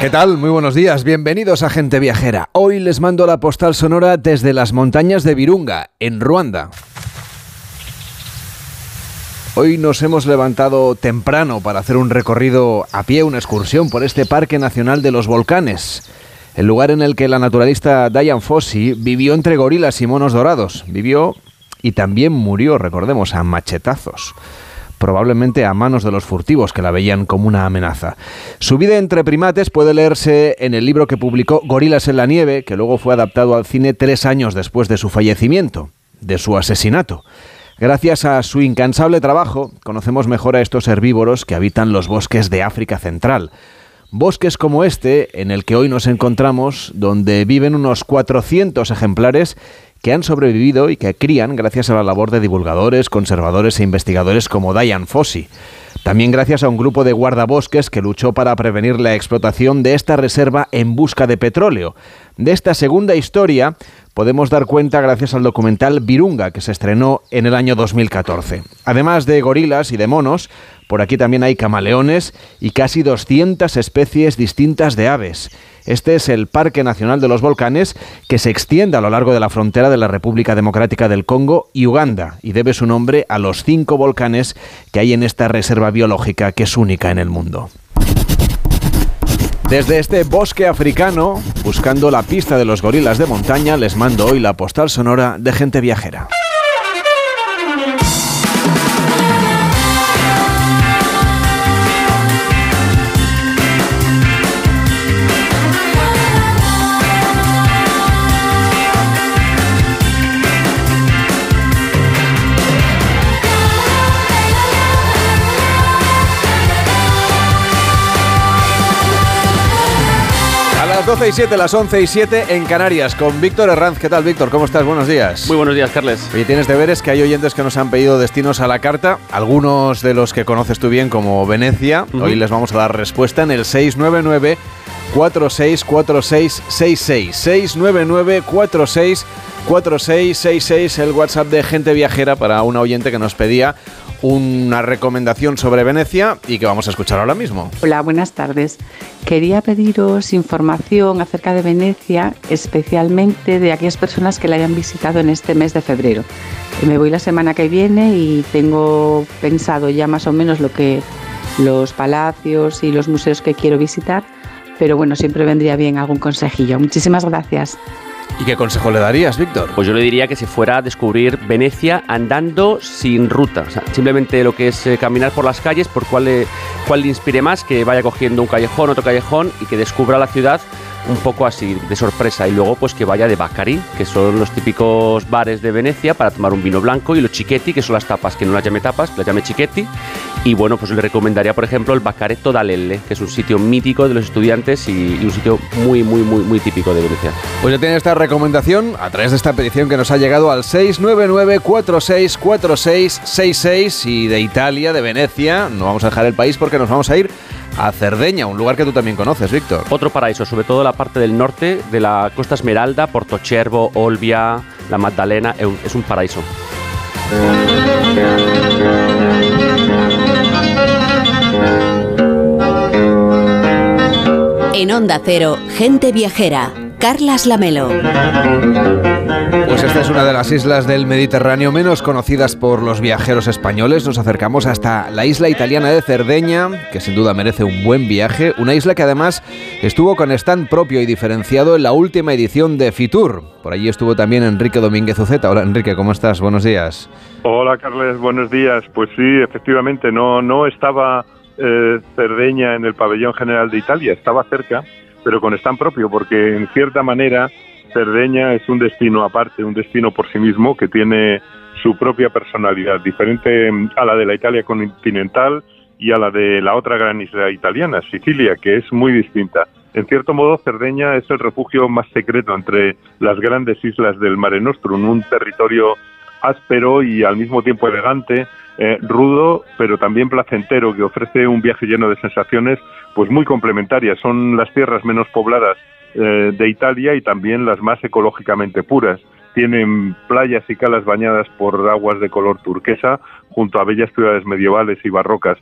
¿Qué tal? Muy buenos días, bienvenidos a Gente Viajera. Hoy les mando la postal sonora desde las montañas de Virunga, en Ruanda. Hoy nos hemos levantado temprano para hacer un recorrido a pie, una excursión por este Parque Nacional de los Volcanes, el lugar en el que la naturalista Diane Fossey vivió entre gorilas y monos dorados. Vivió y también murió, recordemos, a machetazos probablemente a manos de los furtivos que la veían como una amenaza. Su vida entre primates puede leerse en el libro que publicó Gorilas en la Nieve, que luego fue adaptado al cine tres años después de su fallecimiento, de su asesinato. Gracias a su incansable trabajo, conocemos mejor a estos herbívoros que habitan los bosques de África Central. Bosques como este, en el que hoy nos encontramos, donde viven unos 400 ejemplares que han sobrevivido y que crían gracias a la labor de divulgadores, conservadores e investigadores como Diane Fossey. También gracias a un grupo de guardabosques que luchó para prevenir la explotación de esta reserva en busca de petróleo. De esta segunda historia podemos dar cuenta gracias al documental Virunga, que se estrenó en el año 2014. Además de gorilas y de monos, por aquí también hay camaleones y casi 200 especies distintas de aves. Este es el Parque Nacional de los Volcanes que se extiende a lo largo de la frontera de la República Democrática del Congo y Uganda y debe su nombre a los cinco volcanes que hay en esta reserva biológica que es única en el mundo. Desde este bosque africano, buscando la pista de los gorilas de montaña, les mando hoy la postal sonora de gente viajera. 12 y 7, las 11 y 7 en Canarias con Víctor Herranz. ¿Qué tal, Víctor? ¿Cómo estás? Buenos días. Muy buenos días, Carles. Oye, tienes deberes que hay oyentes que nos han pedido destinos a la carta, algunos de los que conoces tú bien como Venecia. Hoy les vamos a dar respuesta en el 699 464666 699 464666 el WhatsApp de gente viajera para una oyente que nos pedía una recomendación sobre Venecia y que vamos a escuchar ahora mismo. Hola, buenas tardes. Quería pediros información acerca de Venecia, especialmente de aquellas personas que la hayan visitado en este mes de febrero. Me voy la semana que viene y tengo pensado ya más o menos lo que los palacios y los museos que quiero visitar, pero bueno, siempre vendría bien algún consejillo. Muchísimas gracias. ¿Y qué consejo le darías, Víctor? Pues yo le diría que se fuera a descubrir Venecia andando sin ruta. Simplemente lo que es eh, caminar por las calles, por cuál le, cuál le inspire más, que vaya cogiendo un callejón, otro callejón y que descubra la ciudad un poco así de sorpresa. Y luego pues que vaya de Bacari, que son los típicos bares de Venecia para tomar un vino blanco y los chiquetti, que son las tapas, que no las llame tapas, las llame chiquetti. Y bueno, pues le recomendaría por ejemplo el Bacaretto d'Alelle, que es un sitio mítico de los estudiantes y, un sitio muy muy muy muy típico de Venecia. Pues ya tiene esta recomendación a través de esta petición que nos ha llegado al 699 464666 y de Italia, de Venecia, no vamos a dejar el país porque nos vamos a ir a Cerdeña, un lugar que tú también conoces, Víctor. Otro paraíso, sobre todo la parte del norte de la Costa Esmeralda, Portocervo, Olbia, la Magdalena, es un paraíso. En Onda Cero, gente viajera Carlas Lamelo. Pues esta es una de las islas del Mediterráneo menos conocidas por los viajeros españoles. Nos acercamos hasta la isla italiana de Cerdeña, que sin duda merece un buen viaje. Una isla que además estuvo con stand propio y diferenciado en la última edición de Fitur. Por allí estuvo también Enrique Domínguez Uceta. Hola Enrique, ¿cómo estás? Buenos días. Hola Carles, buenos días. Pues sí, efectivamente, no, no estaba eh, Cerdeña en el pabellón general de Italia, estaba cerca pero con stand propio, porque en cierta manera Cerdeña es un destino aparte, un destino por sí mismo que tiene su propia personalidad, diferente a la de la Italia continental y a la de la otra gran isla italiana, Sicilia, que es muy distinta. En cierto modo, Cerdeña es el refugio más secreto entre las grandes islas del Mare Nostrum, un territorio áspero y al mismo tiempo elegante, eh, rudo, pero también placentero, que ofrece un viaje lleno de sensaciones pues muy complementarias. Son las tierras menos pobladas eh, de Italia y también las más ecológicamente puras. Tienen playas y calas bañadas por aguas de color turquesa junto a bellas ciudades medievales y barrocas.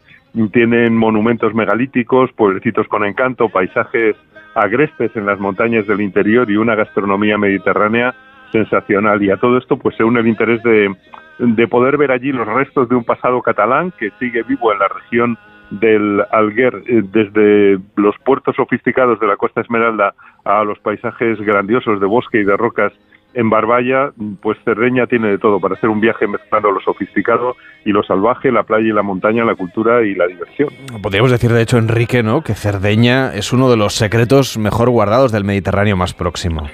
tienen monumentos megalíticos, pueblecitos con encanto, paisajes agrestes en las montañas del interior y una gastronomía mediterránea sensacional. Y a todo esto pues se une el interés de, de poder ver allí los restos de un pasado catalán que sigue vivo en la región del Alguer, eh, desde los puertos sofisticados de la Costa Esmeralda a los paisajes grandiosos de bosque y de rocas en Barbaya, pues Cerdeña tiene de todo para hacer un viaje mezclando lo sofisticado y lo salvaje, la playa y la montaña, la cultura y la diversión. Podríamos decir, de hecho, Enrique, ¿no? que Cerdeña es uno de los secretos mejor guardados del Mediterráneo más próximo.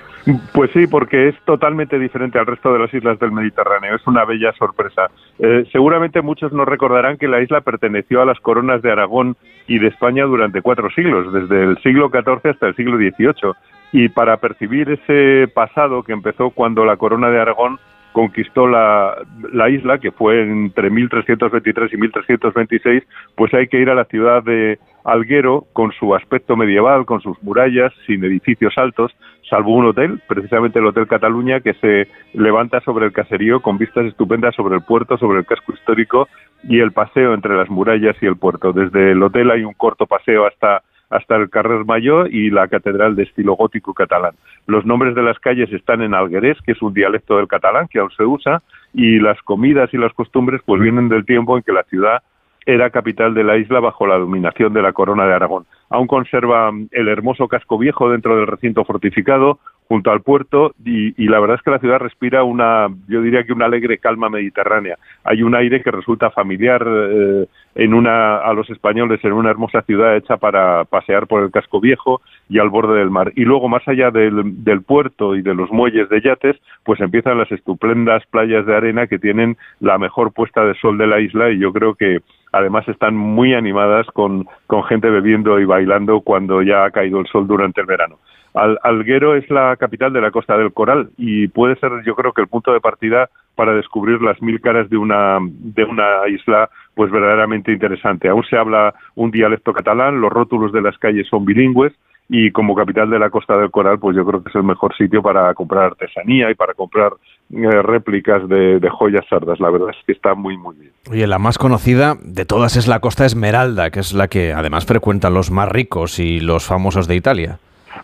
Pues sí, porque es totalmente diferente al resto de las islas del Mediterráneo. Es una bella sorpresa. Eh, seguramente muchos no recordarán que la isla perteneció a las coronas de Aragón y de España durante cuatro siglos, desde el siglo XIV hasta el siglo XVIII. Y para percibir ese pasado que empezó cuando la corona de Aragón conquistó la, la, isla, que fue entre 1323 y 1326, pues hay que ir a la ciudad de Alguero con su aspecto medieval, con sus murallas, sin edificios altos, salvo un hotel, precisamente el Hotel Cataluña, que se levanta sobre el caserío con vistas estupendas sobre el puerto, sobre el casco histórico y el paseo entre las murallas y el puerto. Desde el hotel hay un corto paseo hasta hasta el Carrer Mayor y la catedral de estilo gótico catalán. Los nombres de las calles están en alguerés, que es un dialecto del catalán que aún se usa, y las comidas y las costumbres pues vienen del tiempo en que la ciudad era capital de la isla bajo la dominación de la corona de Aragón. Aún conserva el hermoso casco viejo dentro del recinto fortificado, junto al puerto y, la verdad es que la ciudad respira una, yo diría que una alegre calma mediterránea. Hay un aire que resulta familiar eh, en una, a los españoles en una hermosa ciudad hecha para pasear por el casco viejo y al borde del mar. Y luego, más allá del, del puerto y de los muelles de yates, pues empiezan las estupendas playas de arena que tienen la mejor puesta de sol de la isla y yo creo que además están muy animadas con, gente bebiendo y bailando cuando ya ha caído el sol durante el verano. Alguero es la capital de la Costa del Coral y puede ser, yo creo que el punto de partida para descubrir las mil caras de una de una isla pues verdaderamente interesante. Aún se habla un dialecto catalán, los rótulos de las calles son bilingües y como capital de la Costa del Coral, pues yo creo que es el mejor sitio para comprar artesanía y para comprar eh, réplicas de, de, joyas sardas. La verdad es que está muy, muy bien. Oye, la más conocida de todas es la Costa Esmeralda, que es la que además frecuentan los más ricos y los famosos de Italia.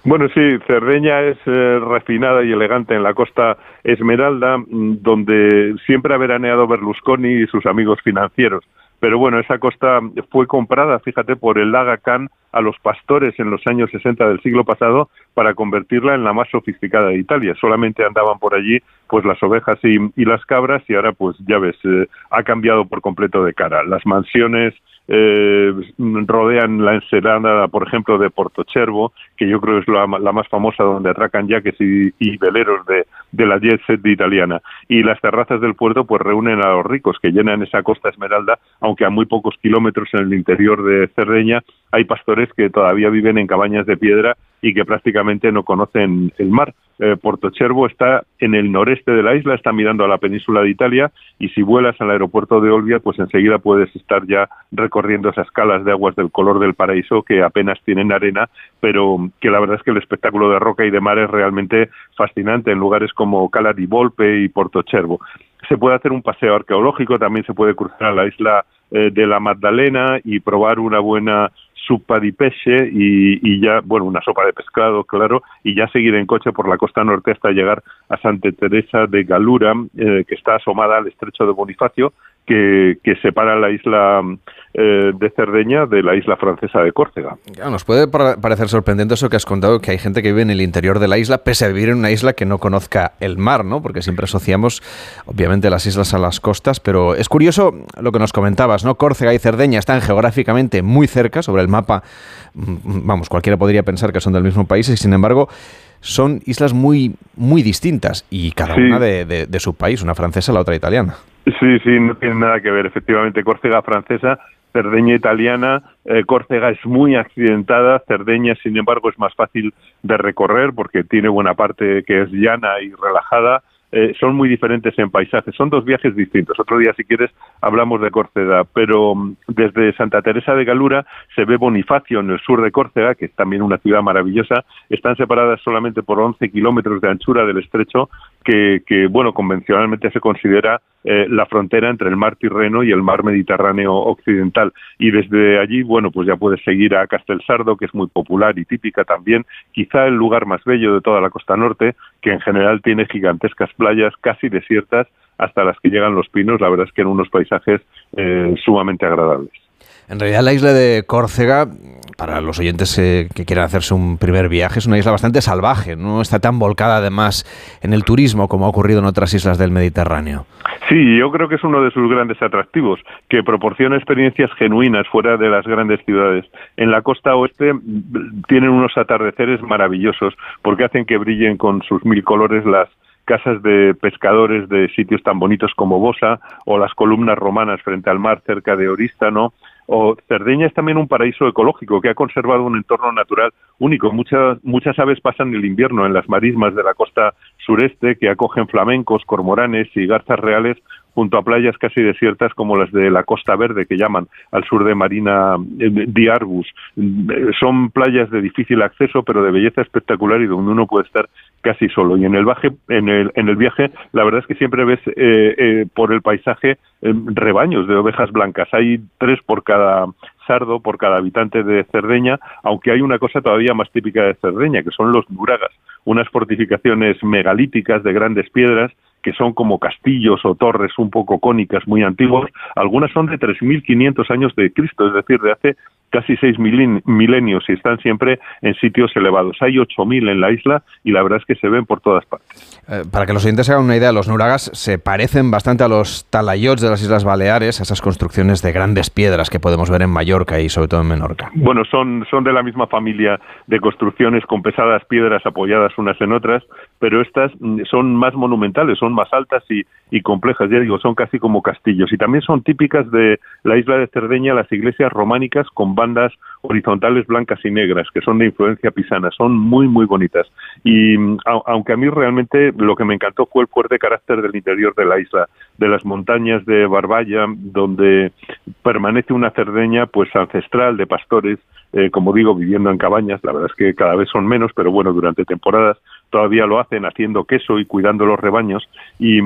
Bueno, sí, Cerdeña es eh, refinada y elegante en la costa Esmeralda, mm, donde siempre ha veraneado Berlusconi y sus amigos financieros. Pero bueno, esa costa fue comprada, fíjate, por el Laga Khan a los pastores en los años 60 del siglo pasado para convertirla en la más sofisticada de Italia. Solamente andaban por allí pues las ovejas y, las cabras y ahora pues ya ves, eh, ha cambiado por completo de cara. Las mansiones eh, rodean la ensenada, por ejemplo, de Portochervo, que yo creo es la, más famosa donde atracan yaques y, veleros de, de, la jet set italiana. Y las terrazas del puerto pues reúnen a los ricos que llenan esa costa esmeralda, aunque a muy pocos kilómetros en el interior de Cerdeña hay pastores que todavía viven en cabañas de piedra y que prácticamente no conocen el mar. Eh, Porto Cervo está en el noreste de la isla, está mirando a la península de Italia y si vuelas al aeropuerto de Olbia, pues enseguida puedes estar ya recorriendo esas calas de aguas del color del paraíso que apenas tienen arena, pero que la verdad es que el espectáculo de roca y de mar es realmente fascinante en lugares como Cala di Volpe y Porto Cervo. Se puede hacer un paseo arqueológico, también se puede cruzar a la isla eh, de la Magdalena y probar una buena sopa di pesce y, ya, bueno, una sopa de pescado, claro, y ya seguir en coche por la costa norte hasta llegar a Santa Teresa de Galura, eh, que está asomada al estrecho de Bonifacio, que, separa la isla eh, de Cerdeña de la isla francesa de Córcega. nos puede parecer sorprendente eso que has contado, que hay gente que vive en el interior de la isla, pese a vivir en una isla que no conozca el mar, ¿no? Porque siempre asociamos, obviamente, las islas a las costas, pero es curioso lo que nos comentabas, ¿no? Córcega y Cerdeña están geográficamente muy cerca, sobre el mapa, mm, vamos, cualquiera podría pensar que son del mismo país, y sin embargo son islas muy, muy distintas y cada una de, de, su país, una francesa, la otra italiana. Sí, sí, no tiene nada que ver. Efectivamente, Córcega francesa, Cerdeña italiana, eh, Córcega es muy accidentada, Cerdeña, sin embargo, es más fácil de recorrer porque tiene buena parte que es llana y relajada. Eh, son muy diferentes en paisajes. Son dos viajes distintos. Otro día, si quieres, hablamos de Córcega, pero mm, desde Santa Teresa de Galura se ve Bonifacio en el sur de Córcega, que es también una ciudad maravillosa. Están separadas solamente por 11 kilómetros de anchura del estrecho, que, que bueno, convencionalmente se considera eh, la frontera entre el mar Tirreno y el mar Mediterráneo occidental. Y desde allí, bueno, pues ya puedes seguir a Castelsardo, que es muy popular y típica también, quizá el lugar más bello de toda la costa norte, que en general tiene gigantescas playas casi desiertas hasta las que llegan los pinos, la verdad es que en unos paisajes eh, sumamente agradables. En realidad la isla de Córcega, para los oyentes eh, que quieran hacerse un primer viaje, es una isla bastante salvaje, no está tan volcada además en el turismo como ha ocurrido en otras islas del Mediterráneo. Sí, yo creo que es uno de sus grandes atractivos, que proporciona experiencias genuinas fuera de las grandes ciudades. En la costa oeste mm, tienen unos atardeceres maravillosos porque hacen que brillen con sus mil colores las casas de pescadores de sitios tan bonitos como Bosa o las columnas romanas frente al mar cerca de Orístano o Cerdeña es también un paraíso ecológico que ha conservado un entorno natural único. Muchas, muchas aves pasan el invierno en las marismas de la costa sureste que acogen flamencos, cormoranes y garzas reales junto a playas casi desiertas como las de la Costa Verde que llaman al sur de Marina eh, de Arbus. Son playas de difícil acceso pero de belleza espectacular y donde uno puede estar casi solo. Y en el, viaje, en el, en el viaje la verdad es que siempre ves eh, eh, por el paisaje rebaños de ovejas blancas. Hay tres por cada sardo, por cada habitante de Cerdeña, aunque hay una cosa todavía más típica de Cerdeña, que son los nuragas, unas fortificaciones megalíticas de grandes piedras que son como castillos o torres un poco cónicas muy antiguos, algunas son de 3.500 años de Cristo, es decir, de hace casi seis milenios y están siempre en sitios elevados. Hay 8.000 en la isla y la verdad es que se ven por todas partes. Eh, para que los oyentes se hagan una idea, los nuragas se parecen bastante a los talayots de las Islas Baleares, a esas construcciones de grandes piedras que podemos ver en Mallorca y sobre todo en Menorca. Bueno, son, son de la misma familia de construcciones con pesadas piedras apoyadas unas en otras, pero estas mm, son más monumentales, son más altas y, complejas, ya digo, son casi como castillos. Y también son típicas de la isla de Cerdeña las iglesias románicas con bandas horizontales blancas y negras, que son de influencia pisana, son muy, muy bonitas. Y mm, aunque a mí realmente lo que me encantó fue el fuerte carácter del interior de la isla, de las montañas de Barballa, donde permanece una Cerdeña pues ancestral de pastores, eh, como digo, viviendo en cabañas, la verdad es que cada vez son menos, pero bueno, durante temporadas todavía lo hacen haciendo queso y cuidando los rebaños. Y,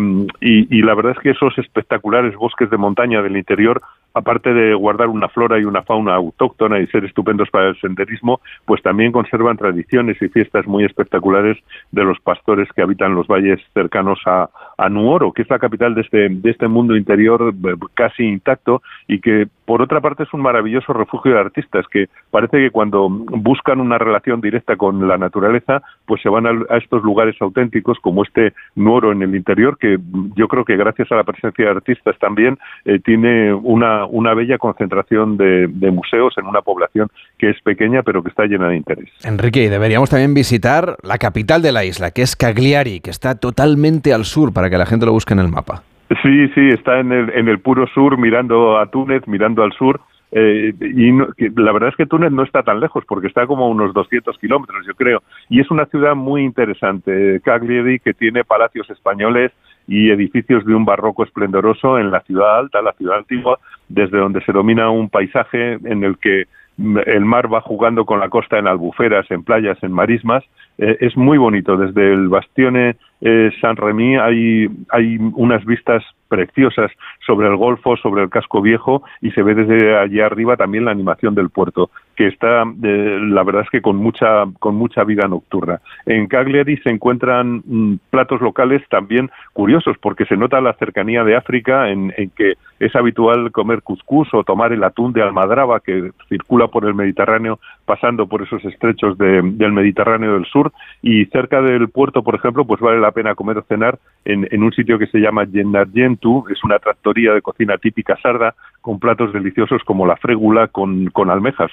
la verdad es que esos espectaculares bosques de montaña del interior aparte de guardar una flora y una fauna autóctona y ser estupendos para el senderismo, pues también conservan tradiciones y fiestas muy espectaculares de los pastores que habitan los valles cercanos a, a Nuoro, que es la capital de este, de este mundo interior eh, casi intacto y que por otra parte es un maravilloso refugio de artistas que parece que cuando buscan una relación directa con la naturaleza, pues se van a, estos lugares auténticos como este Nuoro en el interior, que yo creo que gracias a la presencia de artistas también eh, tiene una, una bella concentración de, de, museos en una población que es pequeña pero que está llena de interés. Enrique, y deberíamos también visitar la capital de la isla, que es Cagliari, que está totalmente al sur para que la gente lo busque en el mapa. Sí, sí, está en el, en el puro sur, mirando a Túnez, mirando al sur. Eh, y la verdad es que Túnez no está tan lejos porque está como a unos 200 kilómetros, yo creo. Y es una ciudad muy interesante, Cagliari, que tiene palacios españoles y edificios de un barroco esplendoroso en la ciudad alta, la ciudad antigua, desde donde se domina un paisaje en el que el mar va jugando con la costa en albuferas, en playas, en marismas. Eh, es muy bonito. Desde el Bastione eh, San Remy hay, hay unas vistas preciosas sobre el Golfo, sobre el casco viejo y se ve desde allí arriba también la animación del puerto, que está, eh, la verdad es que con mucha, con mucha vida nocturna. En Cagliari se encuentran mm, platos locales también curiosos porque se nota la cercanía de África en, en, que es habitual comer cuscús o tomar el atún de almadraba que circula por el Mediterráneo pasando por esos estrechos de, del Mediterráneo del Sur y cerca del puerto, por ejemplo, pues vale la pena comer o cenar en, en un sitio que se llama Gennargentu, es una tractoría de cocina típica sarda con platos deliciosos como la frégula con, con almejas,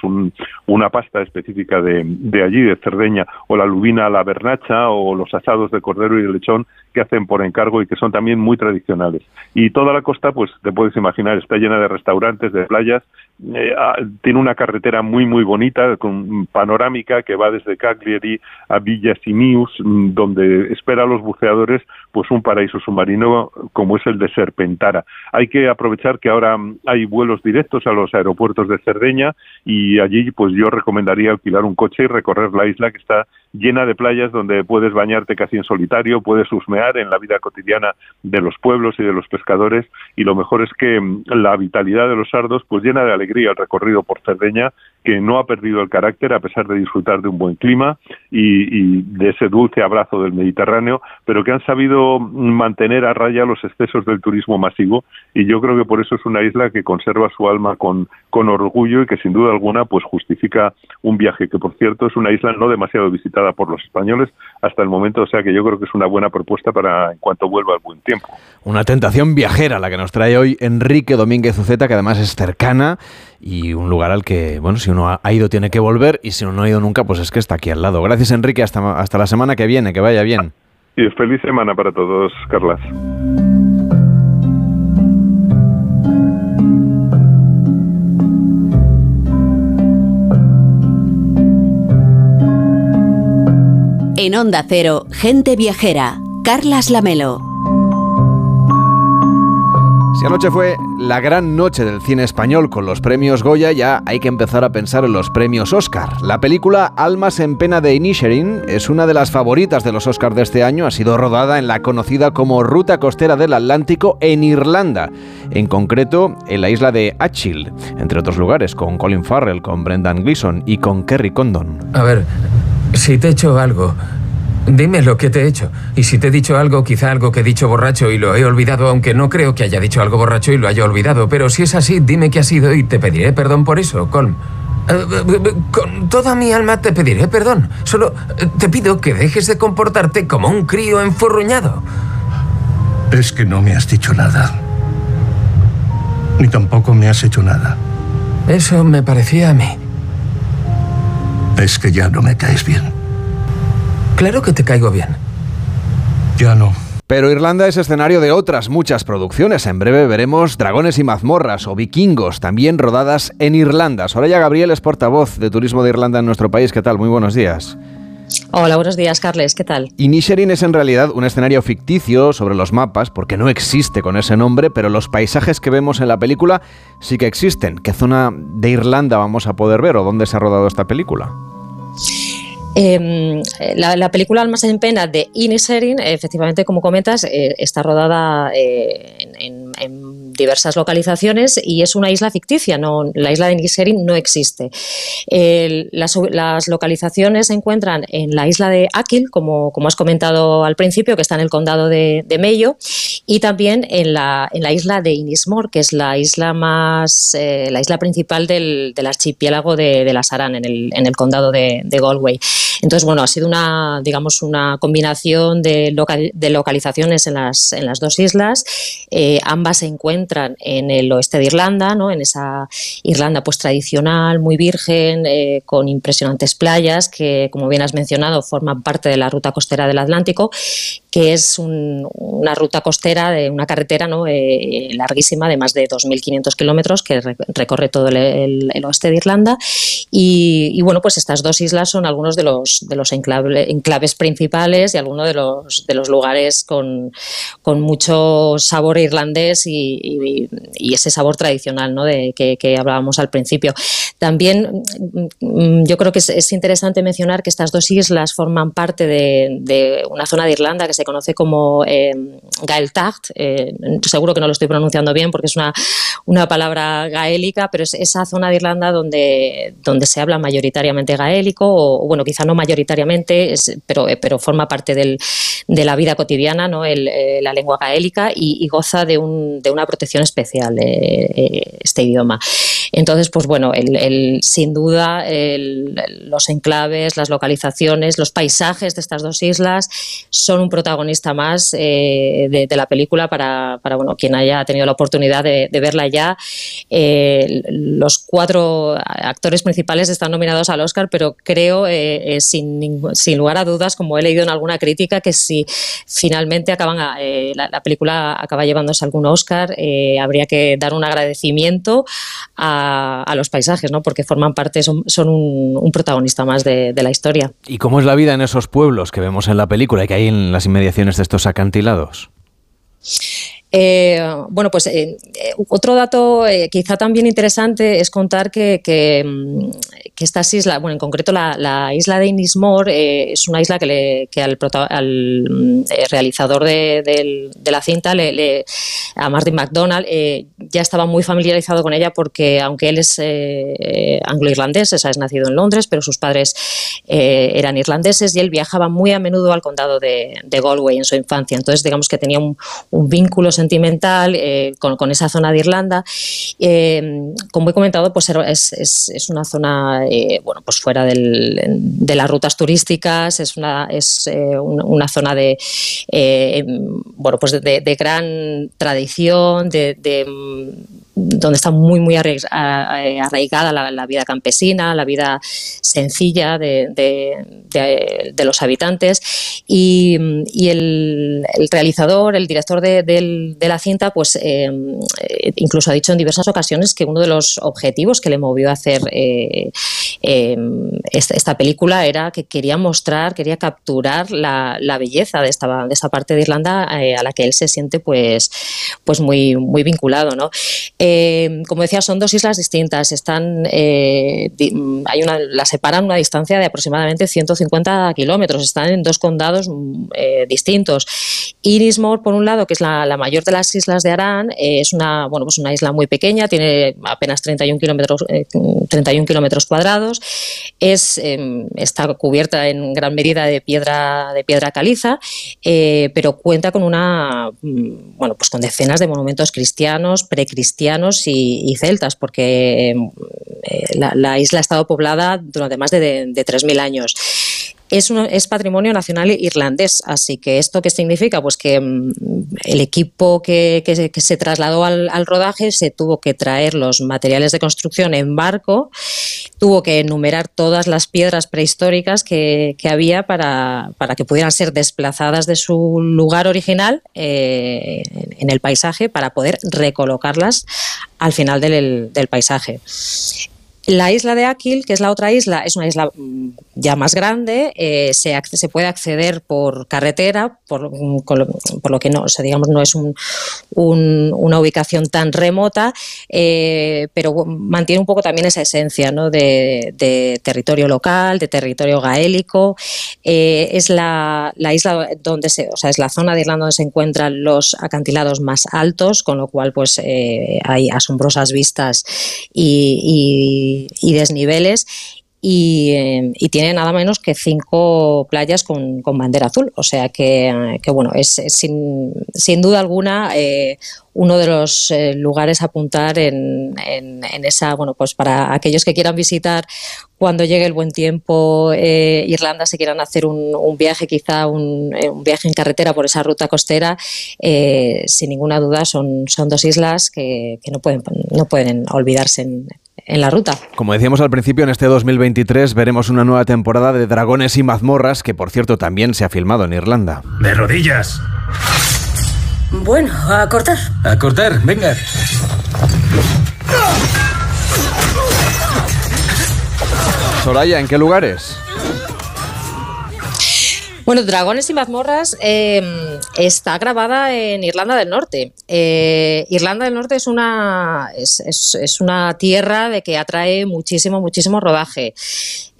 una pasta específica de, de, allí, de Cerdeña, o la lubina a la bernacha, o los asados de cordero y de lechón que hacen por encargo y que son también muy tradicionales. Y toda la costa, pues te puedes imaginar, está llena de restaurantes, de playas, eh, tiene una carretera muy muy bonita con panorámica que va desde Cagliari a Villa Simius mm, donde espera a los buceadores pues un paraíso submarino como es el de Serpentara hay que aprovechar que ahora mm, hay vuelos directos a los aeropuertos de Cerdeña y allí pues yo recomendaría alquilar un coche y recorrer la isla que está llena de playas donde puedes bañarte casi en solitario, puedes husmear en la vida cotidiana de los pueblos y de los pescadores y lo mejor es que mm, la vitalidad de los sardos pues llena de alegría el recorrido por Cerdeña que no ha perdido el carácter a pesar de disfrutar de un buen clima y, de ese dulce abrazo del Mediterráneo, pero que han sabido mantener a raya los excesos del turismo masivo y yo creo que por eso es una isla que conserva su alma con, con orgullo y que sin duda alguna pues justifica un viaje que por cierto es una isla no demasiado visitada por los españoles hasta el momento, o sea que yo creo que es una buena propuesta para en cuanto vuelva el buen tiempo. Una tentación viajera la que nos trae hoy Enrique Domínguez Uceta, que además es cercana y un lugar al que, bueno, si uno ha ido tiene que volver y si uno no ha ido nunca, pues es que está aquí al lado. Gracias Enrique, hasta, hasta la semana que viene, que vaya bien. Y feliz semana para todos, Carlas. En Onda Cero, Gente Viajera, Carlas Lamelo. Si anoche fue la gran noche del cine español con los premios Goya, ya hay que empezar a pensar en los premios Oscar. La película Almas en pena de Inisherin es una de las favoritas de los Oscars de este año. Ha sido rodada en la conocida como Ruta Costera del Atlántico en Irlanda, en concreto en la isla de Achill, entre otros lugares, con Colin Farrell, con Brendan Gleeson y con Kerry Condon. A ver, si te he hecho algo, Dime lo que te he hecho. Y si te he dicho algo, quizá algo que he dicho borracho y lo he olvidado, aunque no creo que haya dicho algo borracho y lo haya olvidado. Pero si es así, dime qué ha sido y te pediré perdón por eso, Colm. Eh, con toda mi alma te pediré perdón. Solo eh, te pido que dejes de comportarte como un crío enfurruñado. Es que no me has dicho nada. Ni tampoco me has hecho nada. Eso me parecía a mí. Es que ya no me caes bien. Claro que te caigo bien. Ya no. Pero Irlanda es escenario de otras muchas producciones. En breve veremos Dragones y mazmorras o Vikingos, también rodadas en Irlanda. Soraya Gabriel es portavoz de Turismo de Irlanda en nuestro país. ¿Qué tal? Muy buenos días. Hola, buenos días, Carles. ¿Qué tal? Inisherin es en realidad un escenario ficticio sobre los mapas, porque no existe con ese nombre, pero los paisajes que vemos en la película sí que existen. ¿Qué zona de Irlanda vamos a poder ver o dónde se ha rodado esta película? Em, la, película Almas en Pena de Inisherin, efectivamente, como comentas, eh, está rodada eh, en, diversas localizaciones y es una isla ficticia. La isla de Inisherin no existe. las, localizaciones se encuentran en la isla de Akil, como, has comentado al principio, que está en el condado de, de Mayo, y también en la, isla de Inismore, que es la isla más, eh, la isla principal del, archipiélago de, de, la Saran, en el, en el condado de Galway. Entonces, bueno, ha sido una, digamos, una combinación de, localizaciones en las, en las dos islas. Eh, ambas se encuentran en el oeste de Irlanda, ¿no? en esa Irlanda pues tradicional, muy virgen, eh, con impresionantes playas que, como bien has mencionado, forman parte de la ruta costera del Atlántico que es una ruta costera de una carretera ¿no? Eh, larguísima de más de 2.500 kilómetros que recorre todo el, oeste de Irlanda. Y, bueno, pues estas dos islas son algunos de los, enclaves principales y algunos de los, de los lugares con, con mucho sabor irlandés y, ese sabor tradicional ¿no? de, que, hablábamos al principio. También mm, yo creo que es, interesante mencionar que estas dos islas forman parte de, de una zona de Irlanda que se se conoce como eh, Gaeltacht, eh, seguro que no lo estoy pronunciando bien porque es una, una palabra gaélica, pero es esa zona de Irlanda donde, donde se habla mayoritariamente gaélico, o bueno, quizá no mayoritariamente, pero, pero forma parte del, de la vida cotidiana, ¿no? Eh, la lengua gaélica, y, goza de, un, de, una protección especial este idioma. Entonces, pues bueno, el, sin duda los enclaves, las localizaciones, los paisajes de estas dos islas son un protagonista más eh, de, la película para, bueno, quien haya tenido la oportunidad de, verla ya. Eh, los cuatro actores principales están nominados al Oscar, pero creo, eh, sin, sin, lugar a dudas, como he leído en alguna crítica, que si finalmente acaban la, película acaba llevándose algún Oscar, habría que dar un agradecimiento a a, los paisajes, ¿no? porque forman parte, son, un, protagonista más de, de la historia. ¿Y cómo es la vida en esos pueblos que vemos en la película y que hay en las inmediaciones de estos acantilados? Eh, bueno, pues eh, eh, otro dato quizá también interesante es contar que, que, mm, estas islas, bueno, en concreto la, isla de Inismore es una isla que, le, que al, al mm, realizador de, la cinta, le, a Martin McDonald, ya estaba muy familiarizado con ella porque aunque él es anglo-irlandés, es nacido en Londres, pero sus padres eran irlandeses y él viajaba muy a menudo al condado de, Galway en su infancia. Entonces, digamos que tenía un, un vínculo sentimental eh, con, esa zona de Irlanda. Eh, como he comentado, pues es, una zona eh, bueno, pues fuera de las rutas turísticas, es una, es, una, zona de, bueno, pues de, gran tradición, de donde está muy, muy arraigada la, vida campesina, la vida sencilla de, los habitantes. Y, el, realizador, el director de, la cinta, pues eh, incluso ha dicho en diversas ocasiones que uno de los objetivos que le movió a hacer eh, eh, esta, película era que quería mostrar, quería capturar la, belleza de esta, de esta parte de Irlanda a la que él se siente pues, pues muy, muy vinculado. ¿no? Eh, como decía, son dos islas distintas. Están, eh, las separan una distancia de aproximadamente 150 kilómetros. Están en dos condados mm, eh, distintos. Irismore, por un lado, que es la, mayor de las islas de Arán, es una, bueno, pues una isla muy pequeña, tiene apenas 31 kilómetros 31 kilómetros cuadrados. Es, em, está cubierta en gran medida de piedra, de piedra caliza, pero cuenta con una, mm, bueno, pues con decenas de monumentos cristianos, precristianos y, celtas, porque eh, la, isla ha estado poblada durante más de, de 3.000 años es, patrimonio nacional irlandés. Así que, ¿esto qué significa? Pues que mm, el equipo que, se trasladó al, rodaje se tuvo que traer los materiales de construcción en barco, tuvo que enumerar todas las piedras prehistóricas que, había para, que pudieran ser desplazadas de su lugar original eh, en el paisaje para poder recolocarlas al final del paisaje. La isla de Aquil, que es la otra isla, es una isla mm, ya más grande, eh, se, puede acceder por carretera, por, mm, por lo que no, digamos, no es un, una ubicación tan remota, eh, pero mantiene un poco también esa esencia ¿no? de, territorio local, de territorio gaélico. Eh, es la, la, isla donde se, o sea, es la zona de Irlanda donde se encuentran los acantilados más altos, con lo cual pues hay asombrosas vistas y, desniveles y, tiene nada menos que cinco playas con, bandera azul. O sea que, bueno, es, sin, sin, duda alguna eh, uno de los eh, lugares a apuntar en, en, esa, bueno, pues para aquellos que quieran visitar cuando llegue el buen tiempo eh, Irlanda, se quieran hacer un, viaje, quizá un, viaje en carretera por esa ruta costera, sin ninguna duda son, son dos islas que, que no, pueden, no pueden olvidarse en, en la ruta. Como decíamos al principio, en este 2023 veremos una nueva temporada de Dragones y Mazmorras, que por cierto también se ha filmado en Irlanda. De rodillas. Bueno, a cortar. A cortar, venga. Soraya, ¿en qué lugares? Bueno, Dragones y mazmorras em, está grabada en Irlanda del Norte. Eh, Irlanda del Norte es una, es, una tierra de que atrae muchísimo, muchísimo rodaje.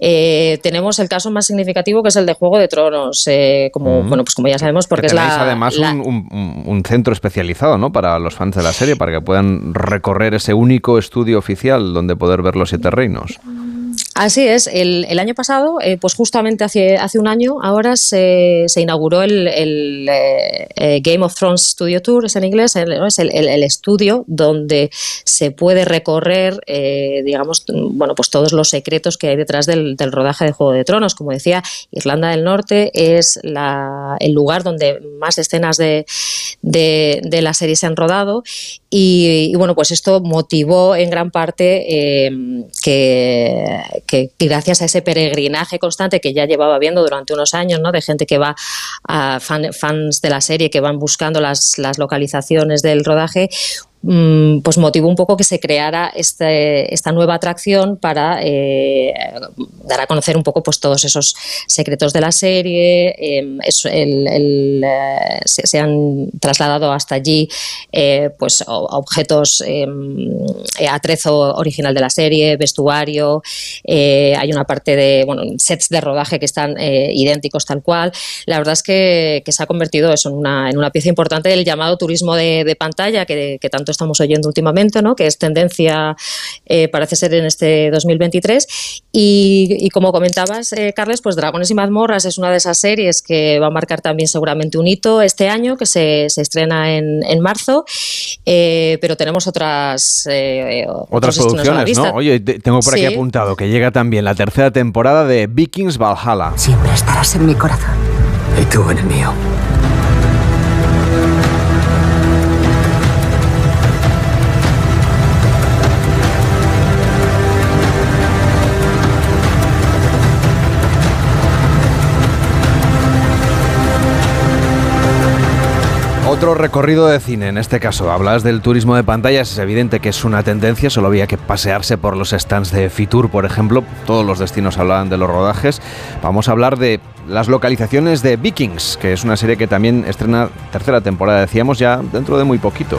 Eh, tenemos el caso más significativo que es el de Juego de Tronos, eh, como, bueno, pues como ya sabemos, porque es la. además Un, un, centro especializado ¿no? para los fans de la serie, para que puedan recorrer ese único estudio oficial donde poder ver los siete reinos. Así es, el, el año pasado, eh, pues justamente hace, hace un año, ahora se, se inauguró el, el eh, eh, Game of Thrones Studio Tour, es en inglés, es el, el estudio donde se puede recorrer, digamos, bueno, pues todos los secretos que hay detrás del, rodaje de Juego de Tronos. Como decía, Irlanda del Norte es la, el lugar donde más escenas de, de la serie se han rodado y, bueno, pues esto motivó en gran parte que que, gracias a ese peregrinaje constante que ya llevaba viendo durante unos años, ¿no? de gente que va, a fans de la serie, que van buscando las, localizaciones del rodaje, pues motivó un poco que se creara este, esta nueva atracción para eh, dar a conocer un poco pues todos esos secretos de la serie. Em, eh, se, han trasladado hasta allí pues objetos, em, atrezo original de la serie, vestuario. hay una parte de bueno, sets de rodaje que están idénticos tal cual. La verdad es que, se ha convertido eso en una, en una pieza importante del llamado turismo de, pantalla que, tanto estamos oyendo últimamente, ¿no? que es tendencia, eh, parece ser en este 2023. Y, como comentabas, eh, Carles, pues Dragones y mazmorras es una de esas series que va a marcar también seguramente un hito este año, que se, estrena en, marzo, eh, pero tenemos otras... otras producciones, ¿no? Oye, tengo por aquí apuntado que llega también la tercera temporada de Vikings Valhalla. Siempre estarás en mi corazón. Y tú en el mío. Otro recorrido de cine, en este caso, hablas del turismo de pantallas, es evidente que es una tendencia, solo había que pasearse por los stands de Fitur, por ejemplo, todos los destinos hablaban de los rodajes. Vamos a hablar de las localizaciones de Vikings, que es una serie que también estrena tercera temporada, decíamos ya dentro de muy poquito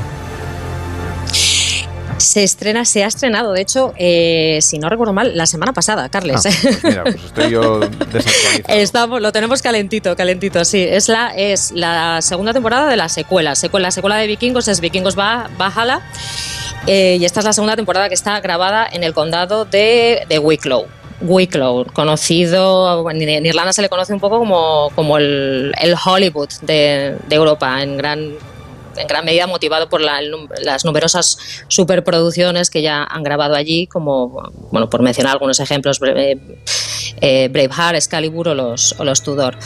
se estrena, se ha estrenado, de hecho, eh, si no recuerdo mal, la semana pasada, Carles. Ah, pues mira, pues estoy yo desactualizado. Estamos, lo tenemos calentito, calentito, sí. Es la, es la segunda temporada de la secuela. secuela la secuela de Vikingos es Vikingos Valhalla. Eh, y esta es la segunda temporada que está grabada en el condado de, de Wicklow. Wicklow, conocido, en Irlanda se le conoce un poco como, como el, el Hollywood de, de Europa, en gran en gran medida motivado por las numerosas superproducciones que ya han grabado allí, como, bueno, por mencionar algunos ejemplos, eh, Braveheart, Excalibur o los, Tudor.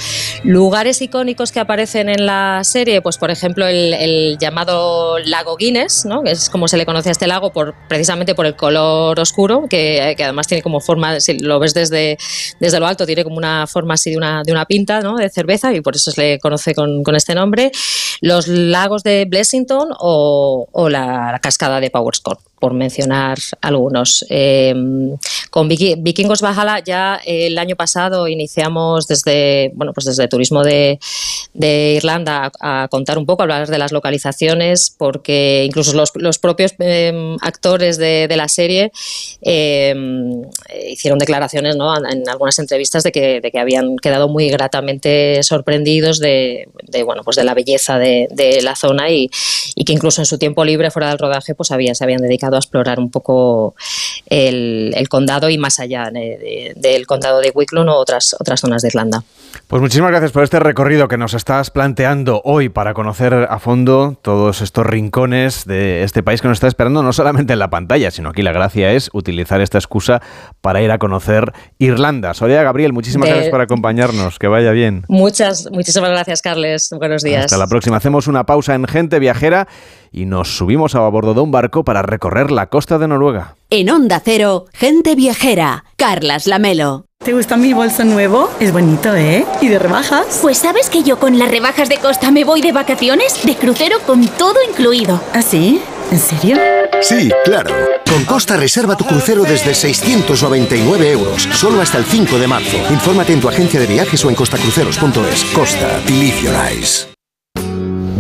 Lugares icónicos que aparecen en la serie, pues por ejemplo el, llamado lago Guinness, ¿no? que es como se le conoce a este lago por, precisamente por el color oscuro, que, además tiene como forma, si lo ves desde, desde lo alto, tiene como una forma así de una, de una pinta ¿no? de cerveza y por eso se le conoce con, este nombre. Los lagos de Blessington o, la, cascada de Powerscourt por mencionar algunos. Em, con Vikingos Valhalla ya el año pasado iniciamos desde, bueno, pues desde Turismo de, Irlanda a, contar un poco, a hablar de las localizaciones, porque incluso los, propios em, actores de, la serie em, hicieron declaraciones en algunas entrevistas de que, de que, habían quedado muy gratamente sorprendidos de, bueno, pues de la belleza de, la zona y, y, que incluso en su tiempo libre fuera del rodaje pues había, se habían dedicado a explorar un poco el, condado y más allá del condado de Wicklow o otras, otras zonas de Irlanda. Pues muchísimas gracias por este recorrido que nos estás planteando hoy para conocer a fondo todos estos rincones de este país que nos está esperando no solamente en la pantalla, sino aquí la gracia es utilizar esta excusa para ir a conocer Irlanda. Soria Gabriel, muchísimas gracias por acompañarnos, que vaya bien. Muchas, muchísimas gracias Carles, buenos días. Hasta la próxima. Hacemos una pausa en Gente Viajera y nos subimos a bordo de un barco para recorrer la costa de Noruega. En Onda Cero, Gente Viajera, Carlas Lamelo. ¿Te gusta mi bolso nuevo? Es bonito, ¿eh? ¿Y de rebajas? Pues sabes que yo con las rebajas de Costa me voy de vacaciones, de crucero con todo incluido. ¿Ah, sí? ¿En serio? Sí, claro. Con Costa reserva tu crucero desde 699 euros, solo hasta el 5 de marzo. Infórmate en tu agencia de viajes o en costacruceros.es. Costa, believe your eyes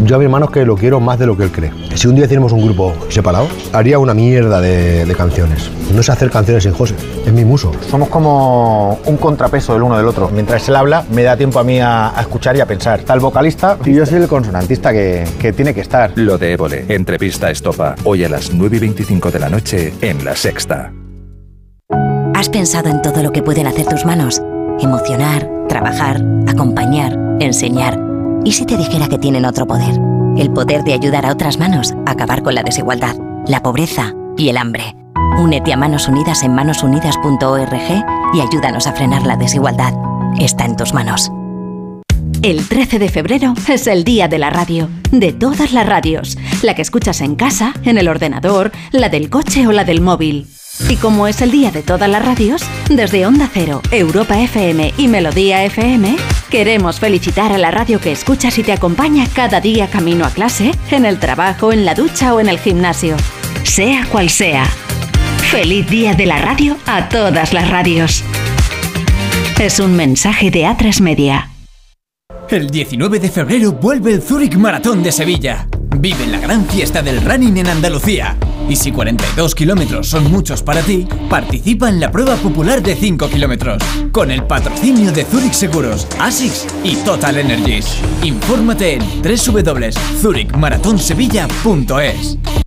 yo a mi hermano es que lo quiero más de lo que él cree. Si un día hiciéramos un grupo separado, haría una mierda de, canciones. No sé hacer canciones sin José, es mi muso. Somos como un contrapeso del uno del otro. Mientras él habla, me da tiempo a mí a, escuchar y a pensar. Está el vocalista y yo soy el consonantista que, que tiene que estar. Lo de Évole, entrevista estopa, hoy a las 9 y 25 de la noche en La Sexta. ¿Has pensado en todo lo que pueden hacer tus manos? Emocionar, trabajar, acompañar, enseñar ¿Y si te dijera que tienen otro poder? El poder de ayudar a otras manos a acabar con la desigualdad, la pobreza y el hambre. Únete a Manos Unidas en manosunidas.org y ayúdanos a frenar la desigualdad. Está en tus manos. El 13 de febrero es el día de la radio, de todas las radios, la que escuchas en casa, en el ordenador, la del coche o la del móvil. Y como es el día de todas las radios, desde Onda Cero, Europa FM y Melodía FM, Queremos felicitar a la radio que escuchas y te acompaña cada día camino a clase, en el trabajo, en la ducha o en el gimnasio. Sea cual sea. Feliz día de la radio a todas las radios. Es un mensaje de A3 Media. El 19 de febrero vuelve el Zurich Maratón de Sevilla. Vive la gran fiesta del running en Andalucía. Y si 42 kilómetros son muchos para ti, participa en la prueba popular de 5 kilómetros. Con el patrocinio de Zurich Seguros, ASICS y Total Energies. Infórmate en www.zurichmaratonsevilla.es.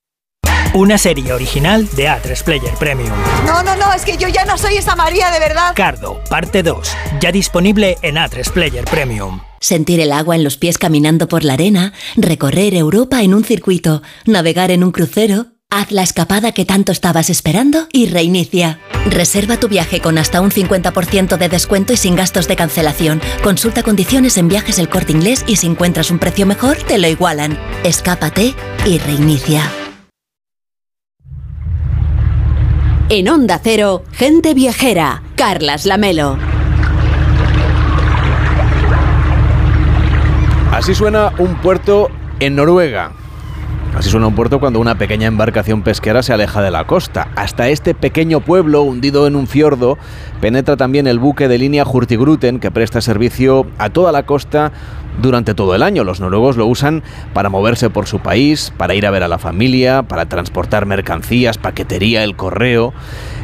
Una serie original de A3 Player Premium. No, no, no, es que yo ya no soy esa María de verdad. Cardo, parte 2, ya disponible en A3 Player Premium. Sentir el agua en los pies caminando por la arena, recorrer Europa en un circuito, navegar en un crucero. Haz la escapada que tanto estabas esperando y reinicia. Reserva tu viaje con hasta un 50% de descuento y sin gastos de cancelación. Consulta condiciones en viajes el corte inglés y si encuentras un precio mejor, te lo igualan. Escápate y reinicia. En Onda Cero, gente viajera, Carlas Lamelo. Así suena un puerto en Noruega. Así suena un puerto cuando una pequeña embarcación pesquera se aleja de la costa. Hasta este pequeño pueblo, hundido en un fiordo, penetra también el buque de línea Hurtigruten que presta servicio a toda la costa durante todo el año. Los noruegos lo usan para moverse por su país, para ir a ver a la familia, para transportar mercancías, paquetería, el correo.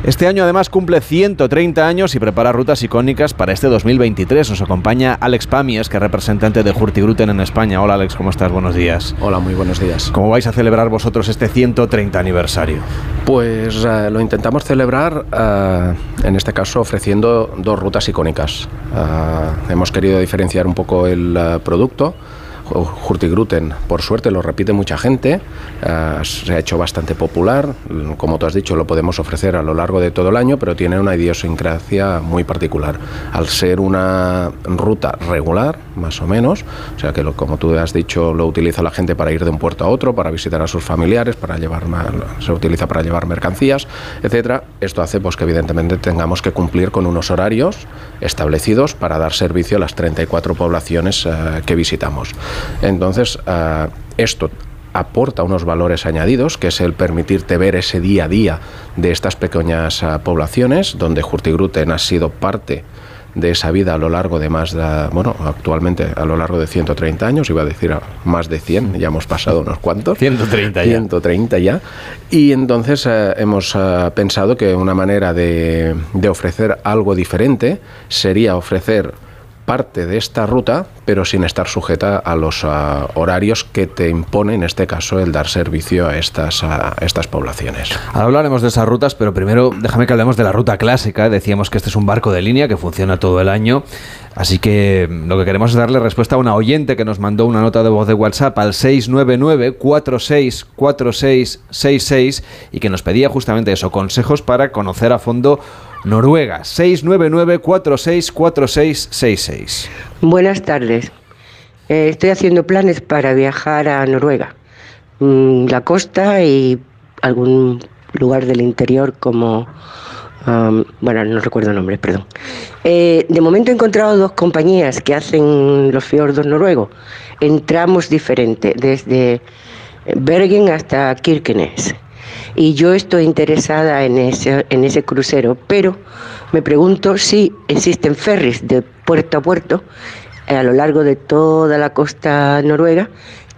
Este año además cumple 130 años y prepara rutas icónicas para este 2023. Nos acompaña Alex Pamies, que es representante de Hurtigruten en España. Hola Alex, ¿cómo estás? Buenos días. Hola, muy buenos días. ¿Cómo vais a celebrar vosotros este 130 aniversario? Pues uh, lo intentamos celebrar, uh, en este caso, ofreciendo dos rutas icónicas. Uh, hemos querido diferenciar un poco el producto. Hurtigruten, por suerte, lo repite mucha gente, uh, se ha hecho bastante popular, como tú has dicho, lo podemos ofrecer a lo largo de todo el año, pero tiene una idiosincrasia muy particular. Al ser una ruta regular, más o menos, o sea que, lo, como tú has dicho, lo utiliza la gente para ir de un puerto a otro, para visitar a sus familiares, para llevar, se utiliza para llevar mercancías, etcétera. Esto hace pues, que, evidentemente, tengamos que cumplir con unos horarios establecidos para dar servicio a las 34 poblaciones uh, que visitamos. Entonces, uh, esto aporta unos valores añadidos, que es el permitirte ver ese día a día de estas pequeñas uh, poblaciones, donde Hurtigruten ha sido parte de esa vida a lo largo de más de, bueno, actualmente a lo largo de 130 años, iba a decir a más de 100, ya hemos pasado unos cuantos. 130 ya. 130 ya. Y entonces eh, hemos eh, pensado que una manera de, de ofrecer algo diferente sería ofrecer parte de esta ruta, pero sin estar sujeta a los horarios que te impone, en este caso, el dar servicio a estas, a estas poblaciones. Ahora hablaremos de esas rutas, pero primero déjame que hablemos de la ruta clásica. Decíamos que este es un barco de línea que funciona todo el año. Así que lo que queremos es darle respuesta a una oyente que nos mandó una nota de voz de WhatsApp al 699-464666 y que nos pedía justamente eso, consejos para conocer a fondo Noruega. 699-464666. Buenas tardes. Eh, estoy haciendo planes para viajar a Noruega. Mm, la costa y algún lugar del interior como... Um, bueno, no recuerdo el nombre, perdón. Eh, de momento he encontrado dos compañías que hacen los fiordos noruegos en tramos diferentes, desde Bergen hasta Kirkenes. Y yo estoy interesada en ese, en ese crucero, pero me pregunto si existen ferries de puerto a puerto a lo largo de toda la costa noruega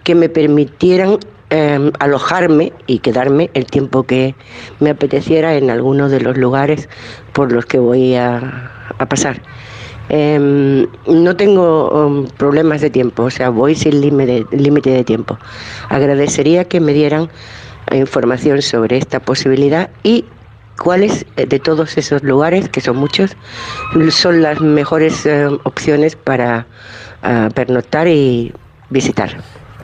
que me permitieran eh, alojarme y quedarme el tiempo que me apeteciera en alguno de los lugares por los que voy a, pasar. Eh, no tengo um, problemas de tiempo, o sea, voy sin límite de tiempo. Agradecería que me dieran información sobre esta posibilidad y cuáles eh, de todos esos lugares, que son muchos, son las mejores eh, opciones para ah, pernoctar y visitar.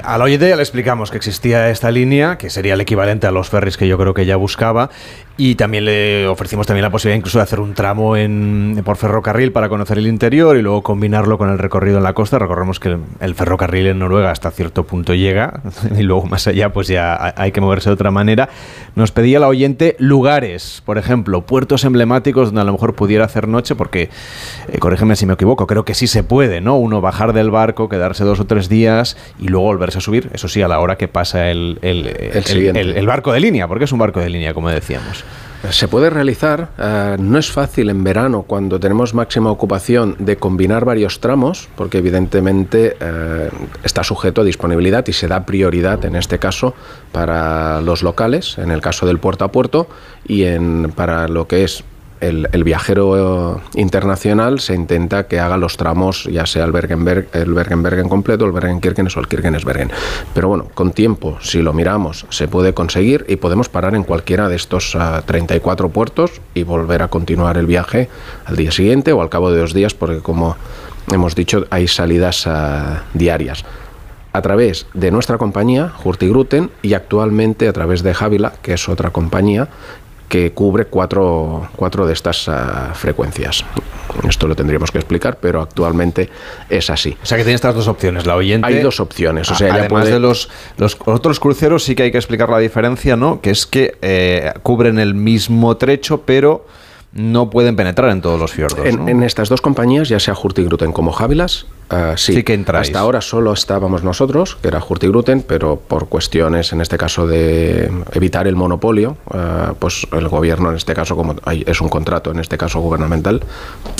Al oyente ya le explicamos que existía esta línea, que sería el equivalente a los ferries que yo creo que ella buscaba, y también le ofrecimos también la posibilidad incluso de hacer un tramo en, por ferrocarril para conocer el interior y luego combinarlo con el recorrido en la costa. Recordemos que el, ferrocarril en Noruega hasta cierto punto llega y luego más allá pues ya hay que moverse de otra manera. Nos pedía la oyente lugares, por ejemplo, puertos emblemáticos donde a lo mejor pudiera hacer noche, porque, eh, corrígeme si me equivoco, creo que sí se puede, ¿no? Uno bajar del barco, quedarse dos o tres días y luego volverse a subir, eso sí, a la hora que pasa el, el, el barco de línea, porque es un barco de línea, como decíamos. Se puede realizar, eh, no es fácil en verano cuando tenemos máxima ocupación de combinar varios tramos, porque evidentemente eh, está sujeto a disponibilidad y se da prioridad en este caso para los locales, en el caso del puerto a puerto, y en, para lo que es el, viajero internacional se intenta que haga los tramos, ya sea el Bergenberg, el Bergen-Bergen completo, el Bergen-Kirkenes o el Kirkenes-Bergen. Pero bueno, con tiempo, si lo miramos, se puede conseguir y podemos parar en cualquiera de estos 34 ah, puertos y volver a continuar el viaje al día siguiente o al cabo de dos días, porque como hemos dicho, hay salidas ah, diarias a través de nuestra compañía, Hurtigruten, y actualmente a través de Javila, que es otra compañía que cubre cuatro, cuatro de estas ah, frecuencias. Esto lo tendríamos que explicar, pero actualmente es así. O sea que tiene estas dos opciones, la oyente. Hay dos opciones. O sea, además de los, los otros cruceros sí que hay que explicar la diferencia, ¿no? Que es que eh, cubren el mismo trecho, pero no pueden penetrar en todos los fiordos. En, estas dos compañías, ya sea Hurtigruten como Javilas, uh, sí. que entráis. Hasta ahora solo estábamos nosotros, que era Hurtigruten, pero por cuestiones, en este caso, de evitar el monopolio, uh, pues el gobierno, en este caso, como hay, es un contrato, en este caso gubernamental,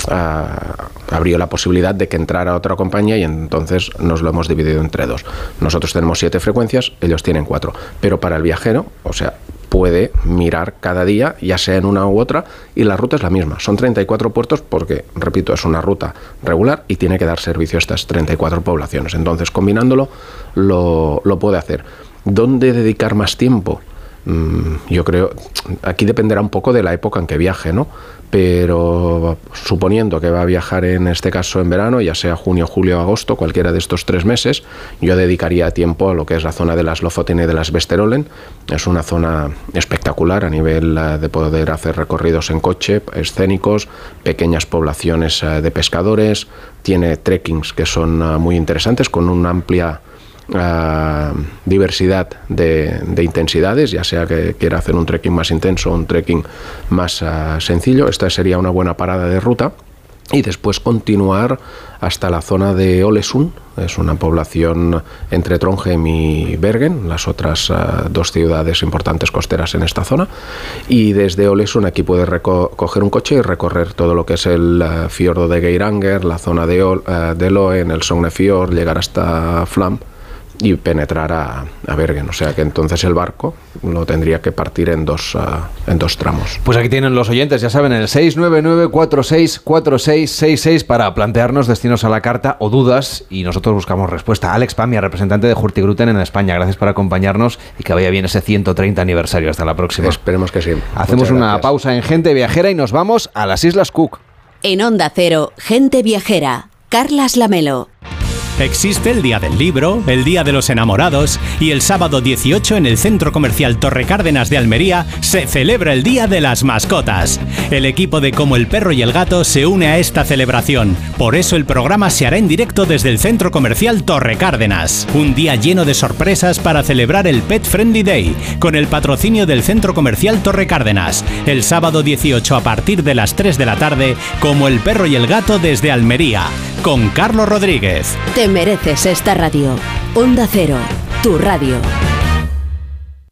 uh, abrió la posibilidad de que entrara otra compañía y entonces nos lo hemos dividido entre dos. Nosotros tenemos siete frecuencias, ellos tienen cuatro. Pero para el viajero, o sea, puede mirar cada día, ya sea en una u otra, y la ruta es la misma. Son 34 puertos porque, repito, es una ruta regular y tiene que dar servicio a estas 34 poblaciones. Entonces, combinándolo, lo, lo puede hacer. ¿Dónde dedicar más tiempo? Mm, yo creo, aquí dependerá un poco de la época en que viaje, ¿no? Pero suponiendo que va a viajar en este caso en verano, ya sea junio, julio, agosto, cualquiera de estos tres meses, yo dedicaría tiempo a lo que es la zona de las Lofoten y de las Vesterolen. Es una zona espectacular a nivel eh, de poder hacer recorridos en coche, escénicos, pequeñas poblaciones eh, de pescadores, tiene trekkings que son eh, muy interesantes con una amplia diversidad de, intensidades, ya sea que quiera hacer un trekking más intenso o un trekking más ah, sencillo. Esta sería una buena parada de ruta y después continuar hasta la zona de Olesund, es una población entre Trondheim y Bergen, las otras ah, dos ciudades importantes costeras en esta zona, y desde Olesund aquí puede coger un coche y recorrer todo lo que es el uh, fiordo de Geiranger, la zona de, de Loen, el Sognefjord, llegar hasta Flam y penetrar a, Bergen. O sea que entonces el barco lo tendría que partir en dos, ah, en dos tramos. Pues aquí tienen los oyentes, ya saben, el 699-464666 para plantearnos destinos a la carta o dudas y nosotros buscamos respuesta. Alex Pamia, representante de Hurtigruten en España, gracias por acompañarnos y que vaya bien ese 130 aniversario. Hasta la próxima. Esperemos que sí. Hacemos una pausa en Gente Viajera y nos vamos a las Islas Cook. En Onda Cero, Gente Viajera, Carlas Lamelo. Existe el Día del Libro, el Día de los Enamorados y el sábado 18 en el Centro Comercial Torre Cárdenas de Almería se celebra el Día de las Mascotas. El equipo de Como el Perro y el Gato se une a esta celebración. Por eso el programa se hará en directo desde el Centro Comercial Torre Cárdenas. Un día lleno de sorpresas para celebrar el Pet Friendly Day con el patrocinio del Centro Comercial Torre Cárdenas. El sábado 18 a partir de las 3 de la tarde, Como el Perro y el Gato desde Almería, con Carlos Rodríguez mereces esta radio. Onda Cero, tu radio.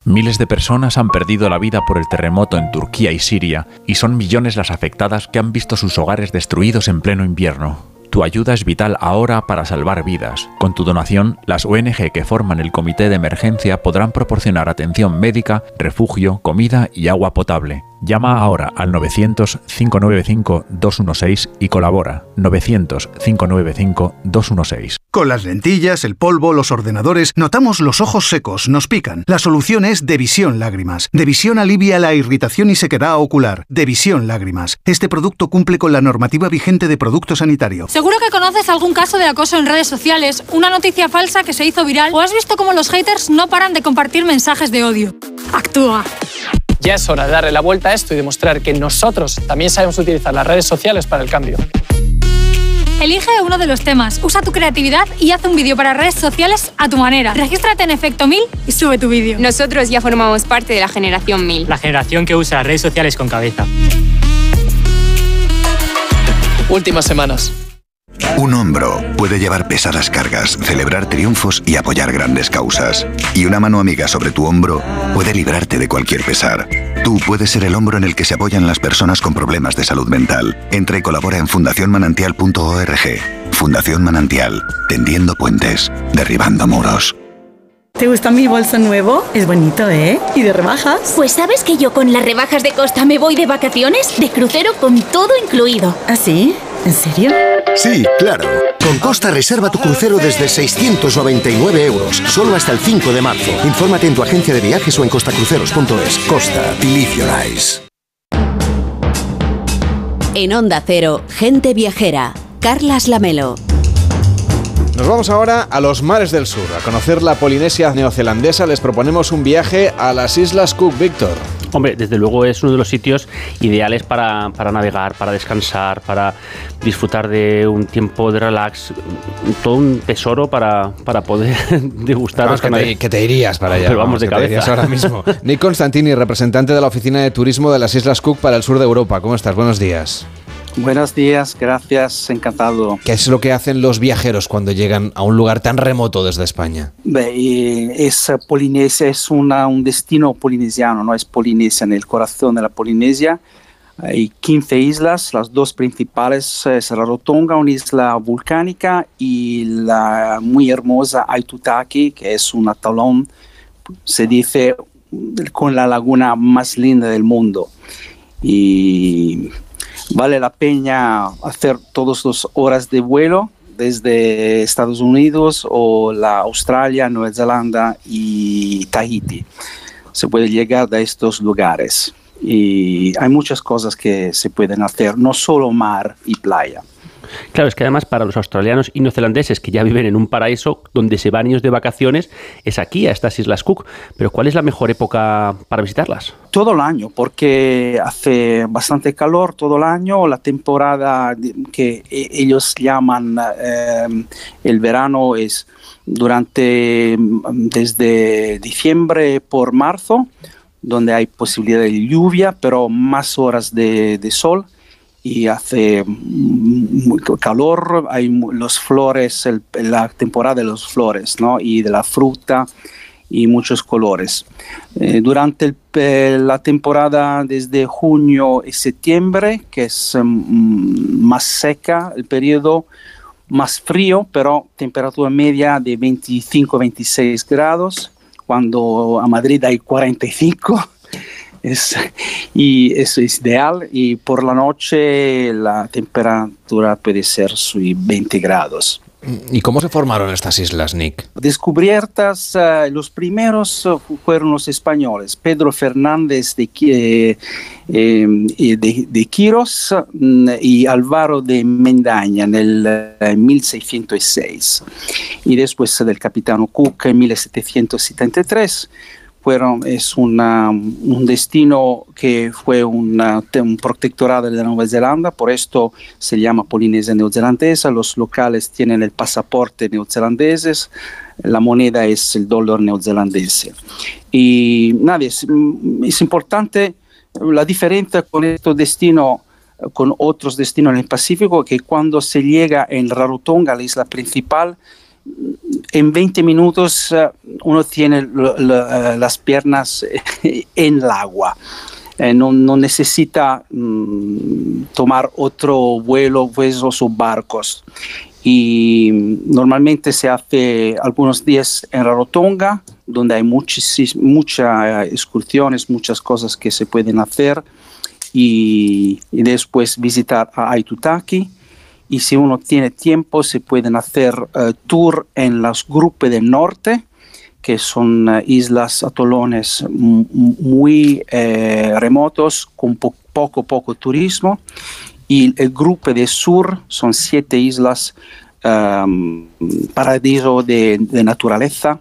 Miles de personas han perdido la vida por el terremoto en Turquía y Siria, y son millones las afectadas que han visto sus hogares destruidos en pleno invierno. Tu ayuda es vital ahora para salvar vidas. Con tu donación, las ONG que forman el comité de emergencia podrán proporcionar atención médica, refugio, comida y agua potable. Llama ahora al 900-595-216 y colabora. 900-595-216. Con las lentillas, el polvo, los ordenadores, notamos los ojos secos, nos pican. La solución es Devisión Lágrimas. Devisión alivia la irritación y sequedad ocular. Devisión Lágrimas. Este producto cumple con la normativa vigente de producto sanitario. Seguro que conoces algún caso de acoso en redes sociales, una noticia falsa que se hizo viral o has visto cómo los haters no paran de compartir mensajes de odio. Actúa. Ya es hora de darle la vuelta a esto y demostrar que nosotros también sabemos utilizar las redes sociales para el cambio. Elige uno de los temas, usa tu creatividad y haz un vídeo para redes sociales a tu manera. Regístrate en Efecto 1000 y sube tu vídeo. Nosotros ya formamos parte de la generación 1000. La generación que usa las redes sociales con cabeza. Últimas semanas. Un hombro puede llevar pesadas cargas, celebrar triunfos y apoyar grandes causas. Y una mano amiga sobre tu hombro puede librarte de cualquier pesar. Tú puedes ser el hombro en el que se apoyan las personas con problemas de salud mental. Entra y colabora en fundacionmanantial.org. Fundación Manantial, tendiendo puentes, derribando muros. ¿Te gusta mi bolso nuevo? Es bonito, ¿eh? ¿Y de rebajas? Pues sabes que yo con las rebajas de Costa me voy de vacaciones, de crucero con todo incluido. ¿Ah, sí? ¿En serio? Sí, claro. Con Costa reserva tu crucero desde 699 euros, solo hasta el 5 de marzo. Infórmate en tu agencia de viajes o en costacruceros.es. Costa, believe your eyes. En Onda Cero, gente viajera. Carlas Lamelo. Nos vamos ahora a los mares del sur, a conocer la Polinesia neozelandesa. Les proponemos un viaje a las Islas Cook, Víctor. Hombre, desde luego es uno de los sitios ideales para, para, navegar, para descansar, para disfrutar de un tiempo de relax, todo un tesoro para, para poder degustar. Vamos, que, te, que, te, irías para allá. Pero vamos, de cabeza. ahora mismo. Nick Constantini, representante de la Oficina de Turismo de las Islas Cook para el sur de Europa. ¿Cómo estás? Buenos días. Buenos días, gracias, encantado. ¿Qué es lo que hacen los viajeros cuando llegan a un lugar tan remoto desde España? Es Polinesia, es una, un destino polinesiano, no es Polinesia en el corazón de la Polinesia. Hay 15 islas, las dos principales es Rarotonga, una isla volcánica, y la muy hermosa Aitutaki, que es un atolón, se dice, con la laguna más linda del mundo. Y vale la pena hacer todas las horas de vuelo desde Estados Unidos o la Australia, Nueva Zelanda y Tahiti. Se puede llegar a estos lugares y hay muchas cosas que se pueden hacer, no solo mar y playa. Claro, es que además para los australianos y neozelandeses que ya viven en un paraíso donde se van ellos de vacaciones, es aquí, a estas Islas Cook. Pero ¿cuál es la mejor época para visitarlas? Todo el año, porque hace bastante calor todo el año. La temporada que e-, ellos llaman eh, el verano es durante desde diciembre por marzo donde hay posibilidad de lluvia, pero más horas de sol y hace mucho calor, hay los flores, la temporada de los flores ¿no? y de la fruta y muchos colores. Eh, durante la temporada desde junio y septiembre, que es mm, más seca, el periodo más frío, pero temperatura media de 25-26 grados, cuando a Madrid hay 45 es, y eso es ideal y por la noche la temperatura puede ser sui 20 grados. ¿Y cómo se formaron estas islas, Nick? Descubiertas, uh, los primeros uh, fueron los españoles, Pedro Fernández de, eh, eh, de, de Quiros mm, y Álvaro de Mendaña en el uh, 1606. Y después del capitán Cook en 1773 fueron, es una, un destino que fue una, un protectorado de Nueva Zelanda, por esto se llama Polinesia Neozelandesa, los locales tienen el pasaporte neozelandeses, la moneda es el dólar neozelandés. Y nada, es, es importante la diferencia con estos destinos con otros destinos en el Pacífico, que cuando se llega en Rarotonga, la isla principal, en 20 minutos uh, uno tiene uh, las piernas en el agua. Eh, no, no, necesita mm, tomar otro vuelo, vuelos o barcos. Y normalmente se hace algunos días en Rarotonga, donde hay muchas excursiones, muchas cosas que se pueden hacer. Y, y después visitar a Aitutaki y si uno tiene tiempo se pueden hacer eh, tour en los grupos del norte, que son eh, islas, atolones muy eh, remotos, con poco, poco turismo. Y el grupo del sur son siete islas, um, paradiso de, naturaleza.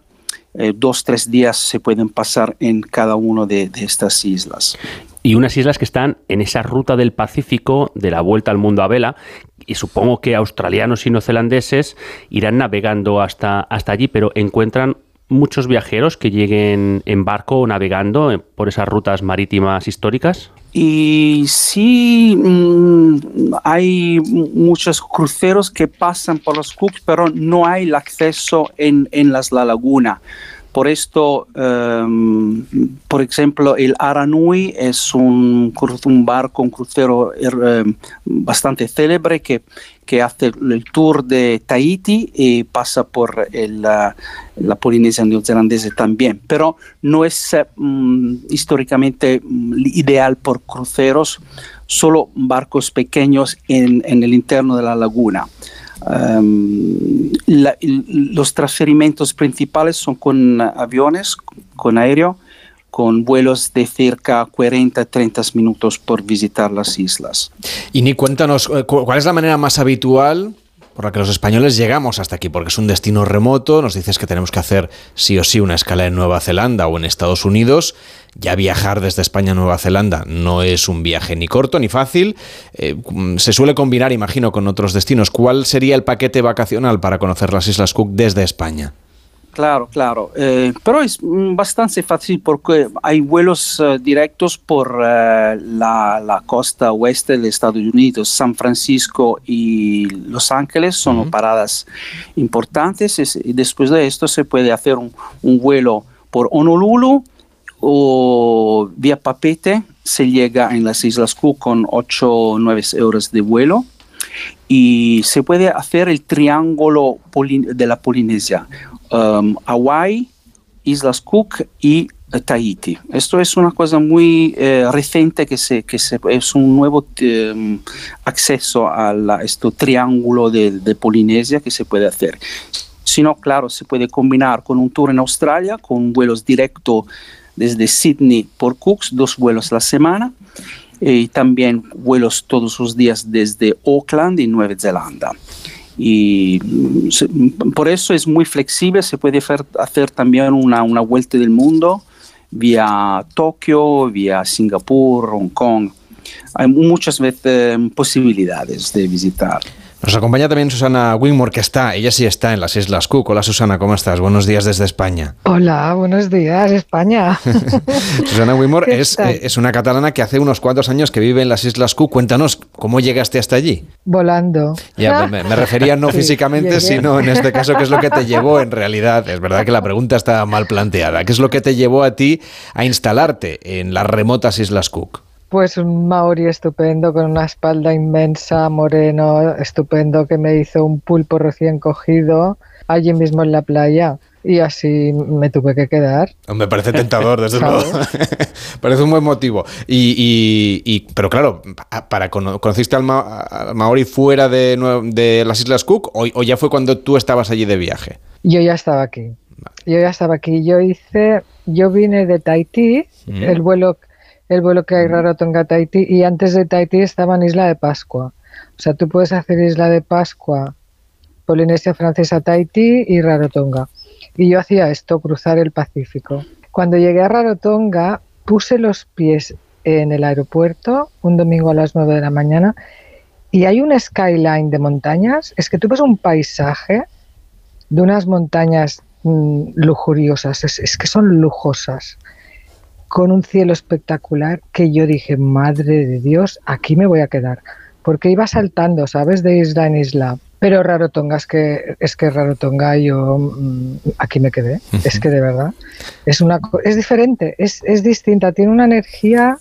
dos, tres días se pueden pasar en cada una de, de estas islas y unas islas que están en esa ruta del Pacífico de la vuelta al mundo a vela y supongo que australianos y neozelandeses irán navegando hasta, hasta allí, pero encuentran muchos viajeros que lleguen en barco o navegando por esas rutas marítimas históricas? Y sí, mm, hay muchos cruceros que pasan por los Cooks, pero no hay acceso en, en las, la laguna. Por esto, em, por ejemplo, el Aranui es un, barco, un crucero em, bastante célebre que, que, hace el tour de Tahiti y pasa por la, Polinesia neozelandesa también. Pero no es em, históricamente mm, ideal por cruceros, solo barcos pequeños en, en el interno de la laguna. Um, la, los transferimientos principales son con aviones, con aéreo, con vuelos de cerca 40-30 minutos por visitar las islas. Y ni cuéntanos, eh, ¿cuál es la manera más habitual por la que los españoles llegamos hasta aquí, porque es un destino remoto, nos dices que tenemos que hacer sí o sí una escala en Nueva Zelanda o en Estados Unidos, ya viajar desde España a Nueva Zelanda no es un viaje ni corto ni fácil, eh, se suele combinar, imagino, con otros destinos. ¿Cuál sería el paquete vacacional para conocer las Islas Cook desde España? Claro, claro. Eh, pero es mm, bastante fácil porque hay vuelos eh, directos por eh, la, costa oeste de Estados Unidos. San Francisco y Los Ángeles son paradas importantes. Y después de esto se puede hacer un, vuelo por Honolulu o vía Papete. Se llega en las Islas Cook con 8 o 9 horas de vuelo y se puede hacer el triángulo de la Polinesia um, Hawaii, Islas Cook y eh, Tahiti. Esto es una cosa muy eh, reciente que, se, que se, es un nuevo um, acceso a este triángulo de, de, Polinesia que se puede hacer. Si no, claro, se puede combinar con un tour en Australia, con vuelos directos desde Sydney por Cooks, dos vuelos a la semana, y también vuelos todos los días desde Auckland y Nueva Zelanda y por eso es muy flexible, se puede hacer, también una, una, vuelta del mundo vía Tokio, vía Singapur, Hong Kong. Hay muchas veces posibilidades de visitar. Nos acompaña también Susana Wingmore, que está, ella sí está en las Islas Cook. Hola Susana, ¿cómo estás? Buenos días desde España. Hola, buenos días, España. Susana Wingmore es, eh, es, una catalana que hace unos cuantos años que vive en las Islas Cook. Cuéntanos, ¿cómo llegaste hasta allí? Volando. Ya, me, refería no físicamente, sino en este caso, ¿qué es lo que te llevó en realidad? Es verdad que la pregunta está mal planteada. ¿Qué es lo que te llevó a ti a instalarte en las remotas Islas Cook? Pues un maori estupendo con una espalda inmensa, moreno, estupendo, que me hizo un pulpo recién cogido allí mismo en la playa. Y así me tuve que quedar. Me parece tentador, desde luego. parece un buen motivo. Y, pero claro, para ¿conociste al, Maori fuera de, las Islas Cook o, ya fue cuando tú estabas allí de viaje? Yo ya estaba aquí. Yo ya estaba aquí. Yo hice, yo vine de Tahití, mm. el vuelo el vuelo que hay Rarotonga Tahití y antes de Tahití estaba en Isla de Pascua. O sea, tú puedes hacer Isla de Pascua, Polinesia Francesa, Tahití y Rarotonga. Y yo hacía esto, cruzar el Pacífico. Cuando llegué a Rarotonga, puse los pies en el aeropuerto un domingo a las 9 de la mañana y hay un skyline de montañas. Es que tú ves un paisaje de unas montañas mm, lujuriosas, es que son lujosas con un cielo espectacular que yo dije, madre de Dios, aquí me voy a quedar. Porque iba saltando, ¿sabes? De isla en isla. Pero Rarotonga, es que, es que Rarotonga yo mm, aquí me quedé. Es que de verdad. Es, una, es diferente, es, es distinta, tiene una energía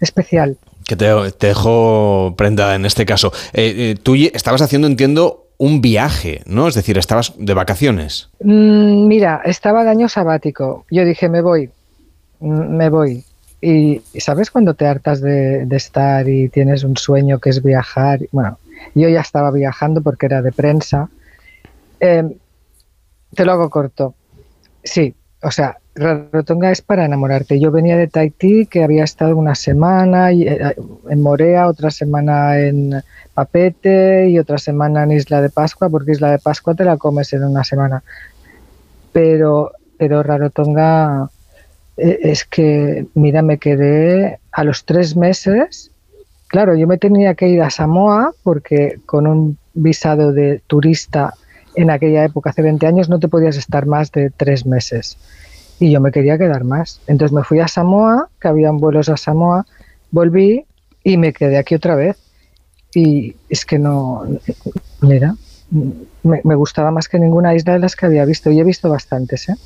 especial. Que te, te dejo prenda en este caso. Eh, eh, tú estabas haciendo, entiendo, un viaje, ¿no? Es decir, estabas de vacaciones. Mm, mira, estaba de año sabático. Yo dije, me voy me voy. Y, ¿sabes cuando te hartas de, estar y tienes un sueño que es viajar? Bueno, Yo ya estaba viajando porque era de prensa. Em, te lo hago corto. Sí, o sea, Rarotonga es para enamorarte. Yo venía de Tahití, que había estado una semana eh, en Morea, otra semana en Papete y otra semana en Isla de Pascua, porque Isla de Pascua te la comes en una semana. Pero, pero Rarotonga eh, es que, mira, me quedé a los tres meses. Claro, yo me tenía que ir a Samoa porque con un visado de turista en aquella época, hace 20 años, no te podías estar más de tres meses y yo me quería quedar más. Entonces me fui a Samoa, que habían vuelos a Samoa, volví y me quedé aquí otra vez. Y es que no, mira, me, gustaba más que ninguna isla de las que había visto y he visto bastantes. ¿eh?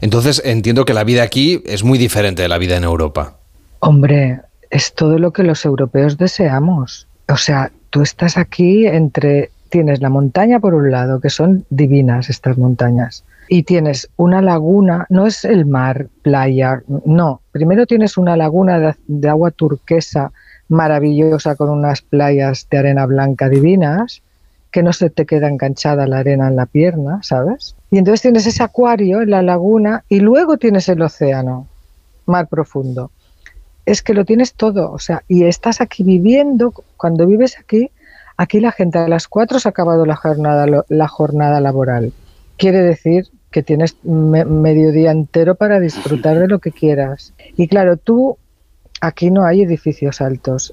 Entonces entiendo que la vida aquí es muy diferente de la vida en Europa. Hombre, es todo lo que los europeos deseamos. O sea, tú estás aquí entre, tienes la montaña por un lado, que son divinas estas montañas y tienes una laguna, no es el mar, playa, no, primero tienes una laguna de, agua turquesa maravillosa con unas playas de arena blanca divinas, que no se te queda enganchada la arena en la pierna, ¿sabes? Y entonces tienes ese acuario la laguna y luego tienes el océano, mar profundo. Es que lo tienes todo, o sea, y estás aquí viviendo, cuando vives aquí, aquí la gente a las cuatro se ha acabado la jornada, la jornada laboral. Quiere decir que tienes medio día entero para disfrutar de lo que quieras. Y claro, tú, aquí no hay edificios altos,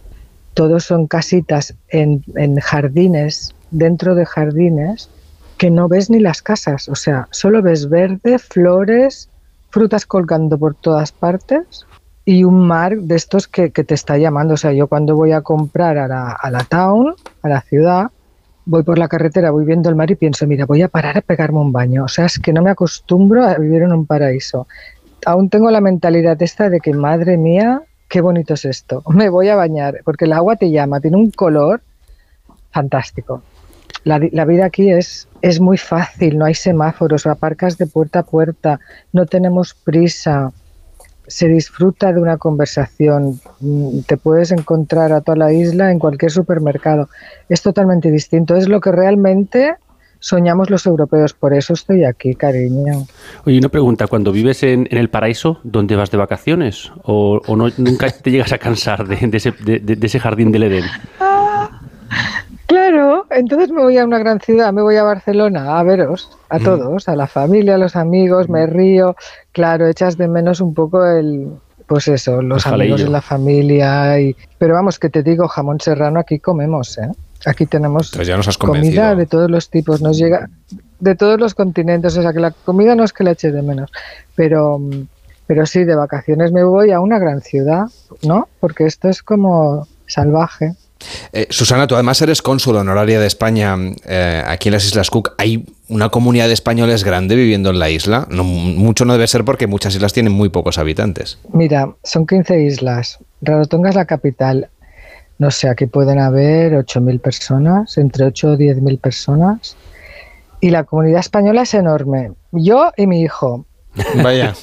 todos son casitas en, en jardines, dentro de jardines, que no ves ni las casas, o sea, solo ves verde, flores, frutas colgando por todas partes y un mar de estos que, que te está llamando. O sea, yo cuando voy a comprar a la, a la town, a la ciudad, voy por la carretera, voy viendo el mar y pienso, mira, voy a parar a pegarme un baño. O sea, es que no me acostumbro a vivir en un paraíso. Aún tengo la mentalidad esta de que, madre mía, qué bonito es esto. Me voy a bañar, porque el agua te llama, tiene un color fantástico. La, la, vida aquí es, es muy fácil, no hay semáforos, aparcas de puerta a puerta, no tenemos prisa se disfruta de una conversación. Mm, te puedes encontrar a toda la isla en cualquier supermercado. Es totalmente distinto. Es lo que realmente soñamos los europeos. Por eso estoy aquí, cariño. Oye, una pregunta. Cuando vives en, el paraíso, ¿dónde vas de vacaciones? ¿O, no, nunca te llegas a cansar de, ese, de ese jardín del Edén? Claro, entonces me voy a una gran ciudad, me voy a Barcelona a veros, a todos, a la familia, a los amigos, me río. Claro, echas de menos un poco el, pues eso, los amigos de la familia. Y, pero vamos, que te digo, jamón serrano aquí comemos, ¿eh? Aquí tenemos comida de todos los tipos, nos llega de todos los continentes, o sea que la comida no es que la eche de menos, pero, pero sí, de vacaciones me voy a una gran ciudad, ¿no? Porque esto es como salvaje. Eh, Susana, tú además eres cónsul honoraria de España eh, aquí en las Islas Cook. ¿Hay una comunidad de españoles grande viviendo en la isla? No, mucho no debe ser porque muchas islas tienen muy pocos habitantes. Mira, son 15 islas. Rarotonga es la capital. No sé, aquí pueden haber 8.000 personas, entre 8 o 10.000 personas. Y la comunidad española es enorme. Yo y mi hijo. Vaya.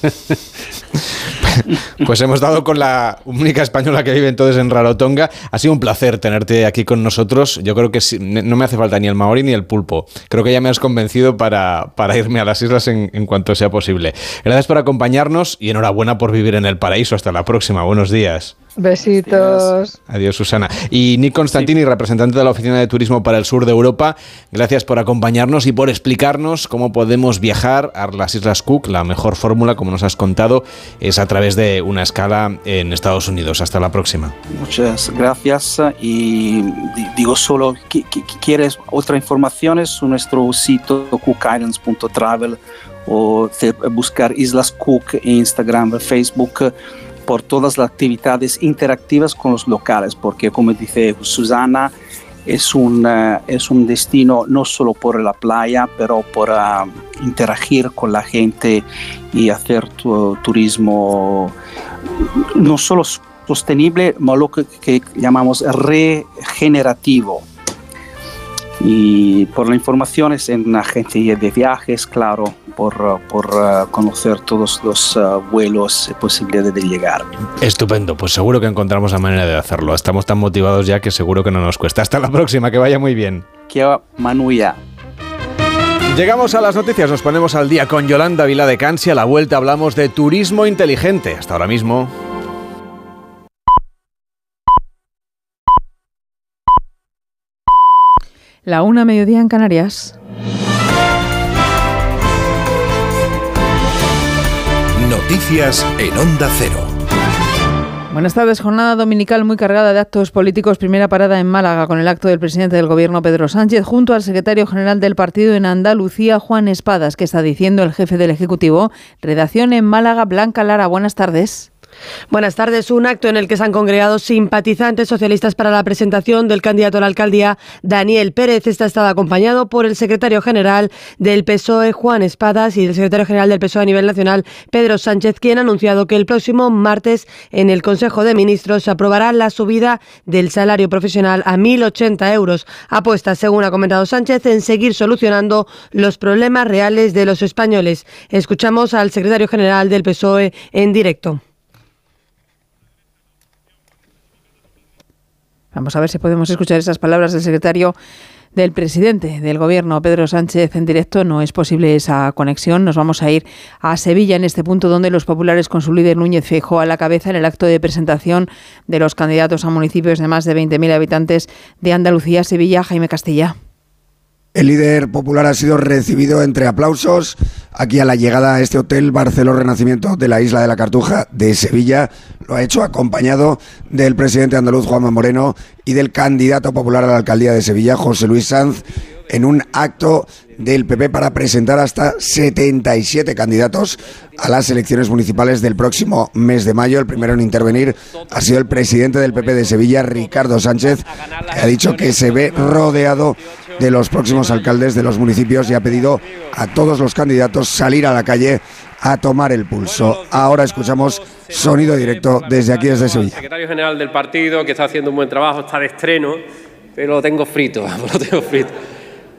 Pues hemos dado con la única española que vive entonces en Rarotonga. Ha sido un placer tenerte aquí con nosotros. Yo creo que no me hace falta ni el maori ni el pulpo. Creo que ya me has convencido para, irme a las islas en, en, cuanto sea posible. Gracias por acompañarnos y enhorabuena por vivir en el paraíso. Hasta la próxima. Buenos días. Besitos. Adiós, Susana. Y Nick Constantini, representante de la Oficina de Turismo para el Sur de Europa, gracias por acompañarnos y por explicarnos cómo podemos viajar a las Islas Cook. La mejor fórmula, como nos has contado, es a través de una escala en Estados Unidos. Hasta la próxima. Muchas gracias. Y digo solo, que, quieres otra información, es nuestro sitio cookislands.travel o buscar Islas Cook en Instagram, Facebook por todas las actividades interactivas con los locales, porque como dice Susana, es un, eh, es un destino no solo por la playa, pero por uh, interagir con la gente y hacer tu, turismo no solo sostenible, sino lo que, que, llamamos regenerativo. Y por la información es en agencia de viajes, claro, por, por uh, conocer todos los uh, vuelos y posibilidades de llegar. Estupendo, pues seguro que encontramos la manera de hacerlo. Estamos tan motivados ya que seguro que no nos cuesta. Hasta la próxima, que vaya muy bien. Que Manuya. Llegamos a las noticias, nos ponemos al día con Yolanda Vila de Cansi. A la vuelta hablamos de turismo inteligente. Hasta ahora mismo. La una mediodía en Canarias. Noticias en Onda Cero. Buenas tardes. Jornada dominical muy cargada de actos políticos. Primera parada en Málaga con el acto del presidente del Gobierno, Pedro Sánchez, junto al secretario general del partido en Andalucía, Juan Espadas, que está diciendo el jefe del Ejecutivo. Redacción en Málaga, Blanca Lara. Buenas tardes. Buenas tardes. Un acto en el que se han congregado simpatizantes socialistas para la presentación del candidato a la alcaldía, Daniel Pérez. Está estado acompañado por el secretario general del PSOE, Juan Espadas, y el secretario general del PSOE a nivel nacional, Pedro Sánchez, quien ha anunciado que el próximo martes en el Consejo de Ministros se aprobará la subida del salario profesional a 1.080 euros. Apuesta, según ha comentado Sánchez, en seguir solucionando los problemas reales de los españoles. Escuchamos al secretario general del PSOE en directo. Vamos a ver si podemos escuchar esas palabras del secretario del presidente del gobierno, Pedro Sánchez, en directo. No es posible esa conexión. Nos vamos a ir a Sevilla en este punto donde los populares con su líder Núñez Feijóo a la cabeza en el acto de presentación de los candidatos a municipios de más de 20.000 habitantes de Andalucía, Sevilla, Jaime Castilla. El líder popular ha sido recibido entre aplausos aquí a la llegada a este hotel Barceló Renacimiento de la isla de la Cartuja de Sevilla. Lo ha hecho acompañado del presidente andaluz Juanma Moreno y del candidato popular a la alcaldía de Sevilla, José Luis Sanz, en un acto del PP para presentar hasta 77 candidatos a las elecciones municipales del próximo mes de mayo. El primero en intervenir ha sido el presidente del PP de Sevilla, Ricardo Sánchez, que ha dicho que se ve rodeado de los próximos alcaldes de los municipios y ha pedido a todos los candidatos salir a la calle a tomar el pulso. Ahora escuchamos sonido directo desde aquí, desde Sevilla. Secretario general del partido, que está haciendo un buen trabajo, está de estreno, pero lo tengo frito, lo tengo frito.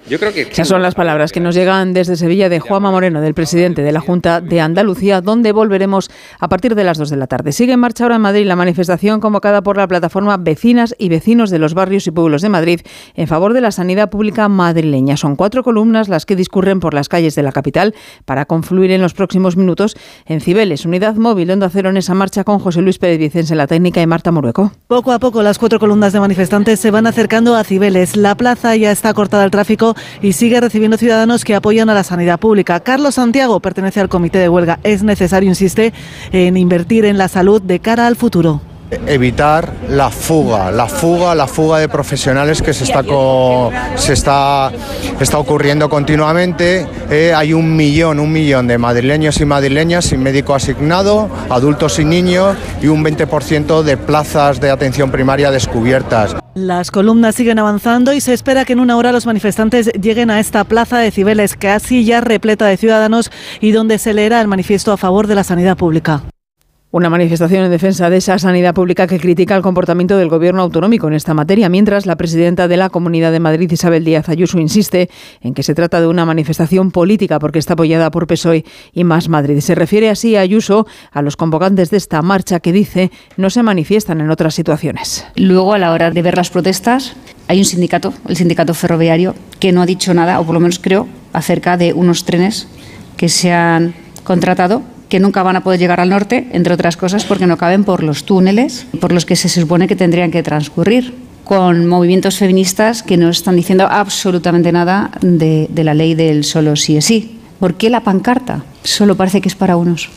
Yo creo que... Esas son las palabras que nos llegan desde Sevilla de Juanma Moreno, del presidente de la Junta de Andalucía, donde volveremos a partir de las 2 de la tarde. Sigue en marcha ahora en Madrid la manifestación convocada por la plataforma Vecinas y Vecinos de los Barrios y Pueblos de Madrid en favor de la sanidad pública madrileña. Son cuatro columnas las que discurren por las calles de la capital para confluir en los próximos minutos en Cibeles, unidad móvil donde Cero en esa marcha con José Luis Pérez Vicens en la técnica y Marta Murueco. Poco a poco las cuatro columnas de manifestantes se van acercando a Cibeles. La plaza ya está cortada al tráfico y sigue recibiendo ciudadanos que apoyan a la sanidad pública. Carlos Santiago pertenece al comité de huelga. Es necesario, insiste, en invertir en la salud de cara al futuro evitar la fuga, la fuga, la fuga de profesionales que se está, se está, está ocurriendo continuamente. Eh, hay un millón, un millón de madrileños y madrileñas sin médico asignado, adultos y niños y un 20% de plazas de atención primaria descubiertas. Las columnas siguen avanzando y se espera que en una hora los manifestantes lleguen a esta plaza de Cibeles casi ya repleta de ciudadanos y donde se leerá el manifiesto a favor de la sanidad pública. Una manifestación en defensa de esa sanidad pública que critica el comportamiento del gobierno autonómico en esta materia, mientras la presidenta de la Comunidad de Madrid, Isabel Díaz Ayuso, insiste en que se trata de una manifestación política porque está apoyada por PSOE y Más Madrid. Se refiere así a Ayuso a los convocantes de esta marcha que dice no se manifiestan en otras situaciones. Luego, a la hora de ver las protestas, hay un sindicato, el sindicato ferroviario, que no ha dicho nada, o por lo menos creo, acerca de unos trenes que se han contratado que nunca van a poder llegar al norte, entre otras cosas porque no caben por los túneles por los que se supone que tendrían que transcurrir con movimientos feministas que no están diciendo absolutamente nada de, la ley del solo sí es sí. ¿Por qué la pancarta? Solo parece que es para unos.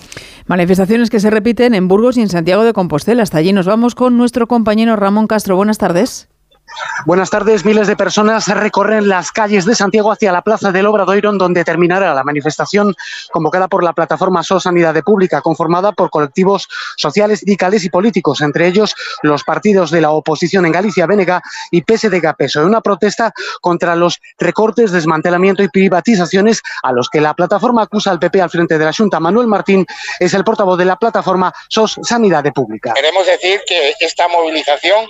Manifestaciones que se repiten en Burgos y en Santiago de Compostela. Hasta allí nos vamos con nuestro compañero Ramón Castro. Buenas tardes. Buenas tardes. Miles de personas recorren las calles de Santiago hacia la Plaza del Obradoiro, donde terminará la manifestación convocada por la plataforma SO Sanidad Pública, conformada por colectivos sociales, sindicales y políticos, entre ellos los partidos de la oposición en Galicia, Bénega y PSDG PSOE. Una protesta contra los recortes, desmantelamiento y privatizaciones a los que la plataforma acusa al PP al frente de la Junta. Manuel Martín es el portavoz de la plataforma SOS Sanidad Pública. Queremos decir que esta movilización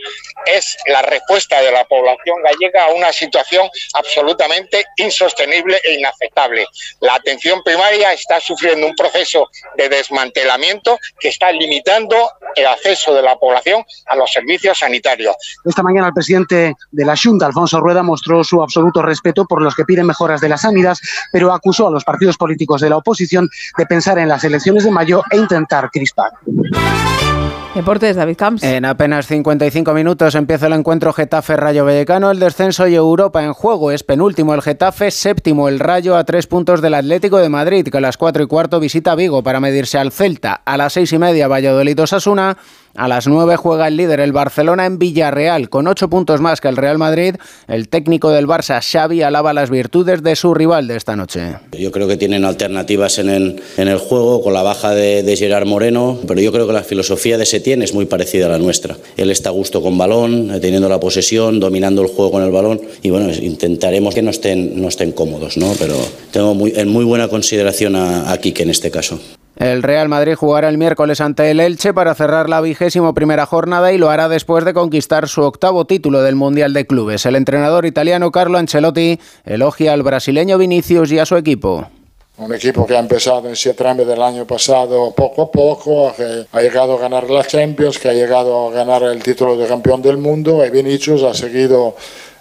es la respuesta vista de la población gallega a una situación absolutamente insostenible e inaceptable. La atención primaria está sufriendo un proceso de desmantelamiento que está limitando el acceso de la población a los servicios sanitarios. Esta mañana el presidente de la Junta, Alfonso Rueda, mostró su absoluto respeto por los que piden mejoras de la sanidad, pero acusó a los partidos políticos de la oposición de pensar en las elecciones de mayo e intentar crispar. Deportes, David Camps. En apenas 55 minutos empieza el encuentro Getafe-Rayo Vallecano, el descenso y Europa en juego. Es penúltimo el Getafe, séptimo el Rayo a tres puntos del Atlético de Madrid, que a las cuatro y cuarto visita Vigo para medirse al Celta. A las seis y media Valladolid-Osasuna. A las 9 juega el líder el Barcelona en Villarreal, con 8 puntos más que el Real Madrid. El técnico del Barça, Xavi, alaba las virtudes de su rival de esta noche. Yo creo que tienen alternativas en el, juego, con la baja de, de, Gerard Moreno, pero yo creo que la filosofía de Setién es muy parecida a la nuestra. Él está a gusto con balón, teniendo la posesión, dominando el juego con el balón, y bueno, intentaremos que no estén, cómodos, ¿no? pero tengo muy, en muy buena consideración a, a Quique en este caso. El Real Madrid jugará el miércoles ante el Elche para cerrar la vigésimo primera jornada y lo hará después de conquistar su octavo título del Mundial de Clubes. El entrenador italiano Carlo Ancelotti elogia al brasileño Vinicius y a su equipo. Un equipo que ha empezado en septiembre del año pasado poco a poco, que ha llegado a ganar la Champions, que ha llegado a ganar el título de campeón del mundo y Vinicius ha seguido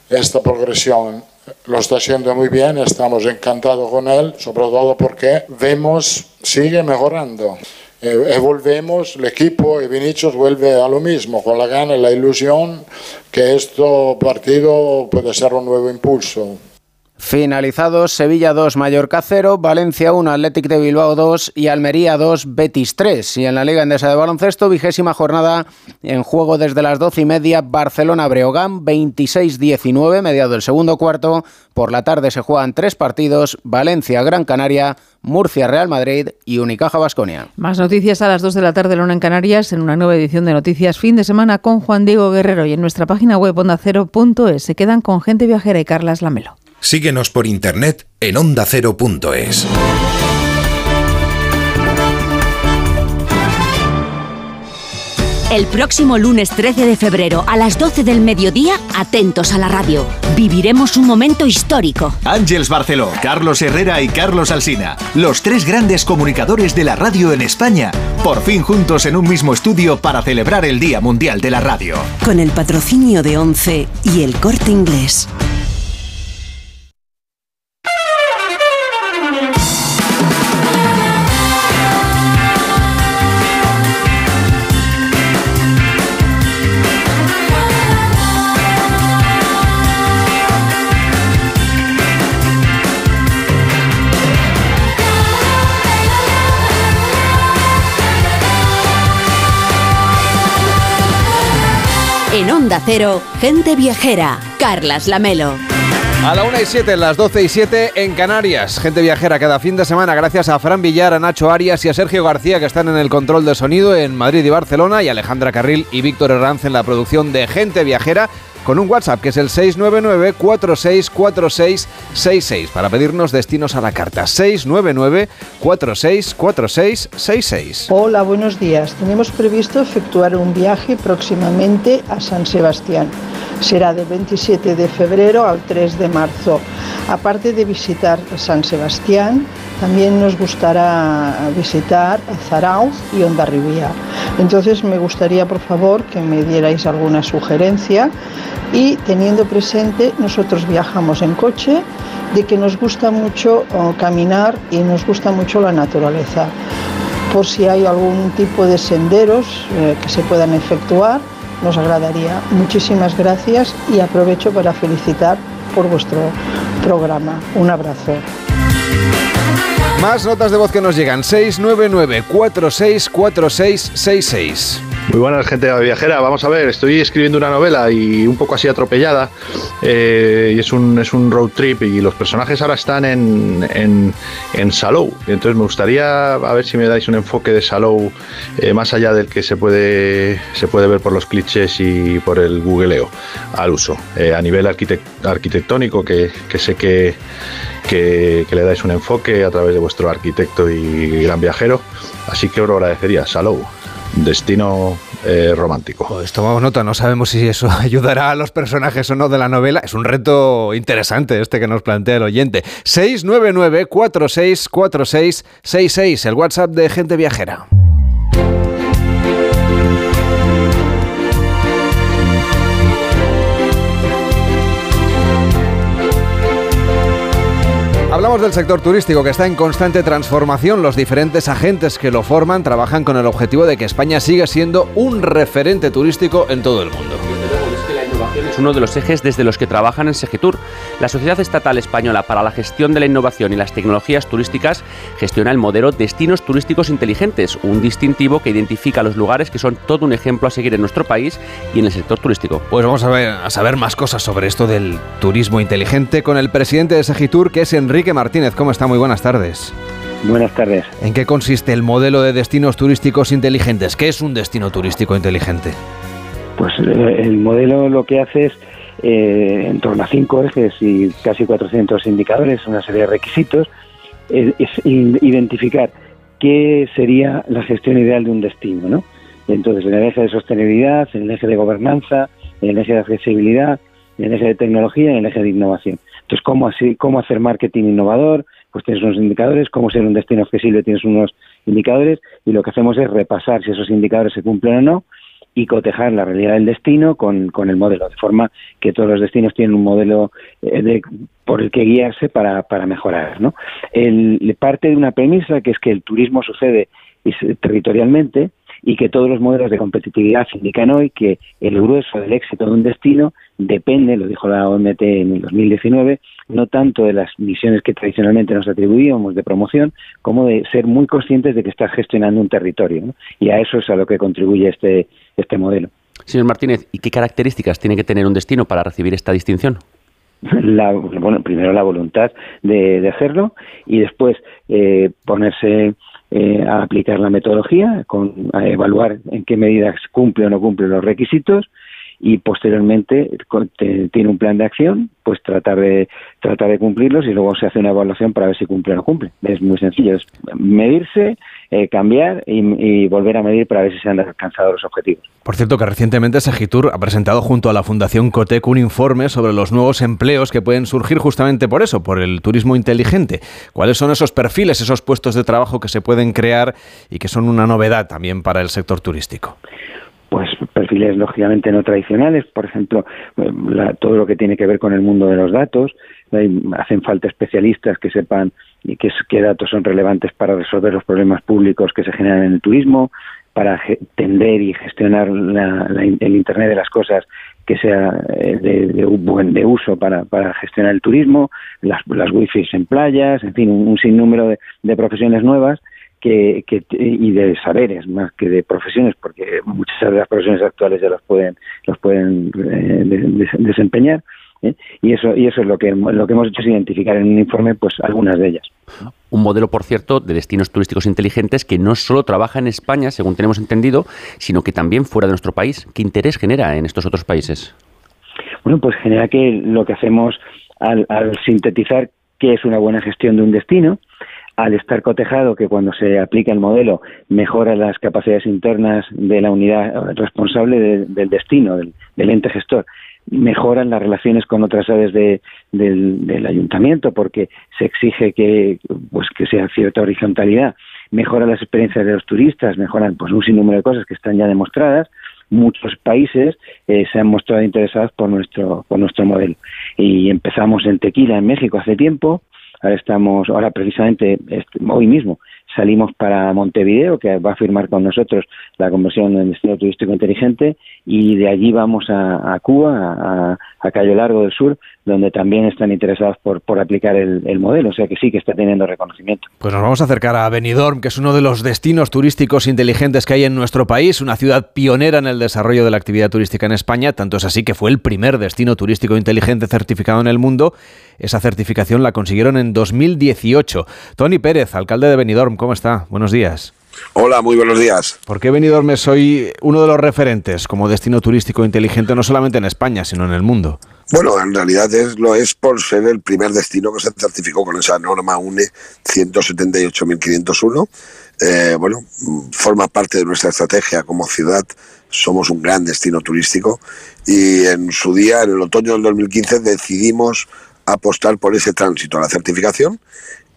esta progresión lo está haciendo muy bien, estamos encantados con él, sobre todo porque vemos, sigue mejorando. Eh, evolvemos, el equipo y Vinicius vuelve a lo mismo, con la gana y la ilusión que este partido puede ser un nuevo impulso. Finalizados Sevilla 2, Mallorca 0, Valencia 1, Athletic de Bilbao 2 y Almería 2, Betis 3. Y en la Liga Endesa de Baloncesto, vigésima jornada en juego desde las 12 y media, Barcelona-Breogán 26-19, mediado el segundo cuarto. Por la tarde se juegan tres partidos, Valencia-Gran Canaria, Murcia-Real Madrid y Unicaja Basconia. Más noticias a las 2 de la tarde, Luna en Canarias, en una nueva edición de Noticias Fin de Semana con Juan Diego Guerrero y en nuestra página web ondacero.es. Se quedan con gente viajera y Carlas Lamelo. Síguenos por internet en ondacero.es. El próximo lunes 13 de febrero a las 12 del mediodía, atentos a la radio. Viviremos un momento histórico. Ángels Barceló, Carlos Herrera y Carlos Alsina, los tres grandes comunicadores de la radio en España, por fin juntos en un mismo estudio para celebrar el Día Mundial de la Radio. Con el patrocinio de ONCE y el corte inglés. Cero, gente viajera, Carlas Lamelo. A la 1 y 7, las 12 y 7 en Canarias. Gente viajera cada fin de semana gracias a Fran Villar, a Nacho Arias y a Sergio García que están en el control de sonido en Madrid y Barcelona y Alejandra Carril y Víctor Herranz en la producción de Gente Viajera con un WhatsApp que es el 699-464666 para pedirnos destinos a la carta. 699-464666. Hola, buenos días. Tenemos previsto efectuar un viaje próximamente a San Sebastián. Será del 27 de febrero al 3 de marzo. Aparte de visitar San Sebastián, también nos gustará visitar Zarauz y Ondarribía. Entonces me gustaría, por favor, que me dierais alguna sugerencia y teniendo presente, nosotros viajamos en coche, de que nos gusta mucho oh, caminar y nos gusta mucho la naturaleza. Por si hay algún tipo de senderos eh, que se puedan efectuar, nos agradaría. Muchísimas gracias y aprovecho para felicitar por vuestro programa. Un abrazo. Más notas de voz que nos llegan. 699-464666. Muy buena gente viajera. Vamos a ver, estoy escribiendo una novela y un poco así atropellada. eh, y es un, es un road trip y los personajes ahora están en, en, en Salou. Entonces me gustaría a ver si me dais un enfoque de Salou eh, más allá del que se puede, se puede ver por los clichés y por el googleo al uso. Eh, a nivel arquitect- arquitectónico, que, que sé que, que, le dais un enfoque a través de vuestro arquitecto y gran viajero. Así que os lo agradecería. Salou. Destino eh, romántico. Pues tomamos nota, no sabemos si eso ayudará a los personajes o no de la novela. Es un reto interesante este que nos plantea el oyente. 699-464666, el WhatsApp de Gente Viajera. Hablamos del sector turístico que está en constante transformación. Los diferentes agentes que lo forman trabajan con el objetivo de que España siga siendo un referente turístico en todo el mundo es uno de los ejes desde los que trabajan en Segitur. La Sociedad Estatal Española para la Gestión de la Innovación y las Tecnologías Turísticas gestiona el modelo Destinos Turísticos Inteligentes, un distintivo que identifica los lugares que son todo un ejemplo a seguir en nuestro país y en el sector turístico. Pues vamos a, ver, a saber más cosas sobre esto del turismo inteligente con el presidente de Segitur, que es Enrique Martínez. ¿Cómo está? Muy buenas tardes. Buenas tardes. ¿En qué consiste el modelo de destinos turísticos inteligentes? ¿Qué es un destino turístico inteligente? Pues eh, el modelo lo que hace es eh, en torno a cinco ejes y casi 400 indicadores, una serie de requisitos, es, identificar qué sería la gestión ideal de un destino, ¿no? Entonces, en el eje de sostenibilidad, en el eje de gobernanza, en el eje de accesibilidad, el eje de tecnología y en el eje de innovación. Entonces, ¿cómo, así, cómo hacer marketing innovador? Pues tienes unos indicadores, cómo ser un destino accesible, tienes unos indicadores, y lo que hacemos es repasar si esos indicadores se cumplen o no, y cotejar la realidad del destino con, el modelo, de forma que todos los destinos tienen un modelo eh, de, por el que guiarse para, para mejorar. ¿no? El, parte de una premisa que es que el turismo sucede territorialmente y que todos los modelos de competitividad indican hoy que el grueso del éxito de un destino depende, lo dijo la OMT en el 2019, no tanto de las misiones que tradicionalmente nos atribuíamos de promoción, como de ser muy conscientes de que estás gestionando un territorio. Y a eso es a lo que contribuye este, este modelo. Señor Martínez, ¿y qué características tiene que tener un destino para recibir esta distinción? La, bueno, primero la voluntad de, hacerlo y después eh, ponerse eh, a aplicar la metodología, con, a evaluar en qué medidas cumple o no cumple los requisitos y posteriormente tiene un plan de acción, pues tratar de tratar de cumplirlos y luego se hace una evaluación para ver si cumple o no cumple. Es muy sencillo, es medirse, eh, cambiar y, volver a medir para ver si se han alcanzado los objetivos. Por cierto, que recientemente Segitur ha presentado junto a la Fundación Cotec un informe sobre los nuevos empleos que pueden surgir justamente por eso, por el turismo inteligente. ¿Cuáles son esos perfiles, esos puestos de trabajo que se pueden crear y que son una novedad también para el sector turístico? Perfiles lógicamente no tradicionales, por ejemplo, eh, todo lo que tiene que ver con el mundo de los datos, hacen falta especialistas que sepan qué, qué datos son relevantes para resolver los problemas públicos que se generan en el turismo, para tender y gestionar el Internet de las cosas que sea eh, de, buen de uso para, para, gestionar el turismo, las, las wifi en playas, en fin, un, sinnúmero de profesiones nuevas que, y de saberes más que de profesiones, porque muchas de las profesiones actuales ya los pueden los pueden eh, desempeñar. ¿eh? Y eso y eso es lo que lo que hemos hecho es identificar en un informe pues algunas de ellas. Un modelo, por cierto, de destinos turísticos inteligentes que no solo trabaja en España, según tenemos entendido, sino que también fuera de nuestro país. ¿Qué interés genera en estos otros países? Bueno, pues genera que lo que hacemos al, al sintetizar qué es una buena gestión de un destino, al estar cotejado que cuando se aplica el modelo mejora las capacidades internas de la unidad responsable del destino, del, ente gestor, mejoran las relaciones con otras áreas del, ayuntamiento porque se exige que, pues, que sea cierta horizontalidad, mejoran las experiencias de los turistas, mejoran pues, un sinnúmero de cosas que están ya demostradas, muchos países eh, se han mostrado interesados por nuestro, por nuestro modelo. Y empezamos en Tequila, en México, hace tiempo, Ahora estamos, ahora precisamente este, hoy mismo salimos para Montevideo, que va a firmar con nosotros la conversión en destino turístico inteligente, y de allí vamos a, Cuba, a, Cayo Largo del Sur, donde también están interesados por, aplicar el, modelo, o sea que sí que está teniendo reconocimiento. Pues nos vamos a acercar a Benidorm, que es uno de los destinos turísticos inteligentes que hay en nuestro país, una ciudad pionera en el desarrollo de la actividad turística en España, tanto es así que fue el primer destino turístico inteligente certificado en el mundo. Esa certificación la consiguieron en 2018. Tony Pérez, alcalde de Benidorm, ¿cómo está? Buenos días. Hola, muy buenos días. ¿Por qué Benidorm es hoy uno de los referentes como destino turístico inteligente no solamente en España, sino en el mundo? Bueno, en realidad es, lo es por ser el primer destino que se certificó con esa norma UNE 178.501 eh, bueno, forma parte de nuestra estrategia como ciudad. Somos un gran destino turístico y en su día, en el otoño del 2015, decidimos apostar por ese tránsito a la certificación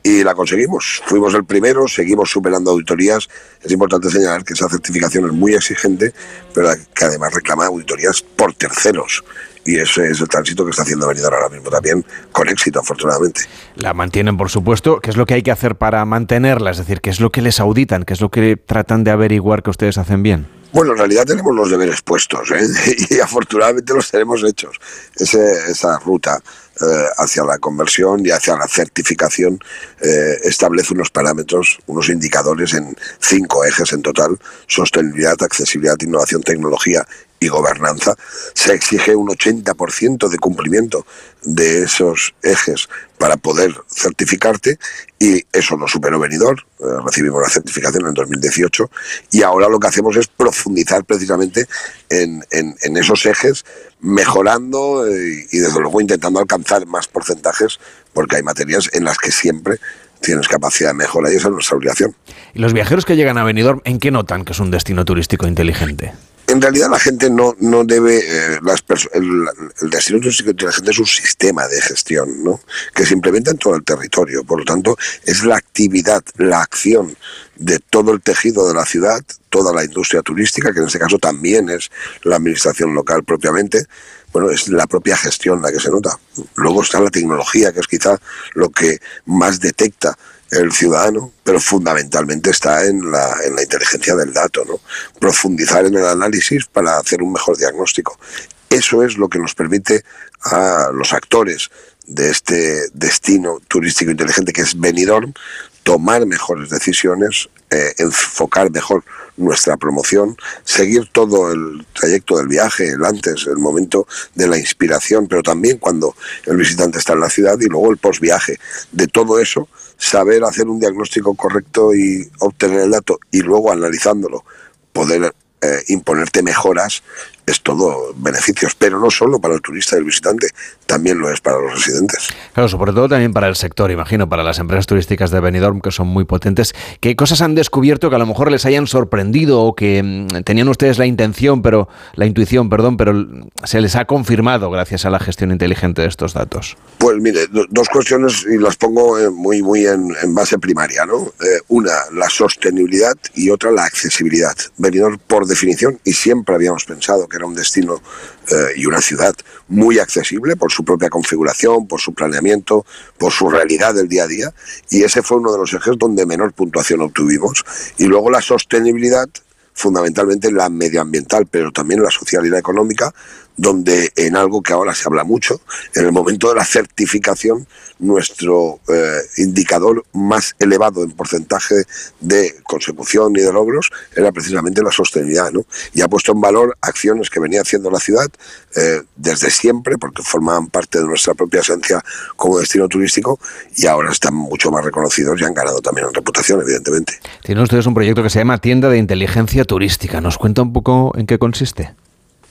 y la conseguimos. Fuimos el primero, seguimos superando auditorías. Es importante señalar que esa certificación es muy exigente, pero que además reclama auditorías por terceros. Y ese es el tránsito que está haciendo Benidorm ahora mismo también, con éxito, afortunadamente. La mantienen, por supuesto. ¿Qué es lo que hay que hacer para mantenerla? Es decir, ¿qué es lo que les auditan? ¿Qué es lo que tratan de averiguar que ustedes hacen bien? Bueno, en realidad tenemos los deberes puestos ¿eh? y afortunadamente los tenemos hechos. Ese, esa ruta eh, hacia la conversión y hacia la certificación eh, establece unos parámetros, unos indicadores en cinco ejes en total, sostenibilidad, accesibilidad, innovación, tecnología y gobernanza, se exige un 80% de cumplimiento de esos ejes para poder certificarte y eso lo superó Benidorm, eh, recibimos la certificación en 2018 y ahora lo que hacemos es profundizar precisamente en, en, esos ejes, mejorando eh, y desde luego intentando alcanzar más porcentajes porque hay materias en las que siempre tienes capacidad de mejora y esa es nuestra obligación. ¿Y los viajeros que llegan a Benidorm en qué notan que es un destino turístico inteligente? en realidad la gente no, no debe, eh, las el, el, destino turístico inteligente es un sistema de gestión ¿no? que se implementa en todo el territorio. Por lo tanto, es la actividad, la acción de todo el tejido de la ciudad, toda la industria turística, que en este caso también es la administración local propiamente, bueno, es la propia gestión la que se nota. Luego está la tecnología, que es quizá lo que más detecta el ciudadano, pero fundamentalmente está en la, en la inteligencia del dato, ¿no? Profundizar en el análisis para hacer un mejor diagnóstico. Eso es lo que nos permite a los actores de este destino turístico inteligente que es Benidorm tomar mejores decisiones, eh, enfocar mejor nuestra promoción, seguir todo el trayecto del viaje, el antes, el momento de la inspiración, pero también cuando el visitante está en la ciudad y luego el post-viaje. De todo eso, saber hacer un diagnóstico correcto y obtener el dato y luego analizándolo, poder eh, imponerte mejoras es todo beneficios, pero no solo para el turista y el visitante, también lo es para los residentes. Claro, sobre todo también para el sector, imagino, para las empresas turísticas de Benidorm, que son muy potentes. ¿Qué cosas han descubierto que a lo mejor les hayan sorprendido o que mm, tenían ustedes la intención, pero la intuición, perdón, pero se les ha confirmado gracias a la gestión inteligente de estos datos? Pues mire, dos cuestiones y las pongo eh, muy, muy en, base primaria, ¿no? Eh, una, la sostenibilidad y otra, la accesibilidad. Benidorm, por definición, y siempre habíamos pensado que era un destino eh, y una ciudad muy accesible por su propia configuración, por su planeamiento, por su realidad del día a día. Y ese fue uno de los ejes donde menor puntuación obtuvimos. Y luego la sostenibilidad, fundamentalmente la medioambiental, pero también la social y la económica, donde en algo que ahora se habla mucho, en el momento de la certificación, nuestro eh, indicador más elevado en porcentaje de consecución y de logros era precisamente la sostenibilidad, ¿no? Y ha puesto en valor acciones que venía haciendo la ciudad eh, desde siempre, porque formaban parte de nuestra propia esencia como destino turístico, y ahora están mucho más reconocidos y han ganado también en reputación, evidentemente. Tienen ustedes un proyecto que se llama Tienda de Inteligencia Turística. ¿Nos cuenta un poco en qué consiste?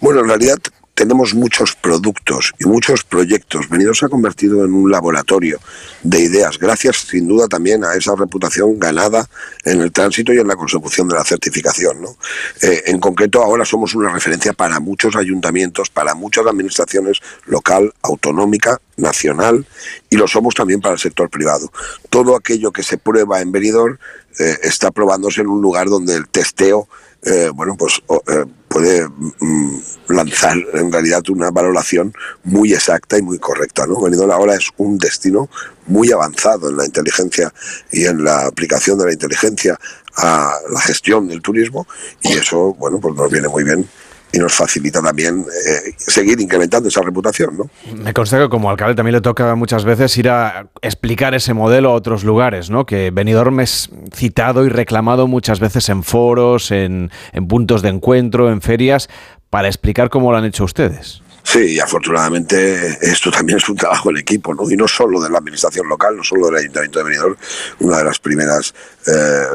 Bueno, en realidad tenemos muchos productos y muchos proyectos. Benidorm se ha convertido en un laboratorio de ideas, gracias sin duda también a esa reputación ganada en el tránsito y en la consecución de la certificación. ¿no? Eh, en concreto, ahora somos una referencia para muchos ayuntamientos, para muchas administraciones local, autonómica, nacional y lo somos también para el sector privado. Todo aquello que se prueba en Benidorm eh, está probándose en un lugar donde el testeo eh, bueno, pues eh, puede mm, lanzar en realidad una valoración muy exacta y muy correcta. ¿no? Benidorm ahora es un destino muy avanzado en la inteligencia y en la aplicación de la inteligencia a la gestión del turismo y eso, bueno, pues nos viene muy bien y nos facilita también eh, seguir incrementando esa reputación. ¿no? Me consta que como alcalde también le toca muchas veces ir a explicar ese modelo a otros lugares, ¿no? que Benidorm es citado y reclamado muchas veces en foros, en, en puntos de encuentro, en ferias, para explicar cómo lo han hecho ustedes. Sí, y afortunadamente esto también es un trabajo en equipo, ¿no? Y no solo de la administración local, no solo del Ayuntamiento de Benidorm. Una de las primeras eh,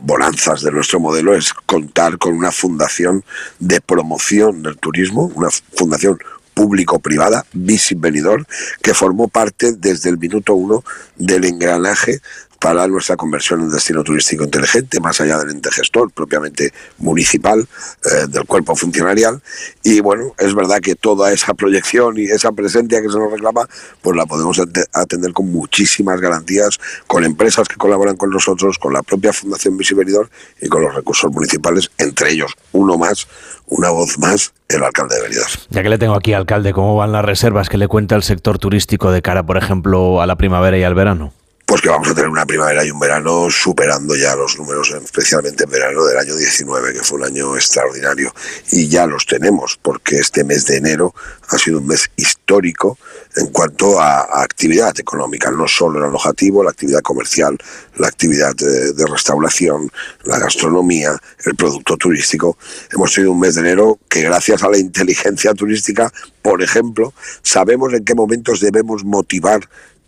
bonanzas de nuestro modelo es contar con una fundación de promoción del turismo, una fundación público-privada, Visit Benidorm, que formó parte desde el minuto uno del engranaje para nuestra conversión en destino turístico inteligente, más allá del ente gestor propiamente municipal, eh, del cuerpo funcionarial. Y bueno, es verdad que toda esa proyección y esa presencia que se nos reclama, pues la podemos atender con muchísimas garantías, con empresas que colaboran con nosotros, con la propia Fundación Visibilidad y con los recursos municipales, entre ellos uno más, una voz más, el alcalde de Benidorm. Ya que le tengo aquí, alcalde, ¿cómo van las reservas que le cuenta el sector turístico de cara, por ejemplo, a la primavera y al verano? Pues que vamos a tener una primavera y un verano superando ya los números, especialmente en verano del año 19, que fue un año extraordinario. Y ya los tenemos, porque este mes de enero ha sido un mes histórico en cuanto a, actividad económica, no solo el alojativo, la actividad comercial, la actividad de, de restauración, la gastronomía, el producto turístico. Hemos tenido un mes de enero que gracias a la inteligencia turística, por ejemplo, sabemos en qué momentos debemos motivar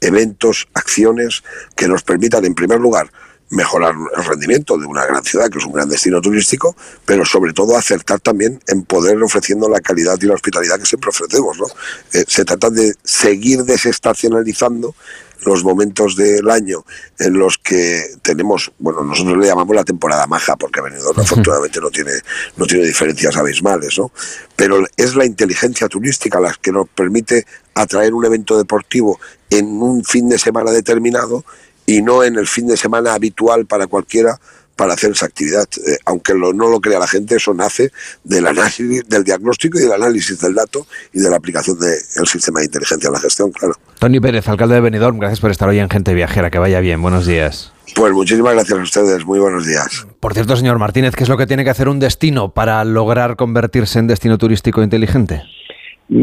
eventos, acciones que nos permitan, en primer lugar, mejorar el rendimiento de una gran ciudad, que es un gran destino turístico, pero sobre todo acertar también en poder ofreciendo la calidad y la hospitalidad que siempre ofrecemos. ¿no? Eh, se trata de seguir desestacionalizando los momentos del año en los que tenemos, bueno, nosotros le llamamos la temporada maja, porque Benidorm afortunadamente no tiene, no tiene diferencias abismales, ¿no? Pero es la inteligencia turística la que nos permite atraer un evento deportivo en un fin de semana determinado y no en el fin de semana habitual para cualquiera para hacer esa actividad. Eh, aunque no lo crea la gente, eso nace del análisis, del diagnóstico y del análisis del dato y de la aplicación del sistema de inteligencia en la gestión, claro. Tony Pérez, alcalde de Benidorm, gracias por estar hoy en Gente Viajera. Que vaya bien, buenos días. Pues muchísimas gracias a ustedes, muy buenos días. Por cierto, señor Martínez, ¿qué es lo que tiene que hacer un destino para lograr convertirse en destino turístico inteligente?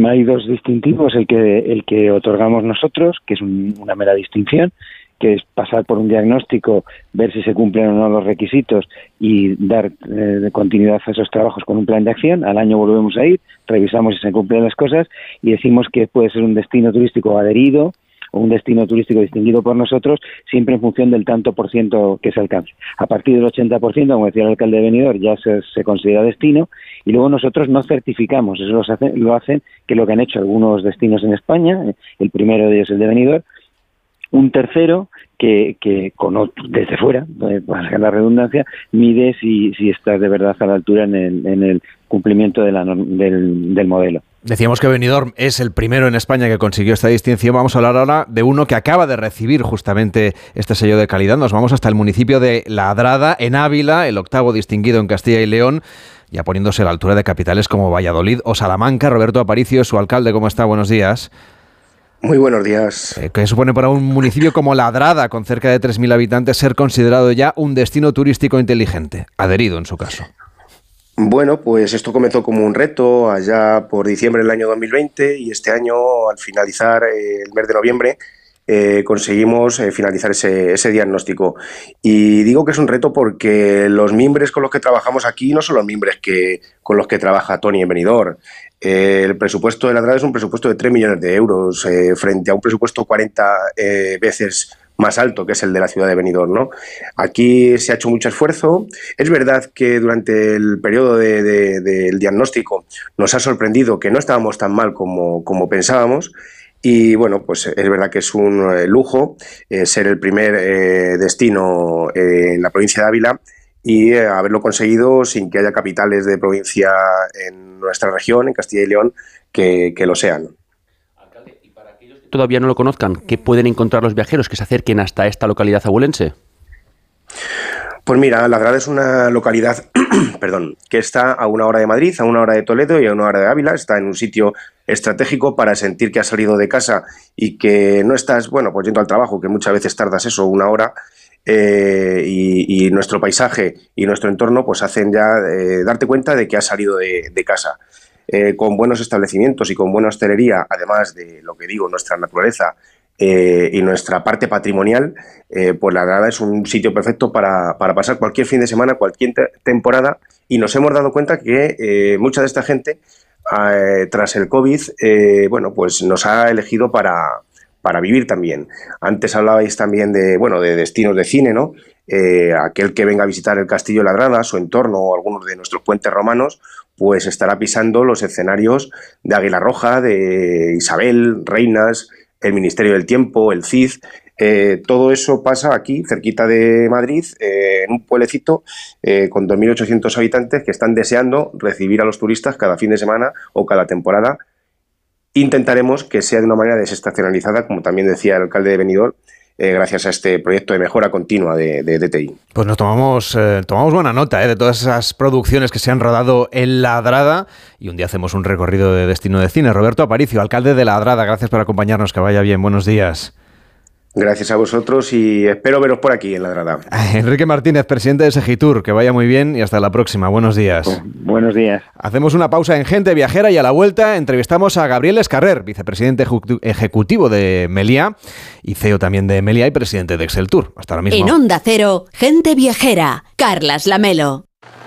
Hay dos distintivos, el que, el que otorgamos nosotros, que es una mera distinción, que es pasar por un diagnóstico, ver si se cumplen o no los requisitos y dar eh, continuidad a esos trabajos con un plan de acción. Al año volvemos a ir, revisamos si se cumplen las cosas y decimos que puede ser un destino turístico adherido o un destino turístico distinguido por nosotros, siempre en función del tanto por ciento que se alcance. A partir del 80%, como decía el alcalde de Benidorm, ya se, considera destino y luego nosotros no certificamos, eso lo hacen, lo hacen, que es lo que han hecho algunos destinos en España, el primero de ellos el de Benidorm, un tercero que, que desde fuera, eh, para la redundancia, mide si, si estás de verdad a la altura en el, en el cumplimiento de la, del, del modelo. Decíamos que Benidorm es el primero en España que consiguió esta distinción. Vamos a hablar ahora de uno que acaba de recibir justamente este sello de calidad. Nos vamos hasta el municipio de Ladrada, en Ávila, el octavo distinguido en Castilla y León, ya poniéndose a la altura de capitales como Valladolid o Salamanca. Roberto Aparicio, su alcalde, ¿cómo está? Buenos días. Muy buenos días. Eh, ¿Qué supone para un municipio como Ladrada, con cerca de 3.000 habitantes, ser considerado ya un destino turístico inteligente? Adherido en su caso. Bueno, pues esto comenzó como un reto allá por diciembre del año 2020 y este año, al finalizar eh, el mes de noviembre, eh, conseguimos eh, finalizar ese, ese, diagnóstico. Y digo que es un reto porque los mimbres con los que trabajamos aquí no son los mimbres que, con los que trabaja Tony en Benidorm. Eh, el presupuesto de la entrada es un presupuesto de 3 millones de euros frente a un presupuesto 40 veces más alto que es el de la ciudad de Benidorm. ¿no? Aquí se ha hecho mucho esfuerzo. Es verdad que durante el periodo del de, diagnóstico nos ha sorprendido que no estábamos tan mal como, como pensábamos. Y bueno, pues es verdad que es un eh, lujo eh, ser el primer eh, destino en la provincia de Ávila y haberlo conseguido sin que haya capitales de provincia en nuestra región, en Castilla y León, que, que lo sean. Todavía no lo conozcan, ¿qué pueden encontrar los viajeros que se acerquen hasta esta localidad abulense? Pues mira, La Grada es una localidad, perdón, que está a una hora de Madrid, a una hora de Toledo y a una hora de Ávila. Está en un sitio estratégico para sentir que has salido de casa y que no estás, bueno, pues yendo al trabajo, que muchas veces tardas eso, una hora, eh, y, nuestro paisaje y nuestro entorno pues hacen ya eh, darte cuenta de que has salido de, casa. Eh, con buenos establecimientos y con buena hostelería, además de lo que digo, nuestra naturaleza y nuestra parte patrimonial, pues la verdad es un sitio perfecto para, para, pasar cualquier fin de semana, cualquier temporada, y nos hemos dado cuenta que mucha de esta gente eh, tras el COVID, eh, bueno, pues nos ha elegido para, para vivir también. Antes hablabais también de, bueno, de destinos de cine, ¿no? Eh, aquel que venga a visitar el Castillo de Ladrada, su entorno o algunos de nuestros puentes romanos, pues estará pisando los escenarios de Águila Roja, de Isabel, Reinas, el Ministerio del Tiempo, el CID, Eh, todo eso pasa aquí, cerquita de Madrid, eh, en un pueblecito eh, con 2.800 habitantes que están deseando recibir a los turistas cada fin de semana o cada temporada. Intentaremos que sea de una manera desestacionalizada, como también decía el alcalde de Benidorm, gracias a este proyecto de mejora continua de, DTI. Pues nos tomamos, eh, tomamos buena nota de todas esas producciones que se han rodado en Ladrada y un día hacemos un recorrido de destino de cine. Roberto Aparicio, alcalde de Ladrada, gracias por acompañarnos, que vaya bien, buenos días. Gracias a vosotros y espero veros por aquí en Ladrada. Enrique Martínez, presidente de Segitur, que vaya muy bien y hasta la próxima. Buenos días. Buenos días. Hacemos una pausa en Gente Viajera y a la vuelta entrevistamos a Gabriel Escarrer, vicepresidente ejecu- ejecutivo de Melia y CEO también de Melia y presidente de Excel Tour. Hasta ahora mismo. En Onda Cero, gente viajera. Carlas Lamelo.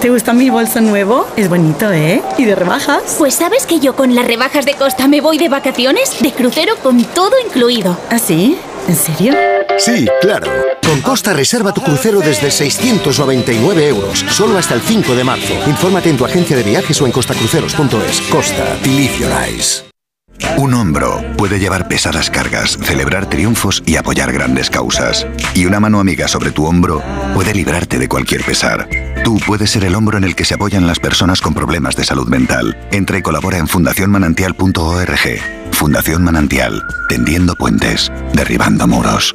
¿Te gusta mi bolso nuevo? Es bonito, ¿eh? ¿Y de rebajas? Pues sabes que yo con las rebajas de Costa me voy de vacaciones, de crucero con todo incluido. ¿Ah, sí? ¿En serio? Sí, claro. Con Costa reserva tu crucero desde 699 euros, solo hasta el 5 de marzo. Infórmate en tu agencia de viajes o en costacruceros.es. Costa, believe your eyes. Un hombro puede llevar pesadas cargas, celebrar triunfos y apoyar grandes causas. Y una mano amiga sobre tu hombro puede librarte de cualquier pesar. Tú puedes ser el hombro en el que se apoyan las personas con problemas de salud mental. Entra y colabora en fundacionmanantial.org. Fundación Manantial, tendiendo puentes, derribando muros.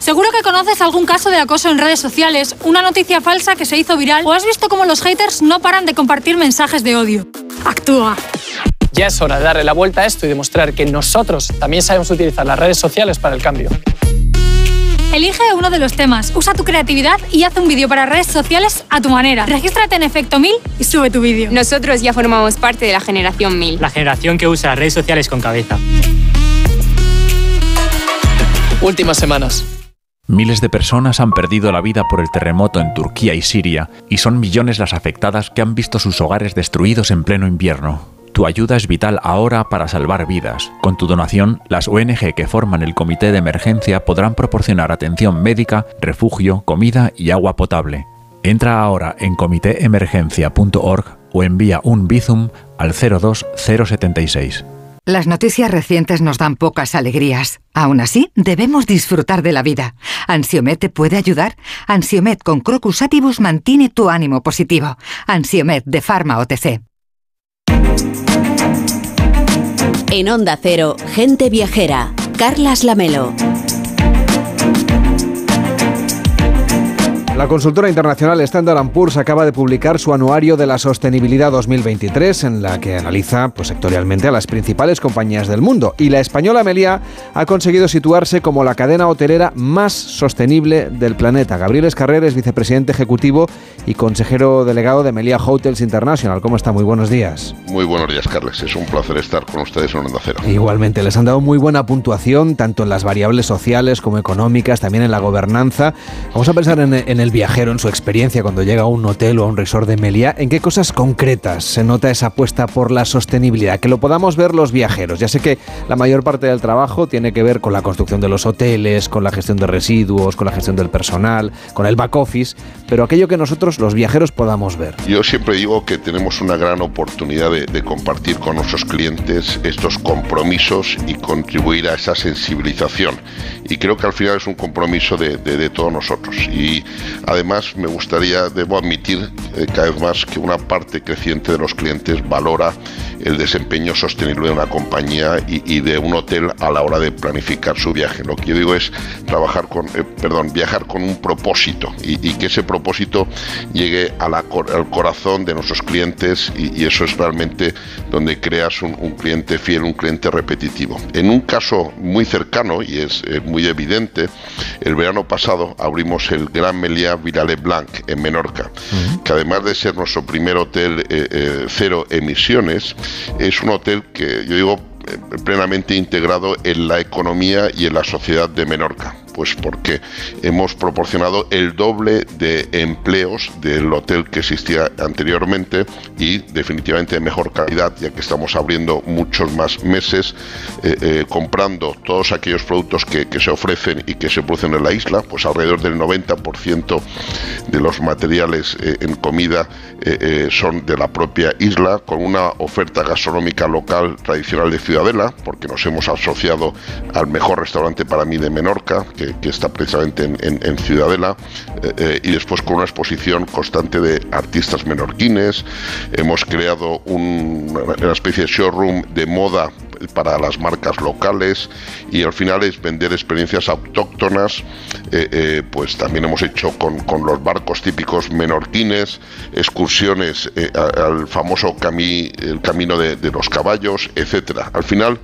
Seguro que conoces algún caso de acoso en redes sociales, una noticia falsa que se hizo viral o has visto cómo los haters no paran de compartir mensajes de odio. Actúa. Ya es hora de darle la vuelta a esto y demostrar que nosotros también sabemos utilizar las redes sociales para el cambio. Elige uno de los temas, usa tu creatividad y haz un vídeo para redes sociales a tu manera. Regístrate en Efecto 1000 y sube tu vídeo. Nosotros ya formamos parte de la generación 1000. La generación que usa las redes sociales con cabeza. Últimas semanas. Miles de personas han perdido la vida por el terremoto en Turquía y Siria, y son millones las afectadas que han visto sus hogares destruidos en pleno invierno. Tu ayuda es vital ahora para salvar vidas. Con tu donación, las ONG que forman el comité de emergencia podrán proporcionar atención médica, refugio, comida y agua potable. Entra ahora en comitéemergencia.org o envía un Bizum al 02076. Las noticias recientes nos dan pocas alegrías. Aún así, debemos disfrutar de la vida. ¿Ansiomet te puede ayudar? Ansiomet con Crocus Atibus mantiene tu ánimo positivo. Ansiomet de Pharma OTC. En Onda Cero, gente viajera. Carlas Lamelo. La consultora internacional Standard Poor's acaba de publicar su anuario de la sostenibilidad 2023, en la que analiza pues, sectorialmente a las principales compañías del mundo. Y la española Melia ha conseguido situarse como la cadena hotelera más sostenible del planeta. Gabriel Escarrer es vicepresidente ejecutivo y consejero delegado de Melia Hotels International. ¿Cómo está? Muy buenos días. Muy buenos días, Carles. Es un placer estar con ustedes en Onda Cero. Igualmente, les han dado muy buena puntuación, tanto en las variables sociales como económicas, también en la gobernanza. Vamos a pensar en, en el el viajero en su experiencia cuando llega a un hotel o a un resort de Meliá, ¿en qué cosas concretas se nota esa apuesta por la sostenibilidad? Que lo podamos ver los viajeros. Ya sé que la mayor parte del trabajo tiene que ver con la construcción de los hoteles, con la gestión de residuos, con la gestión del personal, con el back office, pero aquello que nosotros los viajeros podamos ver. Yo siempre digo que tenemos una gran oportunidad de, compartir con nuestros clientes estos compromisos y contribuir a esa sensibilización. Y creo que al final es un compromiso de, de todos nosotros. Y además me gustaría, debo admitir eh, cada vez más que una parte creciente de los clientes valora el desempeño sostenible de una compañía y, de un hotel a la hora de planificar su viaje. Lo que yo digo es trabajar con, eh, perdón, viajar con un propósito y, que ese propósito llegue al corazón de nuestros clientes y, eso es realmente donde creas un, cliente fiel, un cliente repetitivo. En un caso muy cercano y es eh, muy evidente, el verano pasado abrimos el Gran Meliá Virale Blanc en Menorca, que además de ser nuestro primer hotel eh, cero emisiones, es un hotel que yo digo eh, plenamente integrado en la economía y en la sociedad de Menorca. Pues porque hemos proporcionado el doble de empleos del hotel que existía anteriormente y definitivamente de mejor calidad, ya que estamos abriendo muchos más meses eh, eh, comprando todos aquellos productos que, se ofrecen y que se producen en la isla, pues alrededor del 90% de los materiales eh, en comida son de la propia isla, con una oferta gastronómica local tradicional de Ciudadela, porque nos hemos asociado al mejor restaurante para mí de Menorca, que que, está precisamente en, Ciudadela, eh, eh, y después con una exposición constante de artistas menorquines. Hemos creado una especie de showroom de moda para las marcas locales y al final es vender experiencias autóctonas, eh, eh, pues también hemos hecho con, los barcos típicos menorquines, excursiones eh, al famoso el camino de, de, los caballos, etcétera. Al final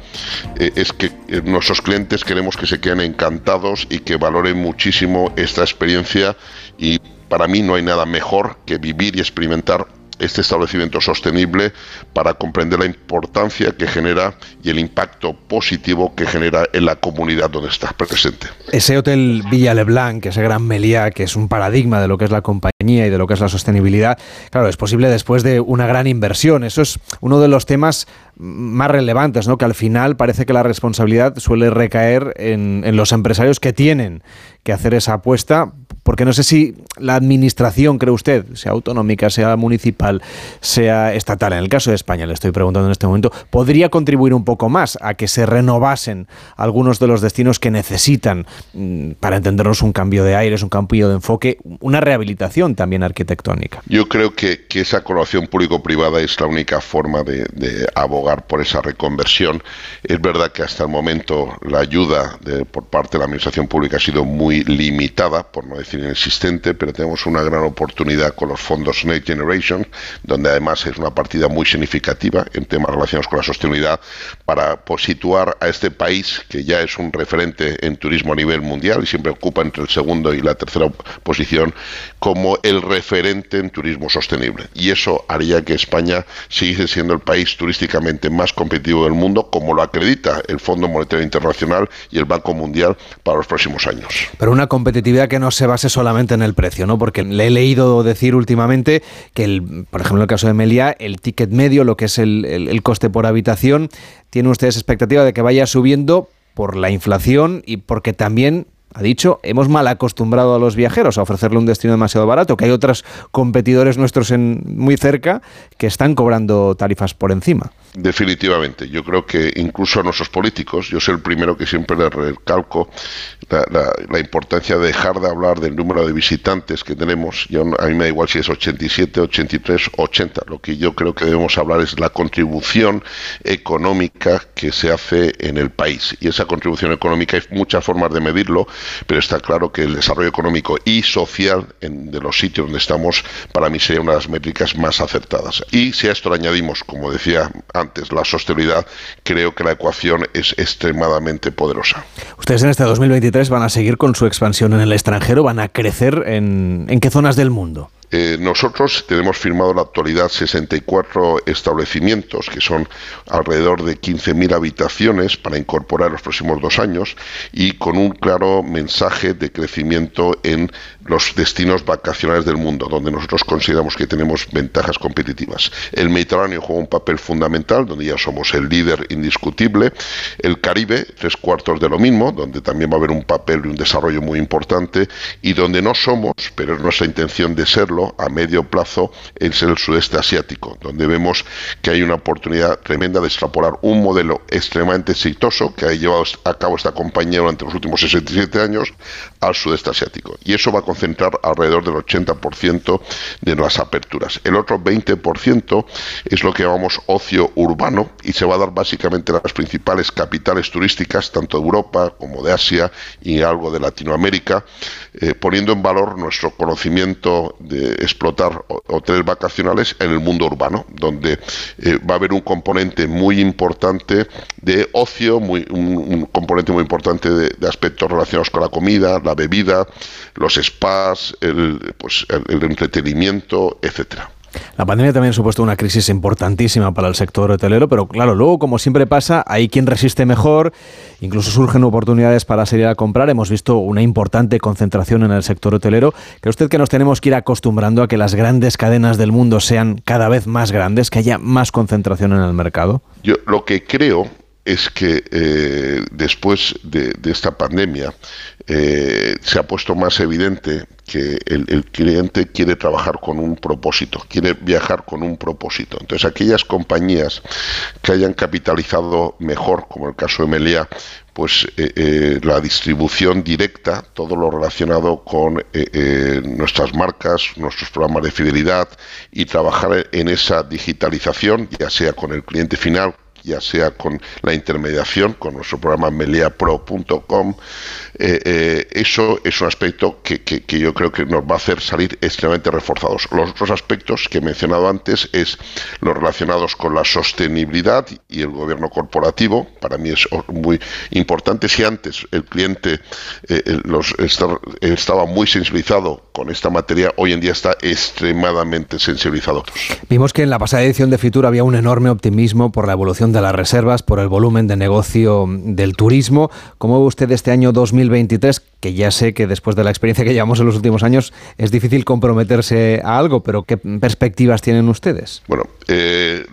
es que nuestros clientes queremos que se queden encantados y que valoren muchísimo esta experiencia y para mí no hay nada mejor que vivir y experimentar este establecimiento sostenible para comprender la importancia que genera y el impacto positivo que genera en la comunidad donde está presente. Ese hotel Villa Leblanc, ese gran Meliá, que es un paradigma de lo que es la compañía y de lo que es la sostenibilidad, claro, es posible después de una gran inversión. Eso es uno de los temas más relevantes, ¿no? que al final parece que la responsabilidad suele recaer en, en los empresarios que tienen que hacer esa apuesta porque no sé si la administración, cree usted, sea autonómica, sea municipal, sea estatal, en el caso de España, le estoy preguntando en este momento, podría contribuir un poco más a que se renovasen algunos de los destinos que necesitan, mm, para entendernos, un cambio de aires, un cambio de enfoque, una rehabilitación también arquitectónica. Yo creo que, esa colaboración público-privada es la única forma de, abogar por esa reconversión. Es verdad que hasta el momento la ayuda por parte de la administración pública ha sido muy limitada, por no decir inexistente, pero tenemos una gran oportunidad con los fondos Next Generation, donde además es una partida muy significativa en temas relacionados con la sostenibilidad, para situar a este país, que ya es un referente en turismo a nivel mundial y siempre ocupa entre el segundo y la tercera posición, como el referente en turismo sostenible. Y eso haría que España siguiese siendo el país turísticamente más competitivo del mundo, como lo acredita el Fondo Monetario Internacional y el Banco Mundial para los próximos años. Pero una competitividad que no se solamente en el precio, ¿no? Porque le he leído decir últimamente que, el, por ejemplo, en el caso de Melia, el ticket medio, lo que es el, el coste por habitación, tiene ustedes expectativa de que vaya subiendo por la inflación y porque también ha dicho, hemos mal acostumbrado a los viajeros a ofrecerle un destino demasiado barato, que hay otros competidores nuestros en, muy cerca que están cobrando tarifas por encima. Definitivamente, yo creo que incluso a nuestros políticos, yo soy el primero que siempre les recalco la, importancia de dejar de hablar del número de visitantes que tenemos. Yo, a mí me da igual si es 87, 83, 80. Lo que yo creo que debemos hablar es la contribución económica que se hace en el país. Y esa contribución económica hay muchas formas de medirlo, pero está claro que el desarrollo económico y social en, de los sitios donde estamos, para mí sería una de las métricas más acertadas. Y si a esto le añadimos, como decía antes, la sostenibilidad, creo que la ecuación es extremadamente poderosa. Ustedes en este 2023 van a seguir con su expansión en el extranjero, van a crecer en, en qué zonas del mundo. Eh, nosotros tenemos firmado en la actualidad 64 establecimientos, que son alrededor de 15.000 habitaciones para incorporar en los próximos dos años y con un claro mensaje de crecimiento en los destinos vacacionales del mundo, donde nosotros consideramos que tenemos ventajas competitivas. El Mediterráneo juega un papel fundamental, donde ya somos el líder indiscutible. El Caribe, tres cuartos de lo mismo, donde también va a haber un papel y un desarrollo muy importante. Y donde no somos, pero es nuestra intención de serlo a medio plazo, es el sudeste asiático, donde vemos que hay una oportunidad tremenda de extrapolar un modelo extremadamente exitoso que ha llevado a cabo esta compañía durante los últimos 67 años al sudeste asiático. Y eso va a concentrar alrededor del 80% de las aperturas. El otro 20% es lo que llamamos ocio urbano y se va a dar básicamente en las principales capitales turísticas, tanto de Europa como de Asia y algo de Latinoamérica, eh, poniendo en valor nuestro conocimiento de explotar hoteles vacacionales en el mundo urbano, donde eh, va a haber un componente muy importante de ocio, un, componente muy importante de, aspectos relacionados con la comida, la bebida, los spas, el, pues, el entretenimiento, etcétera. La pandemia también ha supuesto una crisis importantísima para el sector hotelero, pero claro, luego, como siempre pasa, hay quien resiste mejor, incluso surgen oportunidades para salir a comprar. Hemos visto una importante concentración en el sector hotelero. ¿Cree usted que nos tenemos que ir acostumbrando a que las grandes cadenas del mundo sean cada vez más grandes, que haya más concentración en el mercado? Yo lo que creo es que eh, después de, esta pandemia eh, se ha puesto más evidente que el, cliente quiere trabajar con un propósito, quiere viajar con un propósito. Entonces, aquellas compañías que hayan capitalizado mejor, como el caso de Melia, pues eh, la distribución directa, todo lo relacionado con nuestras marcas, nuestros programas de fidelidad y trabajar en esa digitalización, ya sea con el cliente final, ya sea con la intermediación, con nuestro programa meliapro.com, eh, eh, eso es un aspecto que, yo creo que nos va a hacer salir extremadamente reforzados. Los otros aspectos que he mencionado antes es los relacionados con la sostenibilidad y el gobierno corporativo. Para mí es muy importante. Si antes el cliente eh, los, estaba muy sensibilizado con esta materia, hoy en día está extremadamente sensibilizado. Vimos que en la pasada edición de Fitur había un enorme optimismo por la evolución de las reservas, por el volumen de negocio del turismo. ¿Cómo ve usted este año 2023? Que ya sé que después de la experiencia que llevamos en los últimos años es difícil comprometerse a algo, pero ¿qué perspectivas tienen ustedes? Bueno, eh,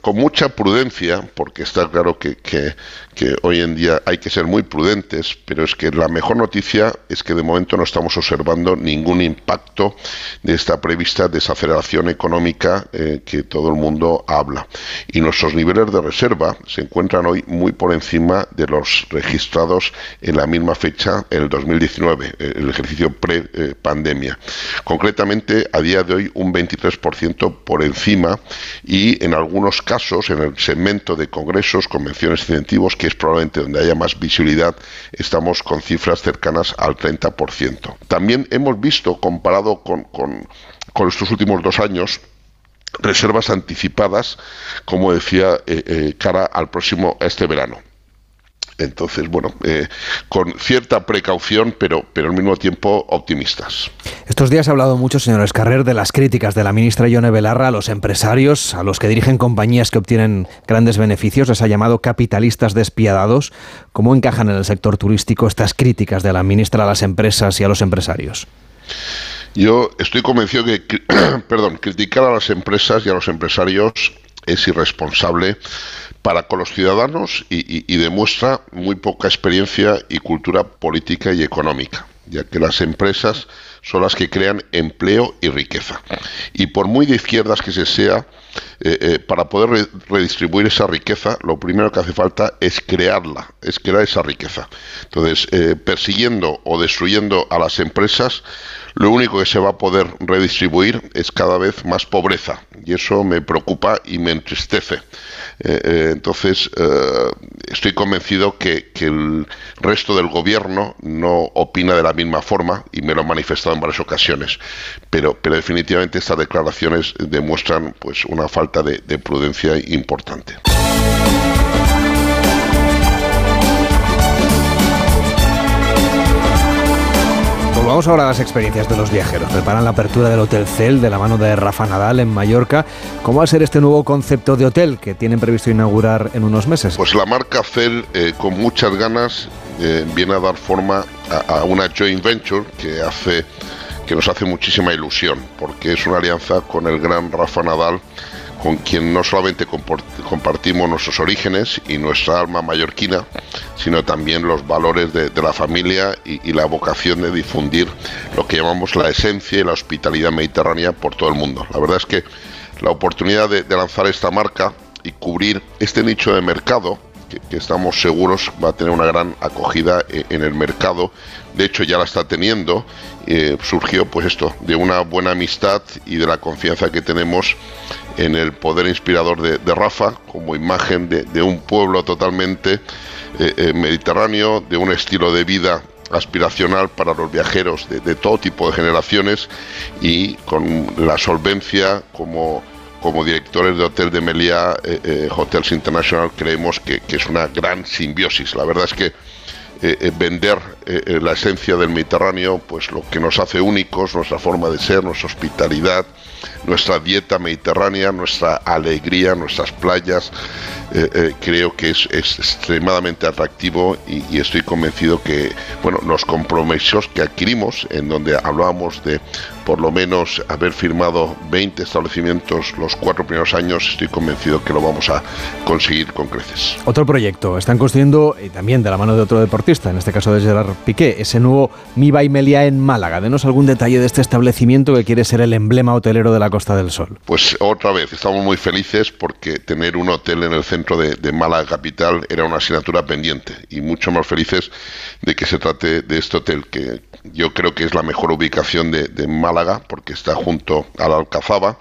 con mucha prudencia, porque está claro que, que, que hoy en día hay que ser muy prudentes, pero es que la mejor noticia es que de momento no estamos observando ningún impacto de esta prevista desaceleración económica eh, que todo el mundo habla. Y nuestros niveles de se encuentran hoy muy por encima de los registrados en la misma fecha en el 2019, eh, el ejercicio pre-pandemia. Concretamente, a día de hoy un 23% por encima y en algunos casos, en el segmento de congresos, convenciones incentivos, que es probablemente donde haya más visibilidad, estamos con cifras cercanas al 30%. También hemos visto, comparado con, estos últimos dos años, reservas anticipadas, como decía, eh, eh, cara al próximo, este verano. Entonces, bueno, eh, con cierta precaución, pero, pero al mismo tiempo optimistas. Estos días ha hablado mucho, señor Escarrer, de las críticas de la ministra Yone Belarra a los empresarios, a los que dirigen compañías que obtienen grandes beneficios. Les ha llamado capitalistas despiadados. ¿Cómo encajan en el sector turístico estas críticas de la ministra a las empresas y a los empresarios? Yo estoy convencido que, perdón, criticar a las empresas y a los empresarios es irresponsable para con los ciudadanos y, demuestra muy poca experiencia y cultura política y económica, ya que las empresas son las que crean empleo y riqueza. Y por muy de izquierdas que se sea, eh, eh, para poder redistribuir esa riqueza, lo primero que hace falta es crearla, es crear esa riqueza. Entonces, eh, persiguiendo o destruyendo a las empresas, lo único que se va a poder redistribuir es cada vez más pobreza. Y eso me preocupa y me entristece. Eh, eh, entonces, eh, estoy convencido que, el resto del gobierno no opina de la misma forma y me lo ha manifestado en varias ocasiones. Pero, pero definitivamente estas declaraciones demuestran pues una falta de prudencia importante. Vamos ahora a las experiencias de los viajeros. Preparan la apertura del Hotel Cel de la mano de Rafa Nadal en Mallorca. ¿Cómo va a ser este nuevo concepto de hotel que tienen previsto inaugurar en unos meses? Pues la marca Cel, eh, con muchas ganas, eh, viene a dar forma a, a una joint venture que hace que nos hace muchísima ilusión, porque es una alianza con el gran Rafa Nadal con quien no solamente compartimos nuestros orígenes y nuestra alma mallorquina, sino también los valores de, la familia y, la vocación de difundir lo que llamamos la esencia y la hospitalidad mediterránea por todo el mundo. La verdad es que la oportunidad de, lanzar esta marca y cubrir este nicho de mercado, que, estamos seguros va a tener una gran acogida en, en el mercado, de hecho ya la está teniendo, eh, surgió pues esto, de una buena amistad y de la confianza que tenemos en el poder inspirador de, Rafa como imagen de, un pueblo totalmente eh, eh, mediterráneo, de un estilo de vida aspiracional para los viajeros de, todo tipo de generaciones y con la solvencia como, como directores de Hotel de Meliá, eh, Hotels International, creemos que, que, es una gran simbiosis. La verdad es que vender la esencia del Mediterráneo, pues lo que nos hace únicos, nuestra forma de ser, nuestra hospitalidad, nuestra dieta mediterránea, nuestra alegría, nuestras playas. Eh, eh, creo que es, extremadamente atractivo y, estoy convencido que bueno los compromisos que adquirimos en donde hablábamos de por lo menos haber firmado 20 establecimientos los cuatro primeros años estoy convencido que lo vamos a conseguir con creces otro proyecto están construyendo y también de la mano de otro deportista en este caso de Gerard Piqué ese nuevo Miba y Melia en Málaga denos algún detalle de este establecimiento que quiere ser el emblema hotelero de la Costa del Sol pues otra vez estamos muy felices porque tener un hotel en el centro centro de, Málaga Capital era una asignatura pendiente y mucho más felices de que se trate de este hotel que yo creo que es la mejor ubicación de, de Málaga porque está junto a la Alcazaba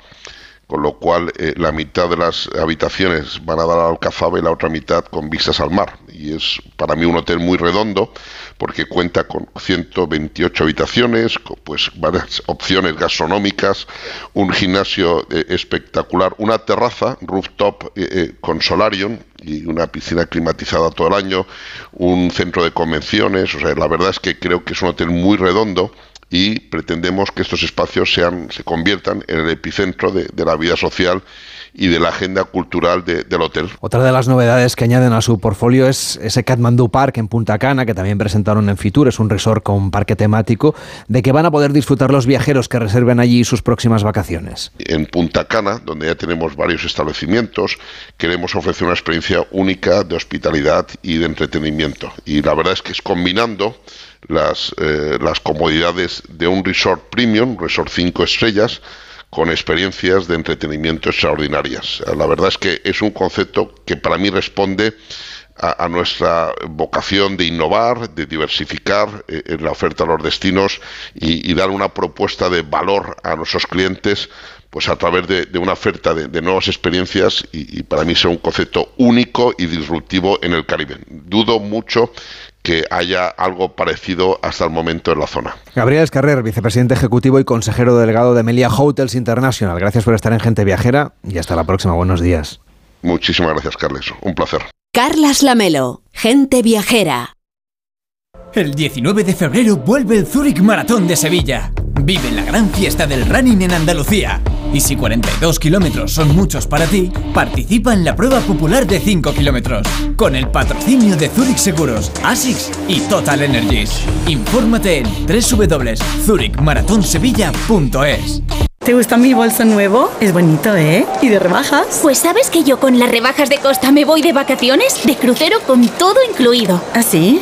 con lo cual eh, la mitad de las habitaciones van a dar al Alcazaba y la otra mitad con vistas al mar. Y es para mí un hotel muy redondo porque cuenta con 128 habitaciones, con pues varias opciones gastronómicas, un gimnasio eh, espectacular, una terraza rooftop eh, con solarium y una piscina climatizada todo el año, un centro de convenciones, o sea, la verdad es que creo que es un hotel muy redondo y pretendemos que estos espacios sean, se conviertan en el epicentro de, la vida social y de la agenda cultural del hotel. Otra de las novedades que añaden a su portfolio es ese Kathmandu Park en Punta Cana, que también presentaron en Fitur, es un resort con parque temático, de que van a poder disfrutar los viajeros que reserven allí sus próximas vacaciones. En Punta Cana, donde ya tenemos varios establecimientos, queremos ofrecer una experiencia única de hospitalidad y de entretenimiento. Y la verdad es que es combinando las, eh, las comodidades de un resort premium, resort 5 estrellas, con experiencias de entretenimiento extraordinarias. La verdad es que es un concepto que para mí responde a, nuestra vocación de innovar, de diversificar eh, la oferta a los destinos y, dar una propuesta de valor a nuestros clientes pues a través de, una oferta de, nuevas experiencias y, para mí es un concepto único y disruptivo en el Caribe. Dudo mucho que haya algo parecido hasta el momento en la zona. Gabriel Escarrer, vicepresidente ejecutivo y consejero delegado de Melia Hotels International. Gracias por estar en Gente Viajera y hasta la próxima. Buenos días. Muchísimas gracias, Carles. Un placer. Carlas Lamelo, Gente Viajera. El 19 de febrero vuelve el Zurich Maratón de Sevilla. Vive la gran fiesta del running en Andalucía. Y si 42 kilómetros son muchos para ti, participa en la prueba popular de 5 kilómetros. Con el patrocinio de Zurich Seguros, ASICS y Total Energies. Infórmate en www.zurichmaratonsevilla.es. ¿Te gusta mi bolso nuevo? Es bonito, ¿eh? ¿Y de rebajas? Pues sabes que yo con las rebajas de Costa me voy de vacaciones, de crucero con todo incluido. ¿Ah, sí?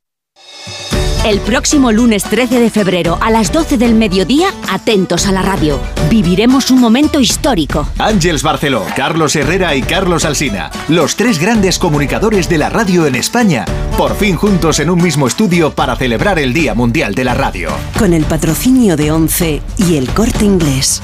El próximo lunes 13 de febrero a las 12 del mediodía, atentos a la radio. Viviremos un momento histórico. Ángels Barceló, Carlos Herrera y Carlos Alsina, los tres grandes comunicadores de la radio en España, por fin juntos en un mismo estudio para celebrar el Día Mundial de la Radio. Con el patrocinio de ONCE y el corte inglés.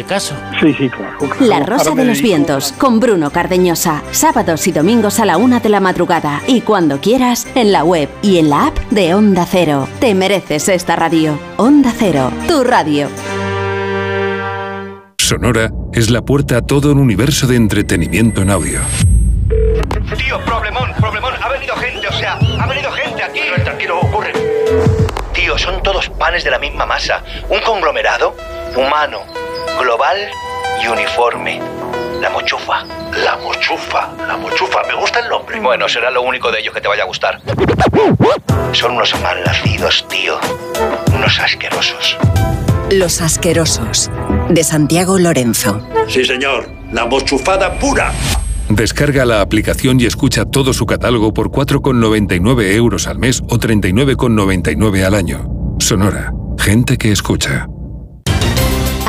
caso. Sí, sí, claro. La Rosa de los Vientos, con Bruno Cardeñosa. Sábados y domingos a la una de la madrugada. Y cuando quieras, en la web y en la app de Onda Cero. Te mereces esta radio. Onda Cero, tu radio. Sonora es la puerta a todo un universo de entretenimiento en audio. Tío, problemón, problemón. Ha venido gente, o sea, ha venido gente aquí. tranquilo, ocurre. Tío, son todos panes de la misma masa. Un conglomerado humano, global y uniforme. La mochufa. La mochufa. La mochufa. Me gusta el nombre. Bueno, será lo único de ellos que te vaya a gustar. Son unos mal nacidos, tío. Unos asquerosos. Los asquerosos. De Santiago Lorenzo. Sí, señor. La mochufada pura. Descarga la aplicación y escucha todo su catálogo por 4,99 euros al mes o 39,99 al año. Sonora. Gente que escucha.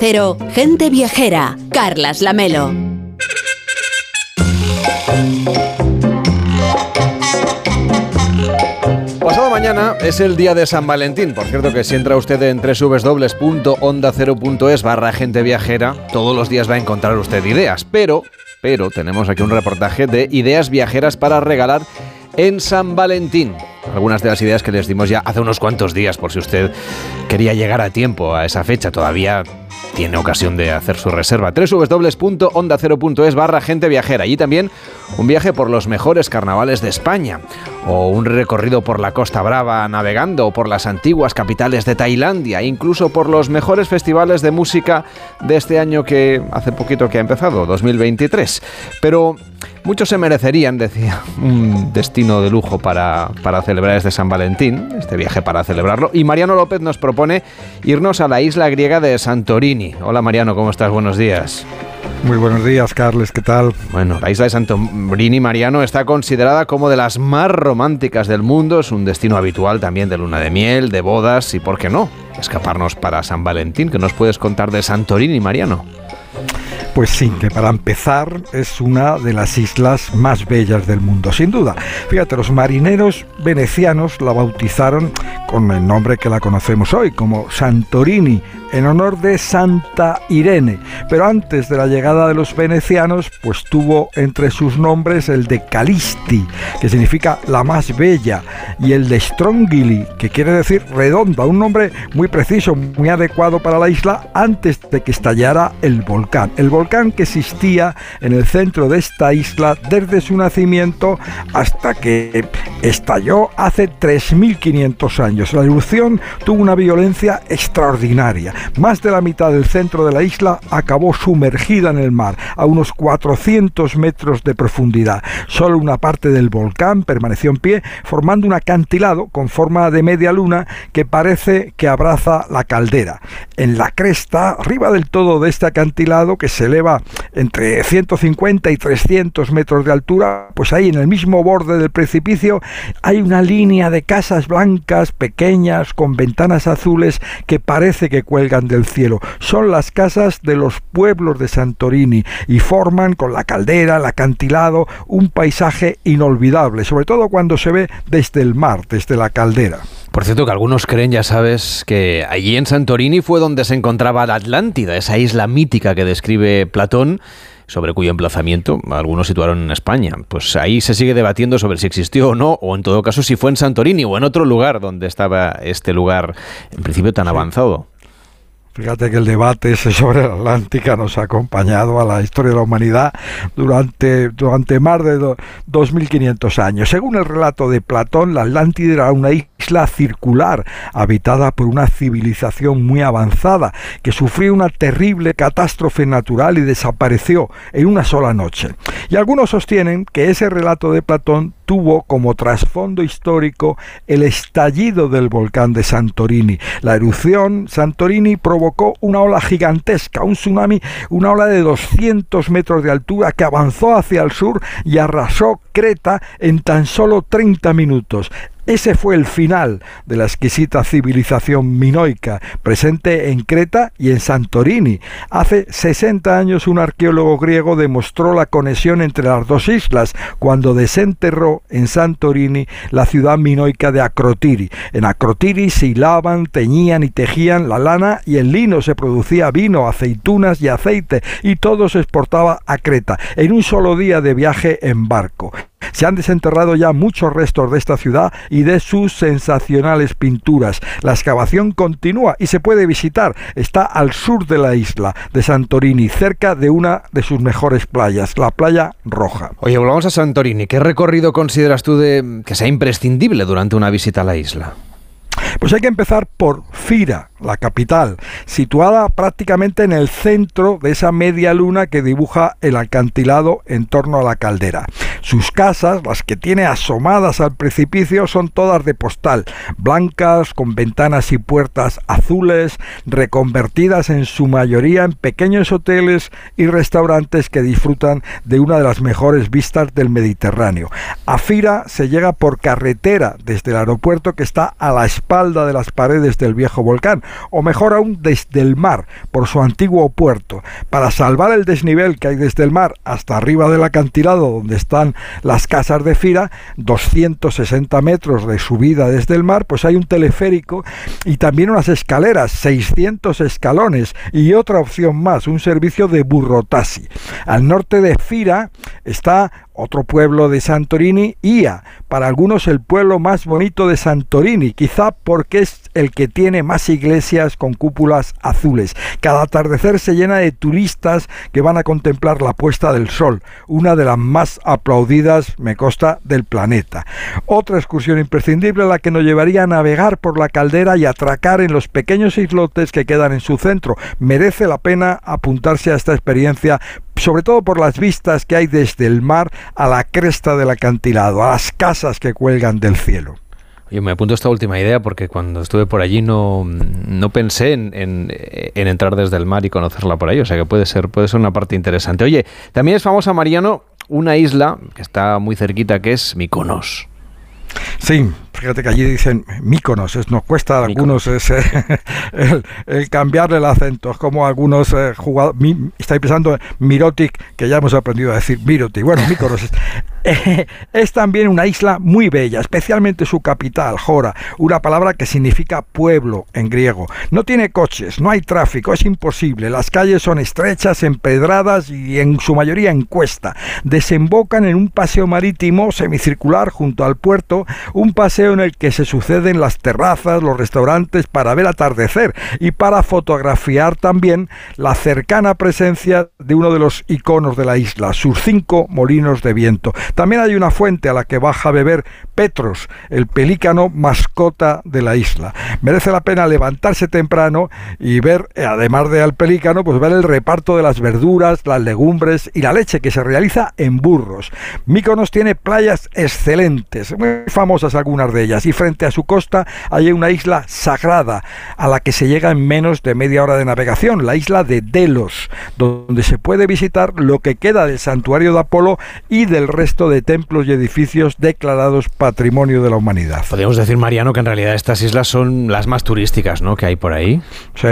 Cero, gente viajera, Carlas Lamelo. Pasado mañana es el día de San Valentín. Por cierto que si entra usted en www.ondacero.es barra gente viajera, todos los días va a encontrar usted ideas. Pero, pero tenemos aquí un reportaje de ideas viajeras para regalar en San Valentín. Algunas de las ideas que les dimos ya hace unos cuantos días, por si usted quería llegar a tiempo a esa fecha, todavía tiene ocasión de hacer su reserva. www.ondacero.es barra gente viajera. Y también un viaje por los mejores carnavales de España. O un recorrido por la Costa Brava navegando, por las antiguas capitales de Tailandia, incluso por los mejores festivales de música de este año que hace poquito que ha empezado, 2023. Pero muchos se merecerían, decía, un destino de lujo para, para celebrar este San Valentín, este viaje para celebrarlo. Y Mariano López nos propone irnos a la isla griega de Santorini. Hola Mariano, ¿cómo estás? Buenos días. Muy buenos días, Carles, ¿qué tal? Bueno, la isla de Santorini, Mariano, está considerada como de las más románticas del mundo. Es un destino habitual también de luna de miel, de bodas y, ¿por qué no?, escaparnos para San Valentín. ¿Qué nos puedes contar de Santorini, Mariano? Pues sí, que para empezar es una de las islas más bellas del mundo, sin duda. Fíjate, los marineros venecianos la bautizaron con el nombre que la conocemos hoy, como Santorini, en honor de Santa Irene. Pero antes de la llegada de los venecianos, pues tuvo entre sus nombres el de Calisti, que significa la más bella, y el de Strongili, que quiere decir redonda, un nombre muy preciso, muy adecuado para la isla antes de que estallara el volcán. El volcán que existía en el centro de esta isla desde su nacimiento hasta que estalló hace 3.500 años. La erupción tuvo una violencia extraordinaria. Más de la mitad del centro de la isla acabó sumergida en el mar, a unos 400 metros de profundidad. Solo una parte del volcán permaneció en pie, formando un acantilado con forma de media luna que parece que abraza la caldera. En la cresta, arriba del todo de este acantilado, que se eleva entre 150 y 300 metros de altura, pues ahí en el mismo borde del precipicio hay una línea de casas blancas pequeñas con ventanas azules que parece que cuelgan del cielo. Son las casas de los pueblos de Santorini y forman con la caldera, el acantilado, un paisaje inolvidable, sobre todo cuando se ve desde el mar, desde la caldera. Por cierto, que algunos creen, ya sabes, que allí en Santorini fue donde se encontraba la Atlántida, esa isla mítica que describe Platón sobre cuyo emplazamiento algunos situaron en España. Pues ahí se sigue debatiendo sobre si existió o no, o en todo caso si fue en Santorini o en otro lugar donde estaba este lugar, en principio tan avanzado. Fíjate que el debate ese sobre la Atlántica nos ha acompañado a la historia de la humanidad durante, durante más de 2.500 años. Según el relato de Platón, la Atlántida era una isla circular habitada por una civilización muy avanzada que sufrió una terrible catástrofe natural y desapareció en una sola noche. Y algunos sostienen que ese relato de Platón tuvo como trasfondo histórico el estallido del volcán de Santorini. La erupción Santorini provocó una ola gigantesca, un tsunami, una ola de 200 metros de altura que avanzó hacia el sur y arrasó Creta en tan solo 30 minutos. Ese fue el final de la exquisita civilización minoica, presente en Creta y en Santorini. Hace 60 años un arqueólogo griego demostró la conexión entre las dos islas cuando desenterró en Santorini la ciudad minoica de Acrotiri. En Acrotiri se hilaban, teñían y tejían la lana y el lino, se producía vino, aceitunas y aceite y todo se exportaba a Creta en un solo día de viaje en barco. Se han desenterrado ya muchos restos de esta ciudad y de sus sensacionales pinturas. La excavación continúa y se puede visitar. Está al sur de la isla de Santorini, cerca de una de sus mejores playas, la playa Roja. Oye, volvamos a Santorini. ¿Qué recorrido consideras tú de que sea imprescindible durante una visita a la isla? Pues hay que empezar por Fira, la capital, situada prácticamente en el centro de esa media luna que dibuja el acantilado en torno a la caldera. Sus casas, las que tiene asomadas al precipicio, son todas de postal, blancas, con ventanas y puertas azules, reconvertidas en su mayoría en pequeños hoteles y restaurantes que disfrutan de una de las mejores vistas del Mediterráneo. A Fira se llega por carretera desde el aeropuerto que está a la espalda de las paredes del viejo volcán, o mejor aún desde el mar, por su antiguo puerto. Para salvar el desnivel que hay desde el mar hasta arriba del acantilado donde están las casas de Fira, 260 metros de subida desde el mar, pues hay un teleférico y también unas escaleras, 600 escalones y otra opción más, un servicio de burrotasi. Al norte de Fira está otro pueblo de Santorini, Ia, para algunos el pueblo más bonito de Santorini, quizá porque es el que tiene más iglesias con cúpulas azules. Cada atardecer se llena de turistas que van a contemplar la puesta del sol, una de las más aplaudidas, me consta, del planeta. Otra excursión imprescindible la que nos llevaría a navegar por la caldera y atracar en los pequeños islotes que quedan en su centro. Merece la pena apuntarse a esta experiencia sobre todo por las vistas que hay desde el mar a la cresta del acantilado, a las casas que cuelgan del cielo. Yo me apunto esta última idea porque cuando estuve por allí no, no pensé en, en, entrar desde el mar y conocerla por ahí, o sea que puede ser, puede ser una parte interesante. Oye, también es famosa, Mariano, una isla que está muy cerquita que es Mykonos. Sí, fíjate que allí dicen Míconos, es, nos cuesta a algunos ese, el, cambiarle el acento, es como algunos eh, jugadores, estáis pensando en Mirotic, que ya hemos aprendido a decir Mirotic, bueno, Míconos es, es también una isla muy bella, especialmente su capital, Jora, una palabra que significa pueblo en griego. No tiene coches, no hay tráfico, es imposible. Las calles son estrechas, empedradas y en su mayoría en cuesta. Desembocan en un paseo marítimo semicircular junto al puerto, un paseo en el que se suceden las terrazas, los restaurantes para ver atardecer y para fotografiar también la cercana presencia de uno de los iconos de la isla, sus cinco molinos de viento. También hay una fuente a la que baja a beber Petros, el pelícano mascota de la isla. Merece la pena levantarse temprano y ver, además de al pelícano, pues ver el reparto de las verduras, las legumbres y la leche que se realiza en burros. Míconos tiene playas excelentes, muy famosas algunas de ellas, y frente a su costa hay una isla sagrada a la que se llega en menos de media hora de navegación, la isla de Delos, donde se puede visitar lo que queda del santuario de Apolo y del resto de templos y edificios declarados patrimonio de la humanidad. Podríamos decir, Mariano, que en realidad estas islas son las más turísticas, ¿no? Que hay por ahí. Sí.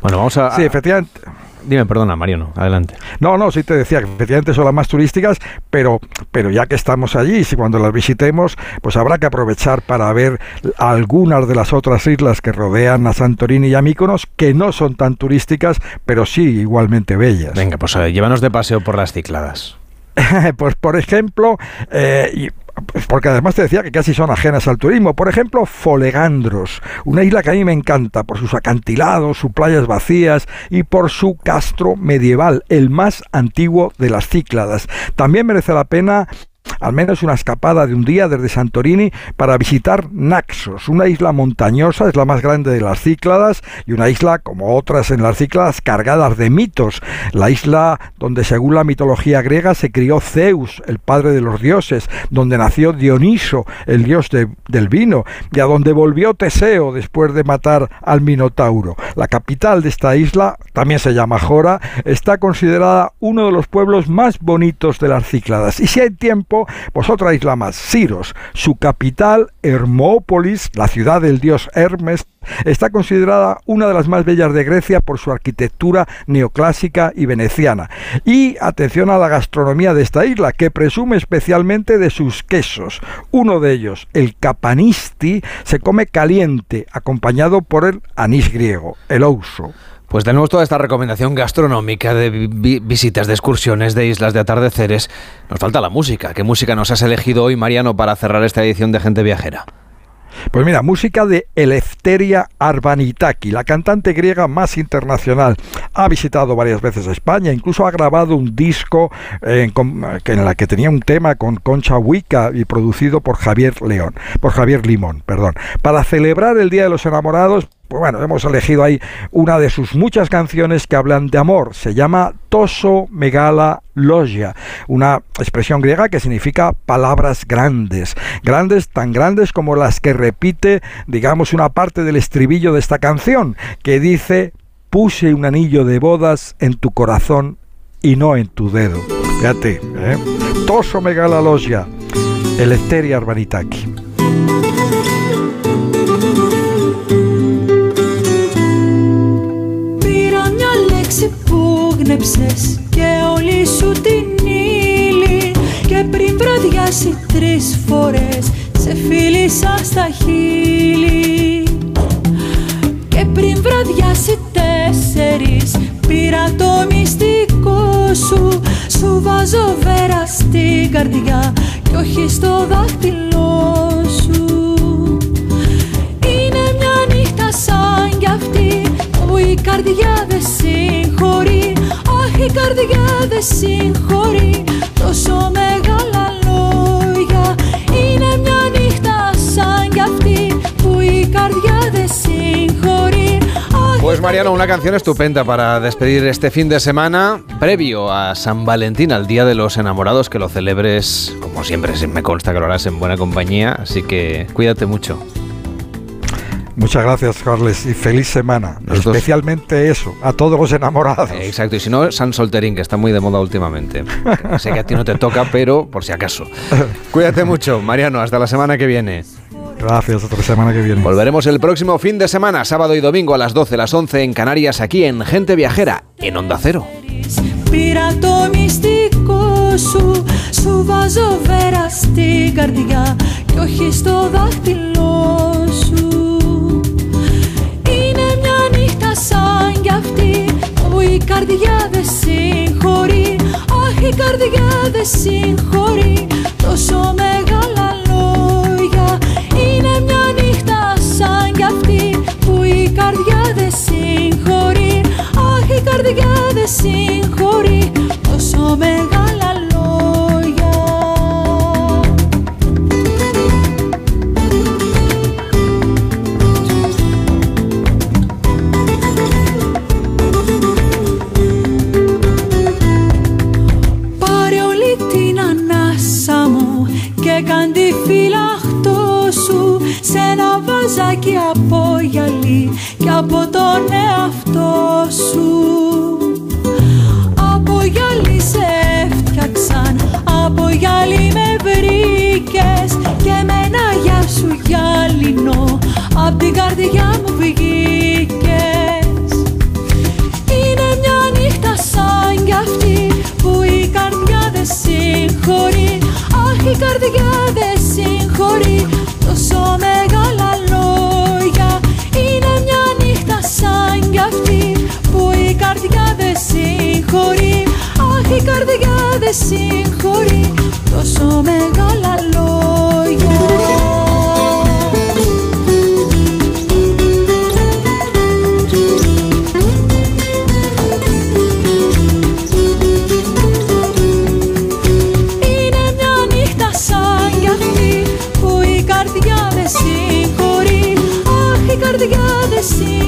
Bueno, vamos a. Sí, efectivamente. Dime, perdona, Mariano, adelante. No, no, sí te decía que efectivamente son las más turísticas, pero, pero ya que estamos allí, si cuando las visitemos, pues habrá que aprovechar para ver algunas de las otras islas que rodean a Santorini y a Míconos, que no son tan turísticas, pero sí igualmente bellas. Venga, pues eh, llévanos de paseo por las Cícladas. pues por ejemplo, eh, pues porque además te decía que casi son ajenas al turismo. Por ejemplo, Folegandros, una isla que a mí me encanta por sus acantilados, sus playas vacías y por su castro medieval, el más antiguo de las Cícladas. También merece la pena al menos una escapada de un día desde Santorini para visitar Naxos, una isla montañosa, es la más grande de las Cícladas y una isla como otras en las Cícladas cargadas de mitos. La isla donde según la mitología griega se crió Zeus, el padre de los dioses, donde nació Dioniso, el dios del vino, y a donde volvió Teseo después de matar al Minotauro. La capital de esta isla, también se llama Jora, está considerada uno de los pueblos más bonitos de las Cícladas. Y si hay tiempo, pues otra isla más, Siros. Su capital, Hermópolis, la ciudad del dios Hermes, está considerada una de las más bellas de Grecia por su arquitectura neoclásica y veneciana. Y atención a la gastronomía de esta isla, que presume especialmente de sus quesos. Uno de ellos, el capanisti, se come caliente, acompañado por el anís griego, el ouso. Pues tenemos toda esta recomendación gastronómica de visitas, de excursiones, de islas, de atardeceres. Nos falta la música. ¿Qué música nos has elegido hoy, Mariano, para cerrar esta edición de Gente Viajera? Pues mira, música de Eleftheria Arbanitaki, la cantante griega más internacional. Ha visitado varias veces España, incluso ha grabado un disco eh, en, la que tenía un tema con Concha Huica y producido por Javier León, por Javier Limón, perdón. Para celebrar el Día de los Enamorados, pues bueno, hemos elegido ahí una de sus muchas canciones que hablan de amor. Se llama Toso Megala Logia, una expresión griega que significa palabras grandes. Grandes, tan grandes como las que repite, digamos, una parte del estribillo de esta canción, que dice, puse un anillo de bodas en tu corazón y no en tu dedo. Fíjate, ¿eh? Toso Megala Logia, Eleftheria Arbanitaki. Έγνεψες και όλη σου την ύλη. Και πριν βραδιάσει τρεις φορές σε φίλησα στα χείλη. Και πριν βραδιάσει τέσσερις πήρα το μυστικό σου. Σου βάζω βέρα στην καρδιά και όχι στο δάχτυλό σου. Είναι μια νύχτα σαν κι αυτή που η καρδιά δεν συγχωρεί. η καρδιά δεν συγχωρεί τόσο μεγάλα λόγια Είναι μια νύχτα σαν κι αυτή που η καρδιά δεν συγχωρεί Pues Mariano, una canción estupenda para despedir este fin de semana previo a San Valentín, al Día de los Enamorados, que lo celebres, como siempre, me consta que lo harás en buena compañía, así que cuídate mucho. Muchas gracias, Carles, y feliz semana. Especialmente eso, a todos los enamorados. exacto, y si no, San Solterín, que está muy de moda últimamente. sé que a ti no te toca, pero por si acaso. Cuídate mucho, Mariano, hasta la semana que viene. Gracias, hasta la semana que viene. Volveremos el próximo fin de semana, sábado y domingo a las 12, las 11 en Canarias, aquí en Gente Viajera, en Onda Cero. σαν κι που η καρδιά δεν συγχωρεί. Αχ η καρδιά δεν συγχωρεί. Τόσο μεγάλα λόγια Είναι μια νύχτα σαν κι αυτή που η καρδιά δεν συγχωρεί. Αχ η καρδιά δεν συγχωρεί. Τόσο μεγάλα λόγια από γυαλί και από τον εαυτό σου. Από γυαλί σε έφτιαξαν, από γυαλί με βρήκες και με ένα γεια σου γυαλινό. Απ' την καρδιά μου βγήκες. Είναι μια νύχτα σαν κι αυτή που η καρδιά δεν συγχωρεί. Αχ η καρδιά δεν συγχωρεί. Τόσο μεγάλα αυτή που η καρδιά δεν συγχωρεί. Αχ η καρδιά δεν συγχωρεί τόσο μεγάλα λόγια. Είναι μια νύχτα σαν κι αυτή που η καρδιά δεν συγχωρεί. Αχ η καρδιά δεν συγχωρεί. τόσο μεγάλα